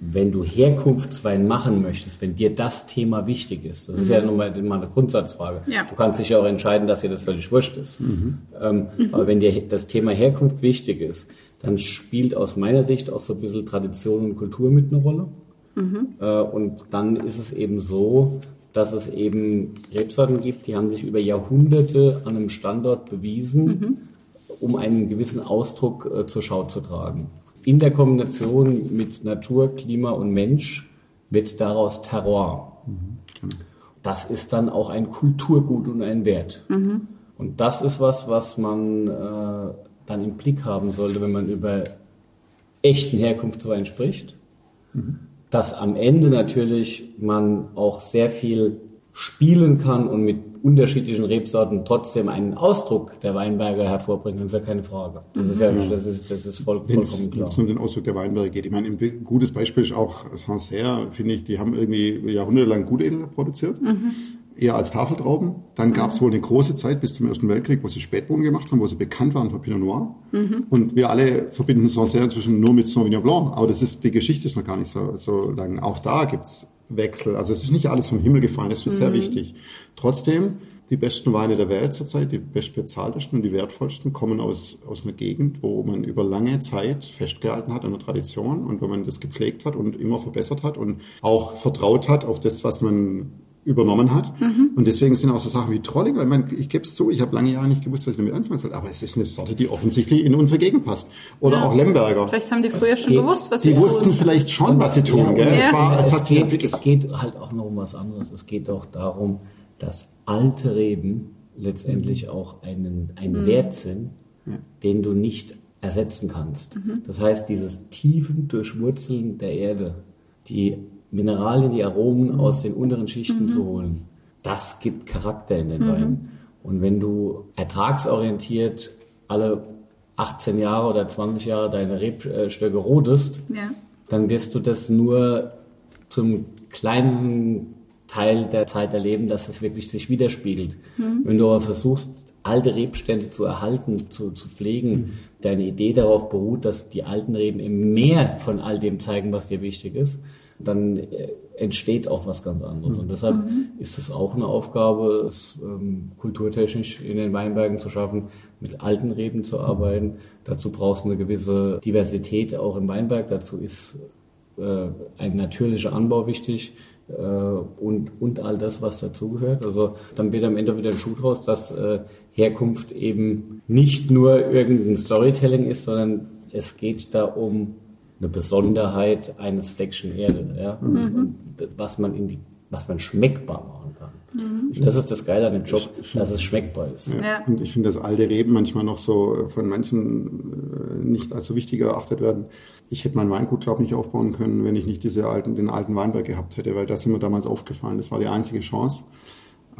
wenn du Herkunftswein machen möchtest, wenn dir das Thema wichtig ist, das mhm. ist ja nun mal, mal eine Grundsatzfrage. Ja. Du kannst dich ja auch entscheiden, dass dir das völlig wurscht ist. Mhm. Ähm, mhm. Aber wenn dir das Thema Herkunft wichtig ist, dann spielt aus meiner Sicht auch so ein bisschen Tradition und Kultur mit eine Rolle. Mhm. Äh, und dann ist es eben so, dass es eben Rebsorten gibt, die haben sich über Jahrhunderte an einem Standort bewiesen, mhm. um einen gewissen Ausdruck äh, zur Schau zu tragen in der Kombination mit Natur, Klima und Mensch wird daraus Terror. Mhm. Das ist dann auch ein Kulturgut und ein Wert. Mhm. Und das ist was, was man äh, dann im Blick haben sollte, wenn man über echten Herkunftswein spricht. Mhm. Dass am Ende natürlich man auch sehr viel spielen kann und mit unterschiedlichen Rebsorten trotzdem einen Ausdruck der Weinberge hervorbringen, das ist ja keine Frage. Das ist ja, mhm. das ist, das ist voll, vollkommen klar. Wenn es um den Ausdruck der Weinberge geht. Ich meine, ein gutes Beispiel ist auch Sancerre, finde ich, die haben irgendwie jahrhundertelang Gutedel produziert. Mhm. Eher als Tafeltrauben. Dann gab es wohl eine große Zeit bis zum Ersten Weltkrieg, wo sie Spätbohnen gemacht haben, wo sie bekannt waren für Pinot Noir. Mhm. Und wir alle verbinden Sancerre inzwischen nur mit Sauvignon Blanc. Aber das ist, die Geschichte ist noch gar nicht so, so lang. Auch da gibt's Wechsel. Also es ist nicht alles vom Himmel gefallen, das ist mhm. sehr wichtig. Trotzdem, die besten Weine der Welt zurzeit, die bestbezahltesten und die wertvollsten, kommen aus, aus einer Gegend, wo man über lange Zeit festgehalten hat an der Tradition und wo man das gepflegt hat und immer verbessert hat und auch vertraut hat auf das, was man übernommen hat. Und deswegen sind auch so Sachen wie Trollinger, ich, meine, ich gebe es zu, ich habe lange Jahre nicht gewusst, was ich damit anfangen soll, aber es ist eine Sorte, die offensichtlich in unsere Gegend passt. Oder Ja. auch Lemberger. Vielleicht haben die früher schon geht- gewusst, was Die sie wussten tun. vielleicht schon, was sie tun, gell? Es, Ja. war, es es, hat sich geht, entwickelt. es geht halt auch noch um was anderes. Es geht auch darum, dass alte Reben letztendlich auch einen, einen Wert sind, den du nicht ersetzen kannst. Das heißt, dieses tiefen Durchwurzeln der Erde, die Mineralien, die Aromen aus den unteren Schichten zu holen, das gibt Charakter in den Wein. Und wenn du ertragsorientiert alle 18 Jahre oder 20 Jahre deine Rebstöcke rodest, Ja. dann wirst du das nur zum kleinen Teil der Zeit erleben, dass es wirklich sich widerspiegelt. Wenn du aber versuchst, alte Rebstände zu erhalten, zu, zu pflegen, deine Idee darauf beruht, dass die alten Reben eben mehr von all dem zeigen, was dir wichtig ist, dann äh, entsteht auch was ganz anderes. Und deshalb ist es auch eine Aufgabe, es ähm, kulturtechnisch in den Weinbergen zu schaffen, mit alten Reben zu arbeiten. Dazu brauchst du eine gewisse Diversität auch im Weinberg. Dazu ist äh, ein natürlicher Anbau wichtig äh, und, und all das, was dazugehört. Also dann wird am Ende wieder ein Schuh draus, dass äh, Herkunft eben nicht nur irgendein Storytelling ist, sondern es geht da um eine Besonderheit eines Fleckchen Erde, ja? Und was man in die, was man schmeckbar machen kann. Das ist das Geile an dem Job, dass es schmeckbar ist. Ja. Ja. Und ich finde, dass alte Reben manchmal noch so von manchen äh, nicht als so wichtig erachtet werden. Ich hätte mein Weingut, glaube ich, nicht aufbauen können, wenn ich nicht diese alten, den alten Weinberg gehabt hätte, weil das ist mir damals aufgefallen. Das war die einzige Chance.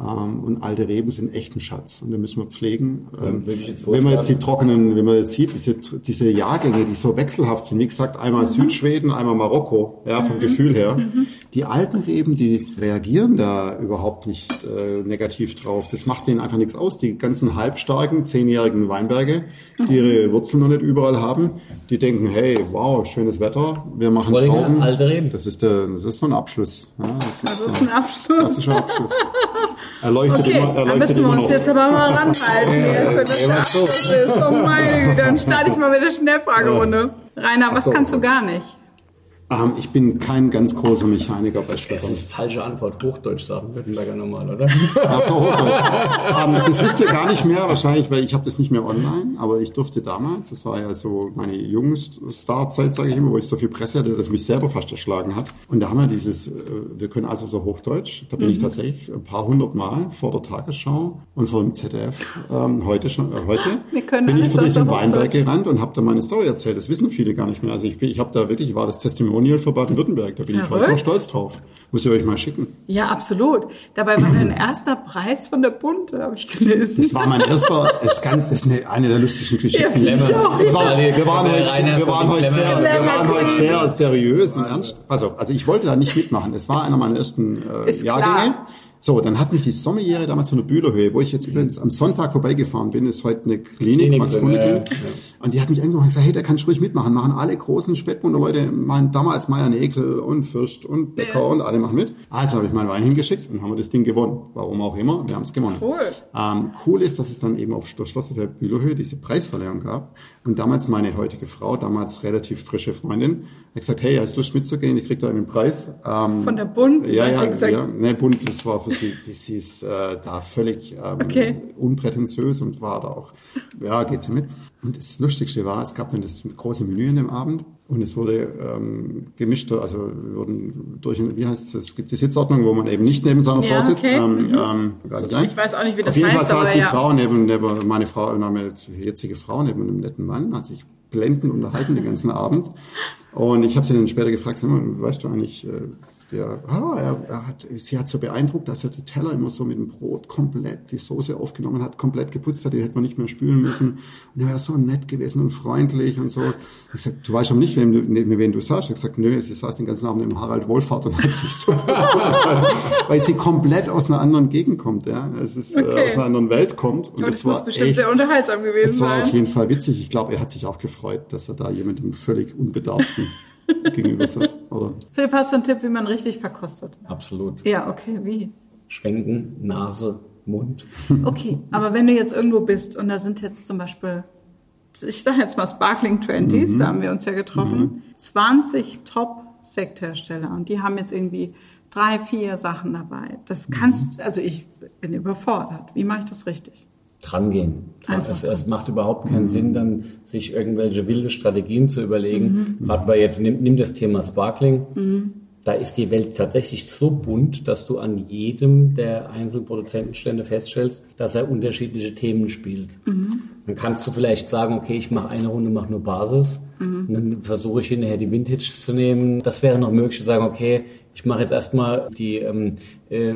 Ähm, und alte Reben sind echt ein Schatz und den müssen wir pflegen. Ähm, jetzt wenn man jetzt die trockenen, wenn man jetzt sieht, diese, diese Jahrgänge, die so wechselhaft sind, wie gesagt, einmal Südschweden, einmal Marokko, ja, vom Gefühl her. Die alten Reben, die reagieren da überhaupt nicht äh, negativ drauf. Das macht denen einfach nichts aus. Die ganzen halbstarken, zehnjährigen Weinberge, die ihre Wurzeln noch nicht überall haben, die denken, hey, wow, schönes Wetter, wir machen Trauben. alte Reben. Das ist der, das ist so ein Abschluss. Ja, das, Das ist, ist äh, ein Abschluss. das ist schon ein Abschluss. Erleuchtet Okay, immer, dann erleuchtet müssen wir immer uns noch. jetzt aber mal ranhalten, jetzt, wenn das der. Abschluss ist. Oh meine Güte, dann starte ich mal mit der Schnellfragerunde. Rainer, was so. kannst du gar nicht? Ähm, ich bin kein ganz großer Mechaniker bei Das Schleppern. ist falsche Antwort. Hochdeutsch sagen Württemberger normal, oder? Ach so, Hochdeutsch. ähm, das wisst ihr gar nicht mehr wahrscheinlich, weil ich habe das nicht mehr online, aber ich durfte damals, das war ja so meine Jungstar-Zeit, sage ich immer, wo ich so viel Presse hatte, dass mich selber fast erschlagen hat. Und da haben wir dieses, äh, wir können also so Hochdeutsch, da bin ich tatsächlich ein paar hundert Mal vor der Tagesschau und vor dem ZDF ähm, heute schon, äh, heute Wir können bin ich für dich im Weinberg gerannt und habe da meine Story erzählt. Das wissen viele gar nicht mehr. Also ich, bin- ich habe da wirklich, war das Testimonial für Baden-Württemberg, da bin ich heute Verrückt. noch stolz drauf. Muss ich euch mal schicken. Ja, absolut. Dabei war dein erster Preis von der Bunte, habe ich gelesen. Das war mein erster, ist ganz, das ist eine, eine der lustigsten Geschichten. Ja, war, wir waren heute, wir waren heute sehr, wir waren heute sehr seriös und ernst. Pass auf, also ich wollte da nicht mitmachen. Es war einer meiner ersten äh, Jahrgänge. klar. So, dann hat mich die Sommerjähre damals von der Bühlerhöhe, wo ich jetzt übrigens am Sonntag vorbeigefahren bin, ist heute eine Klinik, Klinik Max Klinik. ja. Und die hat mich angerufen und gesagt, hey, da kannst du ruhig mitmachen. Machen alle großen Spätburgunder Leute, machen damals Meier Nekel und Fürst und Becker Ja. und alle machen mit. Also habe ich meinen Wein hingeschickt und haben wir das Ding gewonnen. Warum auch immer, wir haben es gewonnen. Cool. Ähm, cool ist, dass es dann eben auf der Schlosserfeld Bühlerhöhe diese Preisverleihung gab. Und damals meine heutige Frau, damals relativ frische Freundin, hat gesagt, hey, hast du Lust mitzugehen? Ich krieg da einen Preis. Ähm, Von der Bund? Ja, ja, die gesagt. ja. Nee, Bund, das war für sie, das ist äh, da völlig ähm, Okay. unprätentiös und war da auch, ja, geht sie mit. Und das Lustigste war, es gab dann das große Menü an dem Abend und es wurde ähm, gemischt, also wir wurden durch, wie heißt es, es gibt die Sitzordnung, wo man eben nicht neben seiner Ja, Frau sitzt. okay. Ähm, Mhm. ähm. Ich weiß auch nicht, wie das Auf jeden heißt, Fall saß die ja. Frau neben, neben meine Frau, meine jetzige Frau neben einem netten Mann, hat sich blendend unterhalten den ganzen Abend. Und ich habe sie dann später gefragt, sag mal, weißt du eigentlich, äh, der, ah, er, er hat, sie hat so beeindruckt, dass er die Teller immer so mit dem Brot komplett die Soße aufgenommen hat, komplett geputzt hat, die hätte man nicht mehr spülen müssen. Und er war so nett gewesen und freundlich und so. Ich sag, du weißt aber nicht, wem mit wem du saßt. Ich gesagt, nö, sie saß den ganzen Abend im Harald Wohlfahrt und hat sich so weil sie komplett aus einer anderen Gegend kommt, ja. Es ist äh, Okay. aus einer anderen Welt kommt. Und Und das das muss war bestimmt echt, sehr unterhaltsam gewesen es war sein. auf jeden Fall witzig. Ich glaube, er hat sich auch gefreut, dass er da jemandem völlig unbedarften gegenüber saß. Oder? Philipp, hast du einen Tipp, wie man richtig verkostet? Absolut. Ja, okay, wie? Schwenken, Nase, Mund. Okay, aber wenn du jetzt irgendwo bist und da sind jetzt zum Beispiel, ich sage jetzt mal Sparkling Mhm. Twenties, da haben wir uns ja getroffen, 20 Top-Sekthersteller und die haben jetzt irgendwie drei, vier Sachen dabei. Das kannst, also ich bin überfordert. Wie mache ich das richtig? Drangehen. Es, es macht überhaupt keinen Sinn, dann sich irgendwelche wilde Strategien zu überlegen. Gerade bei jetzt, nimm, nimm das Thema Sparkling. Da ist die Welt tatsächlich so bunt, dass du an jedem der einzelnen Produzentenstände feststellst, dass er unterschiedliche Themen spielt. Dann kannst du vielleicht sagen, okay, ich mache eine Runde, mache nur Basis. Und dann versuche ich hinterher die Vintage zu nehmen. Das wäre noch möglich zu sagen, okay, ich mache jetzt erstmal die ähm, äh,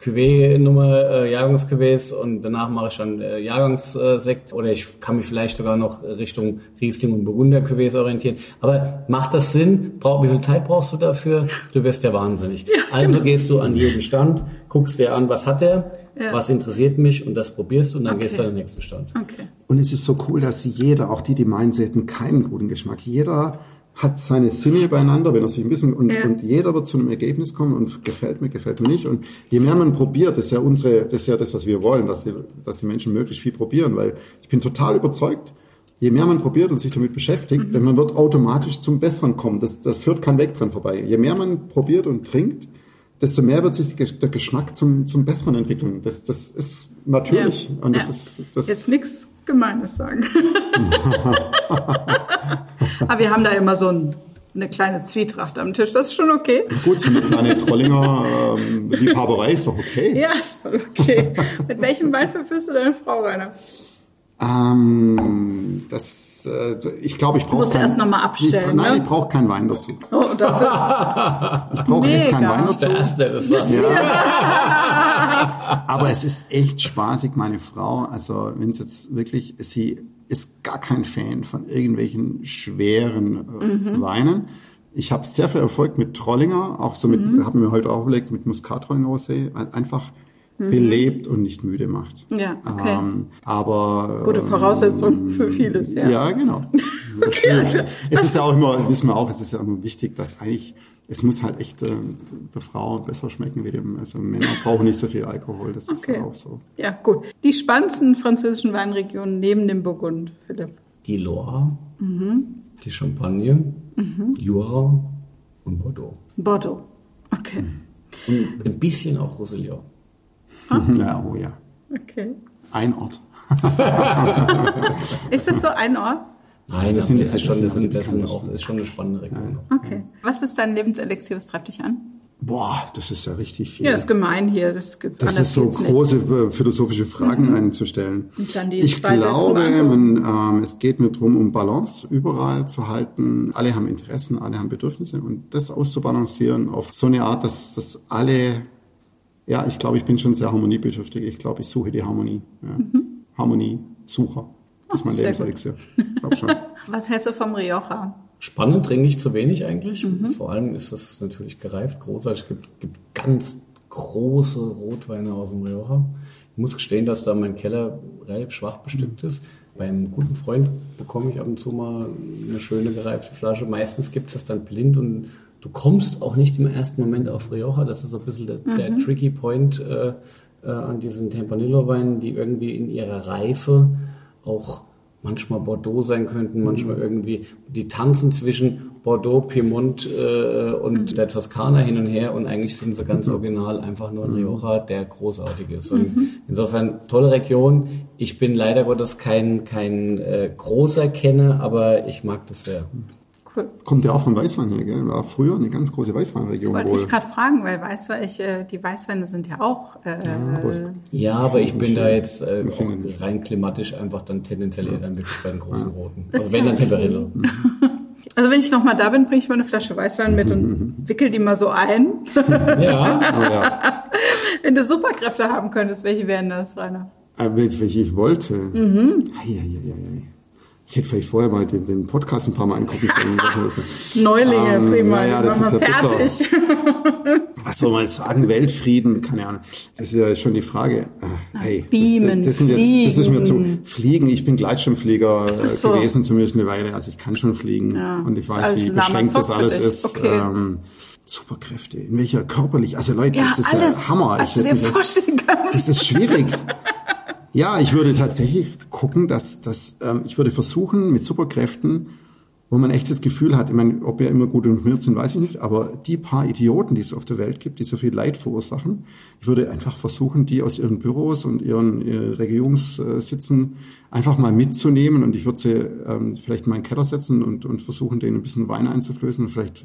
Cuvée-Nummer, äh, Jahrgangscuvées und danach mache ich dann äh, Jahrgangssekt oder ich kann mich vielleicht sogar noch Richtung Riesling und Burgunder Cuvées orientieren. Aber macht das Sinn? Brauch, wie viel Zeit brauchst du dafür? Du wirst ja wahnsinnig. also gehst du an jeden Stand, guckst dir an, was hat der, Ja. was interessiert mich und das probierst du und dann Okay. gehst du an den nächsten Stand. Okay. Und es ist so cool, dass jeder, auch die, die meinen, sie hätten keinen guten Geschmack, jeder hat seine Sinne beieinander, wenn er sich ein bisschen, und, Ja. und jeder wird zu einem Ergebnis kommen und gefällt mir, gefällt mir nicht. Und je mehr man probiert, das ist ja unsere, das ist ja das, was wir wollen, dass die, dass die Menschen möglichst viel probieren, weil ich bin total überzeugt, je mehr man probiert und sich damit beschäftigt, denn man wird automatisch zum Besseren kommen. Das, das führt kein Weg dran vorbei. Je mehr man probiert und trinkt, desto mehr wird sich der Geschmack zum, zum Besseren entwickeln. Das, das ist natürlich. Ja. Und das Ja. ist, das, Jetzt nichts Gemeines sagen. Aber wir haben da immer so ein, eine kleine Zwietracht am Tisch. Das ist schon okay. Gut, so eine kleine Trollinger ähm, Liebhaberei ist doch okay. Ja, ist voll okay. Mit welchem Wein verführst du deine Frau, Rainer? Ähm, das, äh, ich glaube, ich brauche musst erst noch mal abstellen, Ich, nein, ne? ich brauche keinen Wein dazu. Oh, das ist Ich brauche echt keinen. Wein dazu. Der erste, der das sagt. Aber es ist echt spaßig, meine Frau. Also wenn es jetzt wirklich, sie ist gar kein Fan von irgendwelchen schweren äh, Mhm. Weinen. Ich habe sehr viel Erfolg mit Trollinger, auch so mit, Mhm. haben wir heute auch überlegt, mit Muscat-Trollinger Rosé, weil einfach belebt und nicht müde macht. Mhm. Ja, okay. Ähm, aber gute ähm, Voraussetzung für vieles, ja. Ja, genau. Das hilft. Es ist ja auch immer, wissen wir auch, es ist ja immer wichtig, dass eigentlich, es muss halt echt äh, der Frau besser schmecken wie dem, also Männer brauchen nicht so viel Alkohol, das ist Okay. ja auch so. Ja, gut. Die spannendsten französischen Weinregionen neben dem Burgund, Philipp. Die Loire, Mhm. die Champagne, Jura und Bordeaux. Bordeaux. Okay. Und ein bisschen auch Roussillon. Ja, oh ja. Okay. Ein Ort. Ist das so ein Ort? Nein, das, sind- ist, schon, das, sind, die das, sind auch, das ist schon eine spannende Region. Okay. Was ist dein Lebenselixier? Was treibt dich an? Boah, das ist ja richtig viel. Ja, ist gemein hier. Das, gibt- Das ist so geht's nicht. große äh, philosophische Fragen einzustellen. Und dann die ich zwei Sätze glaube, man, ähm, es geht mir darum, um Balance überall zu halten. Alle haben Interessen, alle haben Bedürfnisse und das auszubalancieren auf so eine Art, dass, dass alle, ja, ich glaube, ich bin schon sehr harmoniebedürftig. Ich glaube, ich suche die Harmonie. Ja. Harmoniesucher. Das ist mein Mhm. sehr Lebenselixier. Was hältst du vom Rioja? Spannend, trinke ich zu wenig eigentlich. Mhm. Vor allem ist es natürlich gereift, großartig. Es gibt, gibt ganz große Rotweine aus dem Rioja. Ich muss gestehen, dass da mein Keller relativ schwach bestückt ist. Bei einem guten Freund bekomme ich ab und zu mal eine schöne gereifte Flasche. Meistens gibt es das dann blind und du kommst auch nicht im ersten Moment auf Rioja. Das ist so ein bisschen der, der tricky Point äh, äh, an diesen Tempranillo-Weinen, die irgendwie in ihrer Reife auch manchmal Bordeaux sein könnten, manchmal irgendwie, die tanzen zwischen Bordeaux, Piemont äh, und der Toskana hin und her und eigentlich sind sie ganz original einfach nur ein Rioja, der großartig ist. Und insofern tolle Region. Ich bin leider Gottes kein, kein äh, großer Kenner, aber ich mag das sehr. Cool. Kommt ja auch vom Weißwein her, gell? War früher eine ganz große Weißweinregion Wollte wohl. ich gerade fragen, weil Weißwein, ich, äh, die Weißweine sind ja auch. Äh, aber Ja, aber ich bin da jetzt äh, rein klimatisch einfach dann tendenziell eher dann wirklich bei den großen Roten. Das Also wenn ja dann Temperillo. also wenn ich nochmal da bin, bringe ich mal eine Flasche Weißwein mit und wickel die mal so ein. Ja, Aber ja, wenn du Superkräfte haben könntest, welche wären das, Rainer? Äh, welche ich wollte. Mhm. Ei, ei, ei, ei, ei. Ich hätte vielleicht vorher mal den, den Podcast ein paar Mal angucken sollen. Neulinge, Ähm, prima, ja, ja, die das ist ja bitter. fertig. was soll man sagen? Weltfrieden? Keine Ahnung. Das ist ja schon die Frage. Äh, hey, Beamen, das, das, sind jetzt, das ist mir zu fliegen. Ich bin Gleitschirmflieger äh, so. gewesen, zumindest eine Weile. Also ich kann schon fliegen Ja, und ich weiß, wie beschränkt das alles ist. Okay. Ähm, Superkräfte. In welcher körperlich? Also Leute, Ja, das ist alles, ja Hammer. was Ich dir vorstellen kannst. Das ist schwierig. Ja, ich würde tatsächlich gucken, dass, dass ähm, ich würde versuchen, mit Superkräften wo man echt das Gefühl hat, ich meine, ob wir immer gut informiert sind, weiß ich nicht, aber die paar Idioten, die es auf der Welt gibt, die so viel Leid verursachen, ich würde einfach versuchen, die aus ihren Büros und ihren, ihren Regierungssitzen einfach mal mitzunehmen und ich würde sie ähm, vielleicht in den Keller setzen und, und versuchen, denen ein bisschen Wein einzuflößen und vielleicht,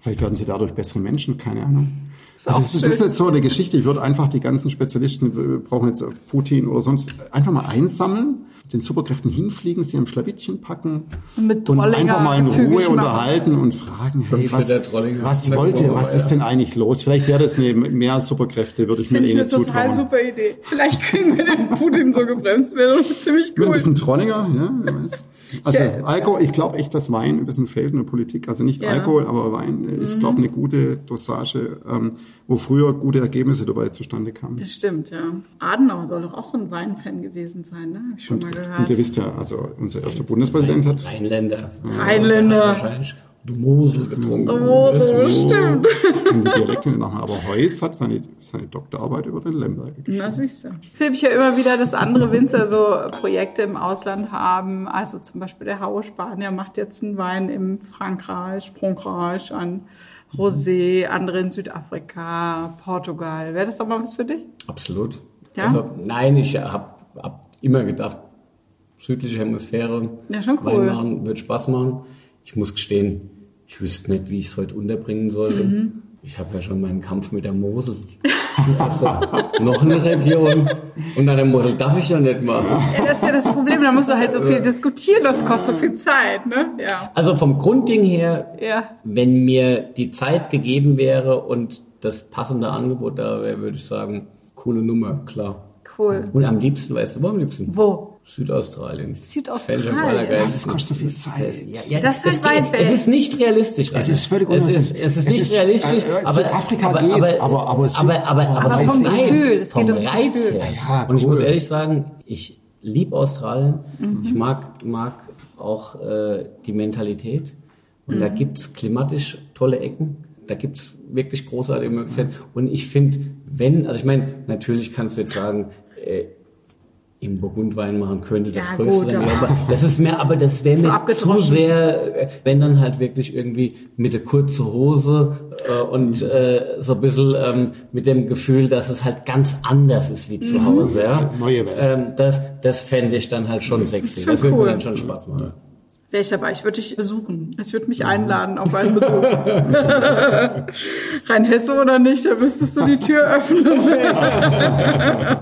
vielleicht werden sie dadurch bessere Menschen, keine Ahnung. Das, also das, das ist jetzt so eine Geschichte. Ich würde einfach die ganzen Spezialisten, wir brauchen jetzt Putin oder sonst, einfach mal einsammeln den Superkräften hinfliegen, sie am Schlawittchen packen und, und einfach mal in Ruhe unterhalten und fragen, hey, was, was wollt ihr, was ist denn eigentlich los? Vielleicht wäre das eine mehr Superkräfte, würde ich mir eh nicht zutrauen. Das ist eine total super Idee. Vielleicht kriegen wir den Putin so gebremst, wäre ziemlich cool. Mit ein bisschen Trollinger, ja, wer weiß. Also ja. Alkohol, ich glaube echt, dass Wein ein bisschen fehlt in der Politik. Also nicht ja. Alkohol, aber Wein ist, mhm. glaube ich, eine gute Dosage, ähm, wo früher gute Ergebnisse dabei zustande kamen. Das stimmt, ja. Adenauer soll doch auch so ein Weinfan gewesen sein, ne? Hab ich schon und, mal gehört. Und ihr wisst ja, also unser erster Bundespräsident hat... Rheinländer. Rheinländer. Wahrscheinlich du Mosel getrunken. Oh, Mosel, stimmt. Ich kenne die Dialekte nicht nachher, aber Heuss hat seine, seine Doktorarbeit über den Lemberg geschrieben. Na, siehst du. Ich ja immer wieder, dass andere Winzer so Projekte im Ausland haben. Also zum Beispiel der Haue Spanier macht jetzt einen Wein im Frankreich, Frankreich an Rosé, andere in Südafrika, Portugal. Wäre das doch mal was für dich? Absolut. Ja? Also, nein, ich habe hab immer gedacht, südliche Hemisphäre, ja, schon cool. Wein machen, wird Spaß machen. Ich muss gestehen, ich wüsste nicht, wie ich es heute unterbringen sollte. Mhm. Ich habe ja schon meinen Kampf mit der Mosel. Also, noch eine Region. Und an der Mosel darf ich ja nicht machen. Ja, das ist ja das Problem. Da musst du halt so viel diskutieren. Das kostet so viel Zeit, ne? Ja. Also vom Grundding her, ja. wenn mir die Zeit gegeben wäre und das passende Angebot da wäre, würde ich sagen, coole Nummer, klar. Cool. Und am liebsten, weißt du, wo am liebsten? Wo? Südaustralien. Südaustralien. Ja, das kostet so viel Zeit. Ja, ja, das ist halt weit weg. Es ist nicht realistisch. Es ist völlig unnötig. Es ist, es ist nicht ist, realistisch. Äh, aber Afrika aber, geht, aber, aber, aber, aber, aber, aber, aber vom Gefühl. Es geht ums Reiz her. Ja, Und ich cool. muss ehrlich sagen, ich liebe Australien. Mhm. Ich mag, mag auch äh, die Mentalität. Und mhm. da gibt's klimatisch tolle Ecken. Da gibt's wirklich großartige Möglichkeiten. Und ich finde, wenn, also ich meine, natürlich kannst du jetzt sagen, äh, im Burgundwein machen könnte das ja, größte gut, sein. Aber das ist mehr, aber das wäre mir zu sehr, wenn dann halt wirklich irgendwie mit der kurzen Hose äh, und äh, so ein bisschen ähm, mit dem Gefühl, dass es halt ganz anders ist wie zu mhm. Hause. Ja? Neue Welt. Ähm, das das fände ich dann halt schon sexy. Das, das würde cool. mir dann schon Spaß machen. Wäre ich dabei. Ich würde dich besuchen. Ich würde mich einladen auf einen Besuch. Rein Hesse oder nicht, da müsstest du die Tür öffnen.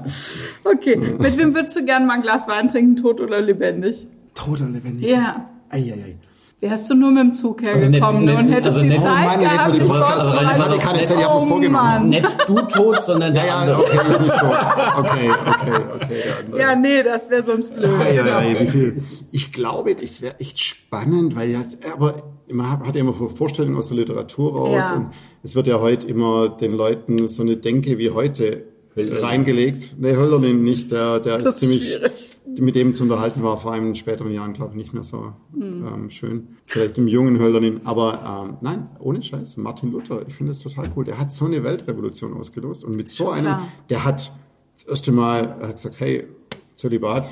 okay. Mit wem würdest du gerne mal ein Glas Wein trinken, tot oder lebendig? Tot oder lebendig? Ja. Eieiei. Wärst du nur mit dem Zug hergekommen also und hättest also die Zeit oh Mann, gehabt, dich vorzubereiten. Also, kann erzählen, ich habe was vorgenommen. Nicht du tot, sondern der ja, ja, okay, ist nicht tot. Okay, okay, okay. Ja, nee, das wäre sonst blöd. Ja, ja, ja, wie viel? Ich glaube, das wäre echt spannend, weil ja, aber man hat ja immer Vorstellungen aus der Literatur raus ja. und es wird ja heute immer den Leuten so eine Denke wie heute Hölderlin. reingelegt. Nee, Hölderlin nicht, der, der ist, ist ziemlich, schwierig. mit dem zu unterhalten war, vor allem in späteren Jahren, glaube ich, nicht mehr so mhm. ähm, schön. Vielleicht im jungen Hölderlin, aber ähm, nein, ohne Scheiß, Martin Luther, ich finde das total cool. Der hat so eine Weltrevolution ausgelost und mit so einem, der hat das erste Mal, er hat gesagt, hey, Zölibat,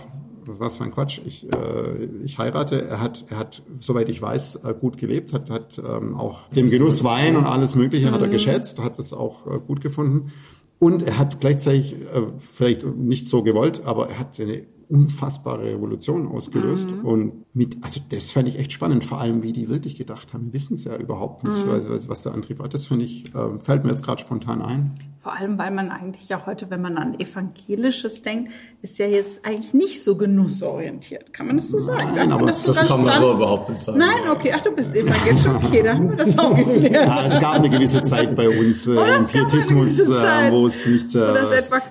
was für ein Quatsch, ich, äh, ich heirate. Er hat, er hat, soweit ich weiß, äh, gut gelebt, hat, hat ähm, auch den Genuss Wein und alles Mögliche mhm. hat er mhm. geschätzt, hat es auch äh, gut gefunden. Und er hat gleichzeitig, äh, vielleicht nicht so gewollt, aber er hat eine unfassbare Revolution ausgelöst. Mhm. Und mit, also das fand ich echt spannend, vor allem wie die wirklich gedacht haben. Wir wissen es ja überhaupt nicht, mhm. was, was der Antrieb war. Das finde ich, äh, fällt mir jetzt gerade spontan ein. Vor allem, weil man eigentlich auch heute, wenn man an Evangelisches denkt, ist ja jetzt eigentlich nicht so genussorientiert. Kann man das so sagen? Nein, aber das, das kann man so überhaupt nicht sagen. Nein, okay, ach, du bist evangelisch, okay, da haben wir das auch geklärt. Ja, es gab eine gewisse Zeit bei uns äh, im Pietismus, äh, wo es nicht... Äh,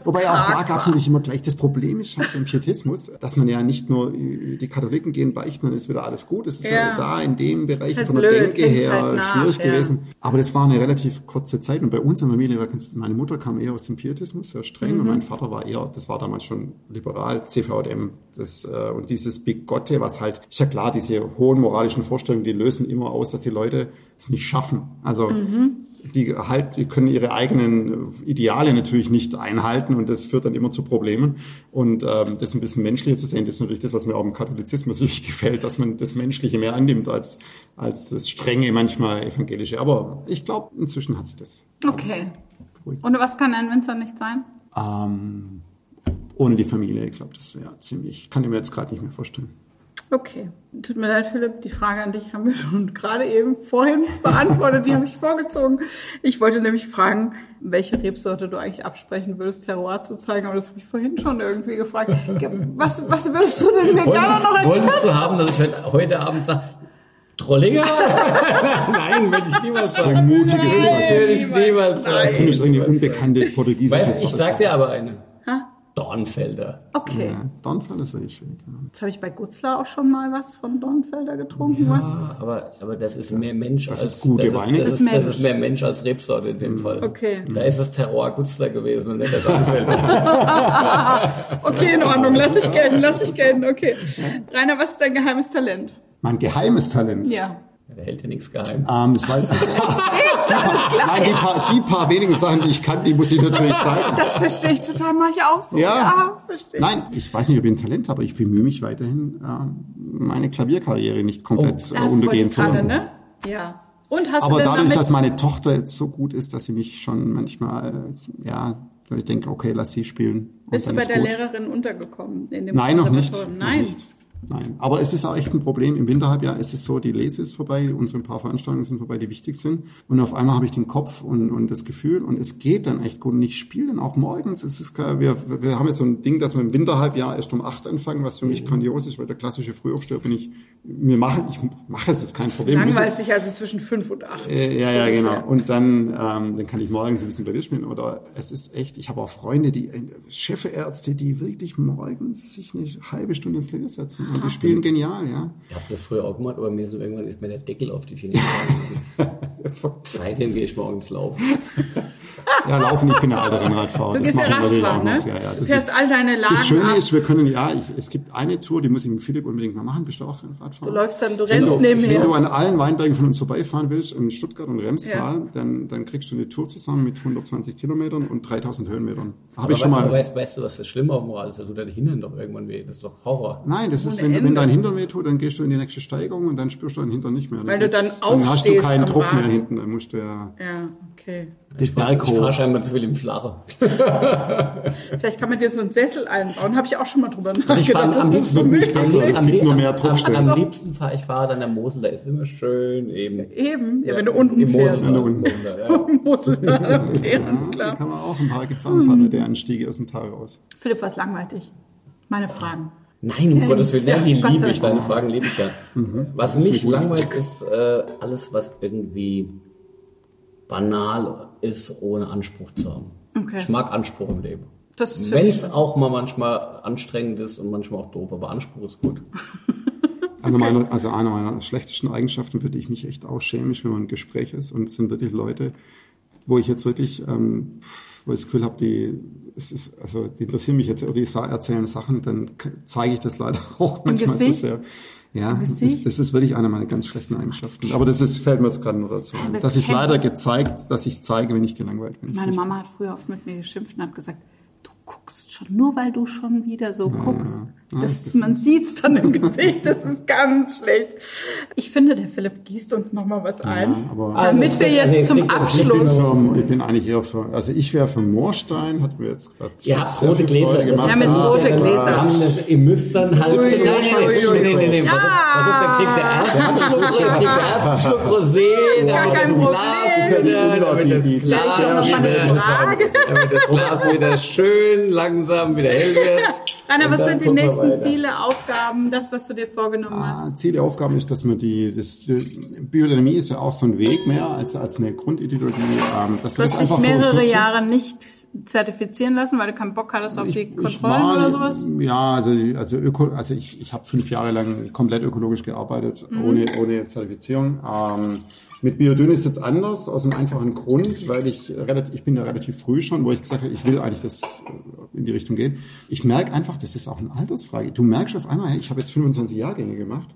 wobei auch da gab es natürlich immer gleich das Problem ist halt im Pietismus, dass man ja nicht nur die Katholiken gehen beichten, dann ist wieder alles gut. Es ist ja, ja da in dem Bereich halt von der blöd, Denke her halt nach, schwierig ja. gewesen. Aber das war eine relativ kurze Zeit und bei uns in der Familie war meine Mutter kam eher aus dem Pietismus, sehr streng, und mein Vater war eher, das war damals schon liberal, CVM. Das, äh, und dieses Bigotte, was halt, ist ja klar, diese hohen moralischen Vorstellungen, die lösen immer aus, dass die Leute es nicht schaffen. Also die halt, die können ihre eigenen Ideale natürlich nicht einhalten und das führt dann immer zu Problemen. Und ähm, das ein bisschen menschlicher zu sehen, das ist natürlich das, was mir auch im Katholizismus wirklich gefällt, dass man das Menschliche mehr annimmt als, als das strenge, manchmal evangelische. Aber ich glaube, inzwischen hat sich das. Okay. Und was kann ein Winzer nicht sein? Ähm, ohne die Familie, ich glaube, das wäre ziemlich, kann ich mir jetzt gerade nicht mehr vorstellen. Okay. Tut mir leid, Philipp, die Frage an dich haben wir schon gerade eben vorhin beantwortet. Die habe ich vorgezogen. Ich wollte nämlich fragen, welche Rebsorte du eigentlich absprechen würdest, Terroir zu zeigen, aber das habe ich vorhin schon irgendwie gefragt. Was, was würdest du denn mir gerne noch Wolltest, wolltest du haben, dass ich heute Abend sage, Trollinger? Nein, würde ich niemals So sagen. mutiges Nee, würde ich niemals Da sagen. könnte ich irgendwie unbekannte portugiesische Weißt du, ich sag dir aber eine. Ha? Dornfelder. Okay. Ja, Dornfeld ist wirklich schwierig. Ja. Jetzt habe ich bei Gutzler auch schon mal was von Dornfelder getrunken. Was? Aber, aber das ist mehr Mensch Das als ist gute das Weine. ist, Das das, ist das ist mehr Mensch als Rebsorte in dem Fall. Okay. Da ist es Terror Gutzler gewesen und nicht der Dornfelder. Okay, in Ordnung. Lass ich gelten, lass ich gelten. Okay. Rainer, was ist dein geheimes Talent? Mein geheimes Talent. Ja. Der hält ja nichts geheim. Ähm, das weiß ich. Alles klar. Nein, die paar, die paar wenigen Sachen, die ich kann, die muss ich natürlich zeigen. Das verstehe ich total, mache ich auch so. Ja. verstehe ich. Nein, ich weiß nicht, ob ich ein Talent habe, aber ich bemühe mich weiterhin, ähm, meine Klavierkarriere nicht komplett Oh, äh, untergehen zu gerade, lassen. ne? Ja. Und hast Aber du denn dadurch, damit... dass meine Tochter jetzt so gut ist, dass sie mich schon manchmal, ja, ich denke, okay, lass sie spielen. Bist du bei der gut. Lehrerin untergekommen? In dem Nein, noch nicht. Konservatorium? Noch Nein. nicht. Nein, aber es ist auch echt ein Problem. Im Winterhalbjahr ist es so, die Lese ist vorbei, unsere paar Veranstaltungen sind vorbei, die wichtig sind. Und auf einmal habe ich den Kopf und, und das Gefühl und es geht dann echt gut. Und ich spiele dann auch morgens. Es ist, klar, wir, wir haben jetzt so ein Ding, dass wir im Winterhalbjahr erst um acht anfangen, was für mich grandios ist, weil der klassische Frühaufsteher bin ich, mir mache, ich mache es, ist kein Problem. Langweilt sich also zwischen fünf und acht. Äh, ja, ja, genau. Und dann, ähm, dann kann ich morgens ein bisschen Klavier spielen. Oder es ist echt, ich habe auch Freunde, die äh, Chefärzte, die wirklich morgens sich eine halbe Stunde ins Klavier setzen. Und die spielen genial, ja. Ich habe das früher auch gemacht, aber mir so irgendwann ist mir der Deckel auf die Finger gefallen. Seitdem gehe ich morgens laufen. Ja, laufen, ich bin der alte Rennradfahrer. Du Das gehst ja Radfahren, auch ne? Ja, ja. Du Das, fährst ist, all deine Lagen das Schöne ab. ist, wir können, ja, ich, es gibt eine Tour, die muss ich mit Philipp unbedingt mal machen. Bist du auch Radfahrer? Du läufst dann, du Wenn rennst du, wenn du nebenher. an allen Weinbergen von uns vorbeifahren willst, in Stuttgart und Remstal, dann, dann kriegst du eine Tour zusammen mit 120 Kilometern und 3000 Höhenmetern. Habe ich schon aber mal. weißt, weißt du, was das Schlimme auf dem Rad ist? Tut dein Hintern doch irgendwann weh. Das ist doch Horror. Nein, das ist, Ohne wenn, wenn Ende. dein Hintern weh tut, dann gehst du in die nächste Steigung und dann spürst du deinen Hintern nicht mehr. Weil du dann geht's- Dann hast du aufstehst keinen Druck Rad. mehr hinten, dann musst du ja Ja, okay. Den Berg Ich fahre scheinbar zu viel im Flache. Vielleicht kann man dir so einen Sessel einbauen. Habe ich auch schon mal drüber Also ich nachgedacht. fahre am Das ist so. Am, am liebsten fahre ich Fahrrad an der Mosel, da ist immer schön eben. Eben, ja, wenn du unten im fährst. Mosel, Wenn du unten- ja. Moseltal, okay, alles Ja, da klar. kann man auch ein paar, paar nette Anstiege aus dem Tal raus. Philipp, was langweilt dich? Meine Fragen. Nein, um Gottes Willen, Ja, nein, die liebe ich, deine Fragen liebe ich ja. Was Das ist mich langweilt, ist äh, alles, was irgendwie banal ist, ohne Anspruch zu haben. Okay. Ich mag Anspruch im Leben. Wenn es auch mal manchmal anstrengend ist und manchmal auch doof, aber Anspruch ist gut. Eine meiner, also eine meiner schlechtesten Eigenschaften, für die ich mich echt ausschäme, ist, wenn man im Gespräch ist und es sind wirklich Leute, wo ich jetzt wirklich, ähm, wo ich das Gefühl habe, die, es ist, also die interessieren mich jetzt oder die erzählen Sachen, dann zeige ich das leider auch manchmal so sehr. Ja, Gesicht? das ist wirklich eine meiner ganz schlechten Eigenschaften. Aber das ist, fällt mir jetzt gerade nur dazu. das Dass ich kennt leider gezeigt, dass ich zeige, wenn ich gelangweilt bin. Meine Mama hat früher oft mit mir geschimpft und hat gesagt, guckst schon, nur weil du schon wieder so guckst. Das, man sieht's dann im Gesicht, das ist ganz schlecht. Ich finde, der Philipp gießt uns noch mal was ein, aber- damit wir jetzt Nee, zum er- Ich bin, Abschluss... ich bin eigentlich eher für, also ich wäre für Moorstein, hatten wir jetzt gerade Ihr schon habt sehr rote viel Gläser. Gemacht. Wir haben jetzt Ja, rote Gläser. Ihr müsst dann halt... Nein, nein, nein, nein, nein, nein, nein, Ja. dann kriegt der erste Schluck, dann kriegt der erste Schluck Rosé, gar dann kein wird das Glas Dann wird Die- das die- ist ja mal eine wieder... Frage. damit das Glas wieder schön langsam wieder hell wird. Rainer, was sind die nächsten. Ziele, Aufgaben, das, was du dir vorgenommen hast? Ah, Ziel der Aufgabe ist, dass man die, das, die Biodynamie ist ja auch so ein Weg mehr als, als eine Grundideologie. Ähm, dass Du hast dich mehrere. Jahre nicht zertifizieren lassen, weil du keinen Bock hattest auf Ich- die Kontrollen war- oder sowas? Ja, also, also, Öko, also ich, ich habe fünf Jahre lang komplett ökologisch gearbeitet, Mhm. ohne, ohne Zertifizierung. Ähm, mit Biodünn ist jetzt anders, aus einem einfachen Grund, weil ich relativ, ich bin da relativ früh schon, wo ich gesagt habe, ich will eigentlich das äh, in die Richtung gehen. Ich merke einfach, das ist auch eine Altersfrage. Du merkst auf einmal, hey, ich habe jetzt 25 Jahrgänge gemacht.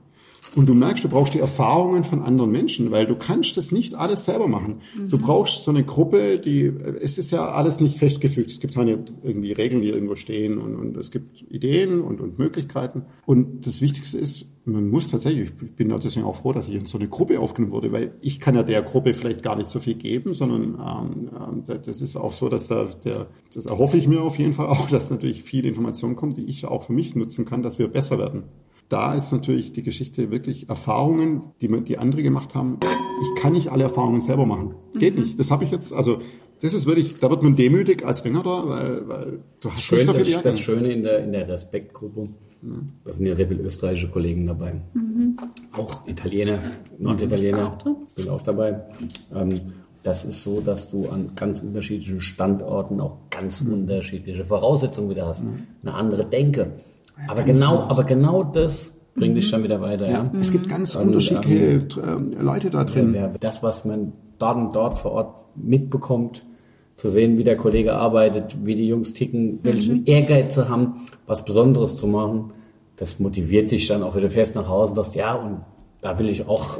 Und du merkst, du brauchst die Erfahrungen von anderen Menschen, weil du kannst das nicht alles selber machen. Du brauchst so eine Gruppe, die, es ist ja alles nicht festgefügt. Es gibt keine irgendwie Regeln, die irgendwo stehen und, und es gibt Ideen und, und Möglichkeiten. Und das Wichtigste ist, man muss tatsächlich, ich bin deswegen auch froh, dass ich in so eine Gruppe aufgenommen wurde, weil ich kann ja der Gruppe vielleicht gar nicht so viel geben, sondern ähm, ähm, das ist auch so, dass da der, das erhoffe ich mir auf jeden Fall auch, dass natürlich viel Information kommt, die ich auch für mich nutzen kann, dass wir besser werden da ist natürlich die Geschichte wirklich Erfahrungen, die, man- die andere gemacht haben. Ich kann nicht alle Erfahrungen selber machen. Geht nicht. Das habe ich jetzt, also das ist wirklich, da wird man demütig als Wengerer, weil, weil du hast Schön, nicht so das, das Jahrgänge. Schöne in der, in der Respektgruppe, da sind ja sehr viele österreichische Kollegen dabei. Auch Italiener, Norditaliener sind auch dabei. Ähm, das ist so, dass du an ganz unterschiedlichen Standorten auch ganz unterschiedliche Voraussetzungen wieder hast. Eine andere Denke. Aber ganz genau, anders. aber genau das bringt dich dann wieder weiter. Ja. Es gibt ganz Und, unterschiedliche ähm, Leute da drin. Ja, das, was man dort und dort vor Ort mitbekommt, zu sehen, wie der Kollege arbeitet, wie die Jungs ticken, welchen Ehrgeiz sie haben, was Besonderes zu machen, das motiviert dich dann auch, wenn du fährst nach Hause und sagst, ja, und da will ich auch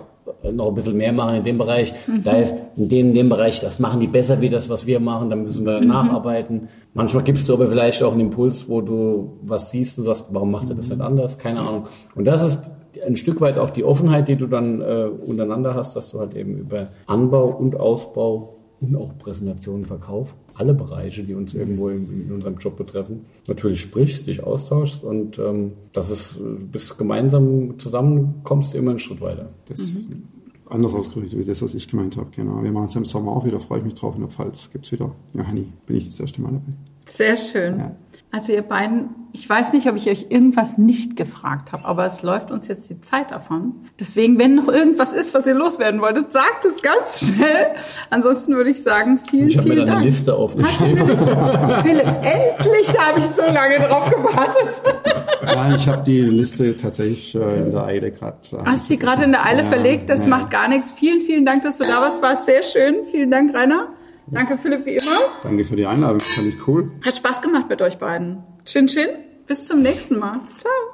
noch ein bisschen mehr machen in dem Bereich. Da ist in dem, in dem Bereich, das machen die besser wie das, was wir machen, da müssen wir nacharbeiten. Manchmal gibst du aber vielleicht auch einen Impuls, wo du was siehst und sagst, warum macht er das nicht anders? Keine Ahnung. Und das ist ein Stück weit auch die Offenheit, die du dann äh, untereinander hast, dass du halt eben über Anbau und Ausbau und auch Präsentationen, Verkauf, alle Bereiche, die uns irgendwo in, in unserem Job betreffen, natürlich sprichst, dich austauschst und ähm, das ist, äh, bis gemeinsam zusammenkommst du immer einen Schritt weiter. Das anders ausgedrückt wie das, was ich gemeint habe. Genau. Wir machen es im Sommer auch wieder, freue ich mich drauf. In der Pfalz gibt's wieder. Johanni, bin ich das erste Mal dabei. Sehr schön. Ja. Also ihr beiden, ich weiß nicht, ob ich euch irgendwas nicht gefragt habe, aber es läuft uns jetzt die Zeit davon. Deswegen, wenn noch irgendwas ist, was ihr loswerden wolltet, sagt es ganz schnell. Ansonsten würde ich sagen, vielen, Ich habe mir vielen dann eine Dank. Liste aufgeschrieben. Philipp, endlich, da habe ich so lange drauf gewartet. Ja, ich habe die Liste tatsächlich äh, in der Eile gerade. Hast sie gerade in der Eile verlegt, das macht gar nichts. Vielen, vielen Dank, dass du da warst, war sehr schön. Vielen Dank, Rainer. Danke, Philipp, wie immer. Danke für die Einladung, fand ich cool. Hat Spaß gemacht mit euch beiden. Chin, chin. Bis zum nächsten Mal. Ciao.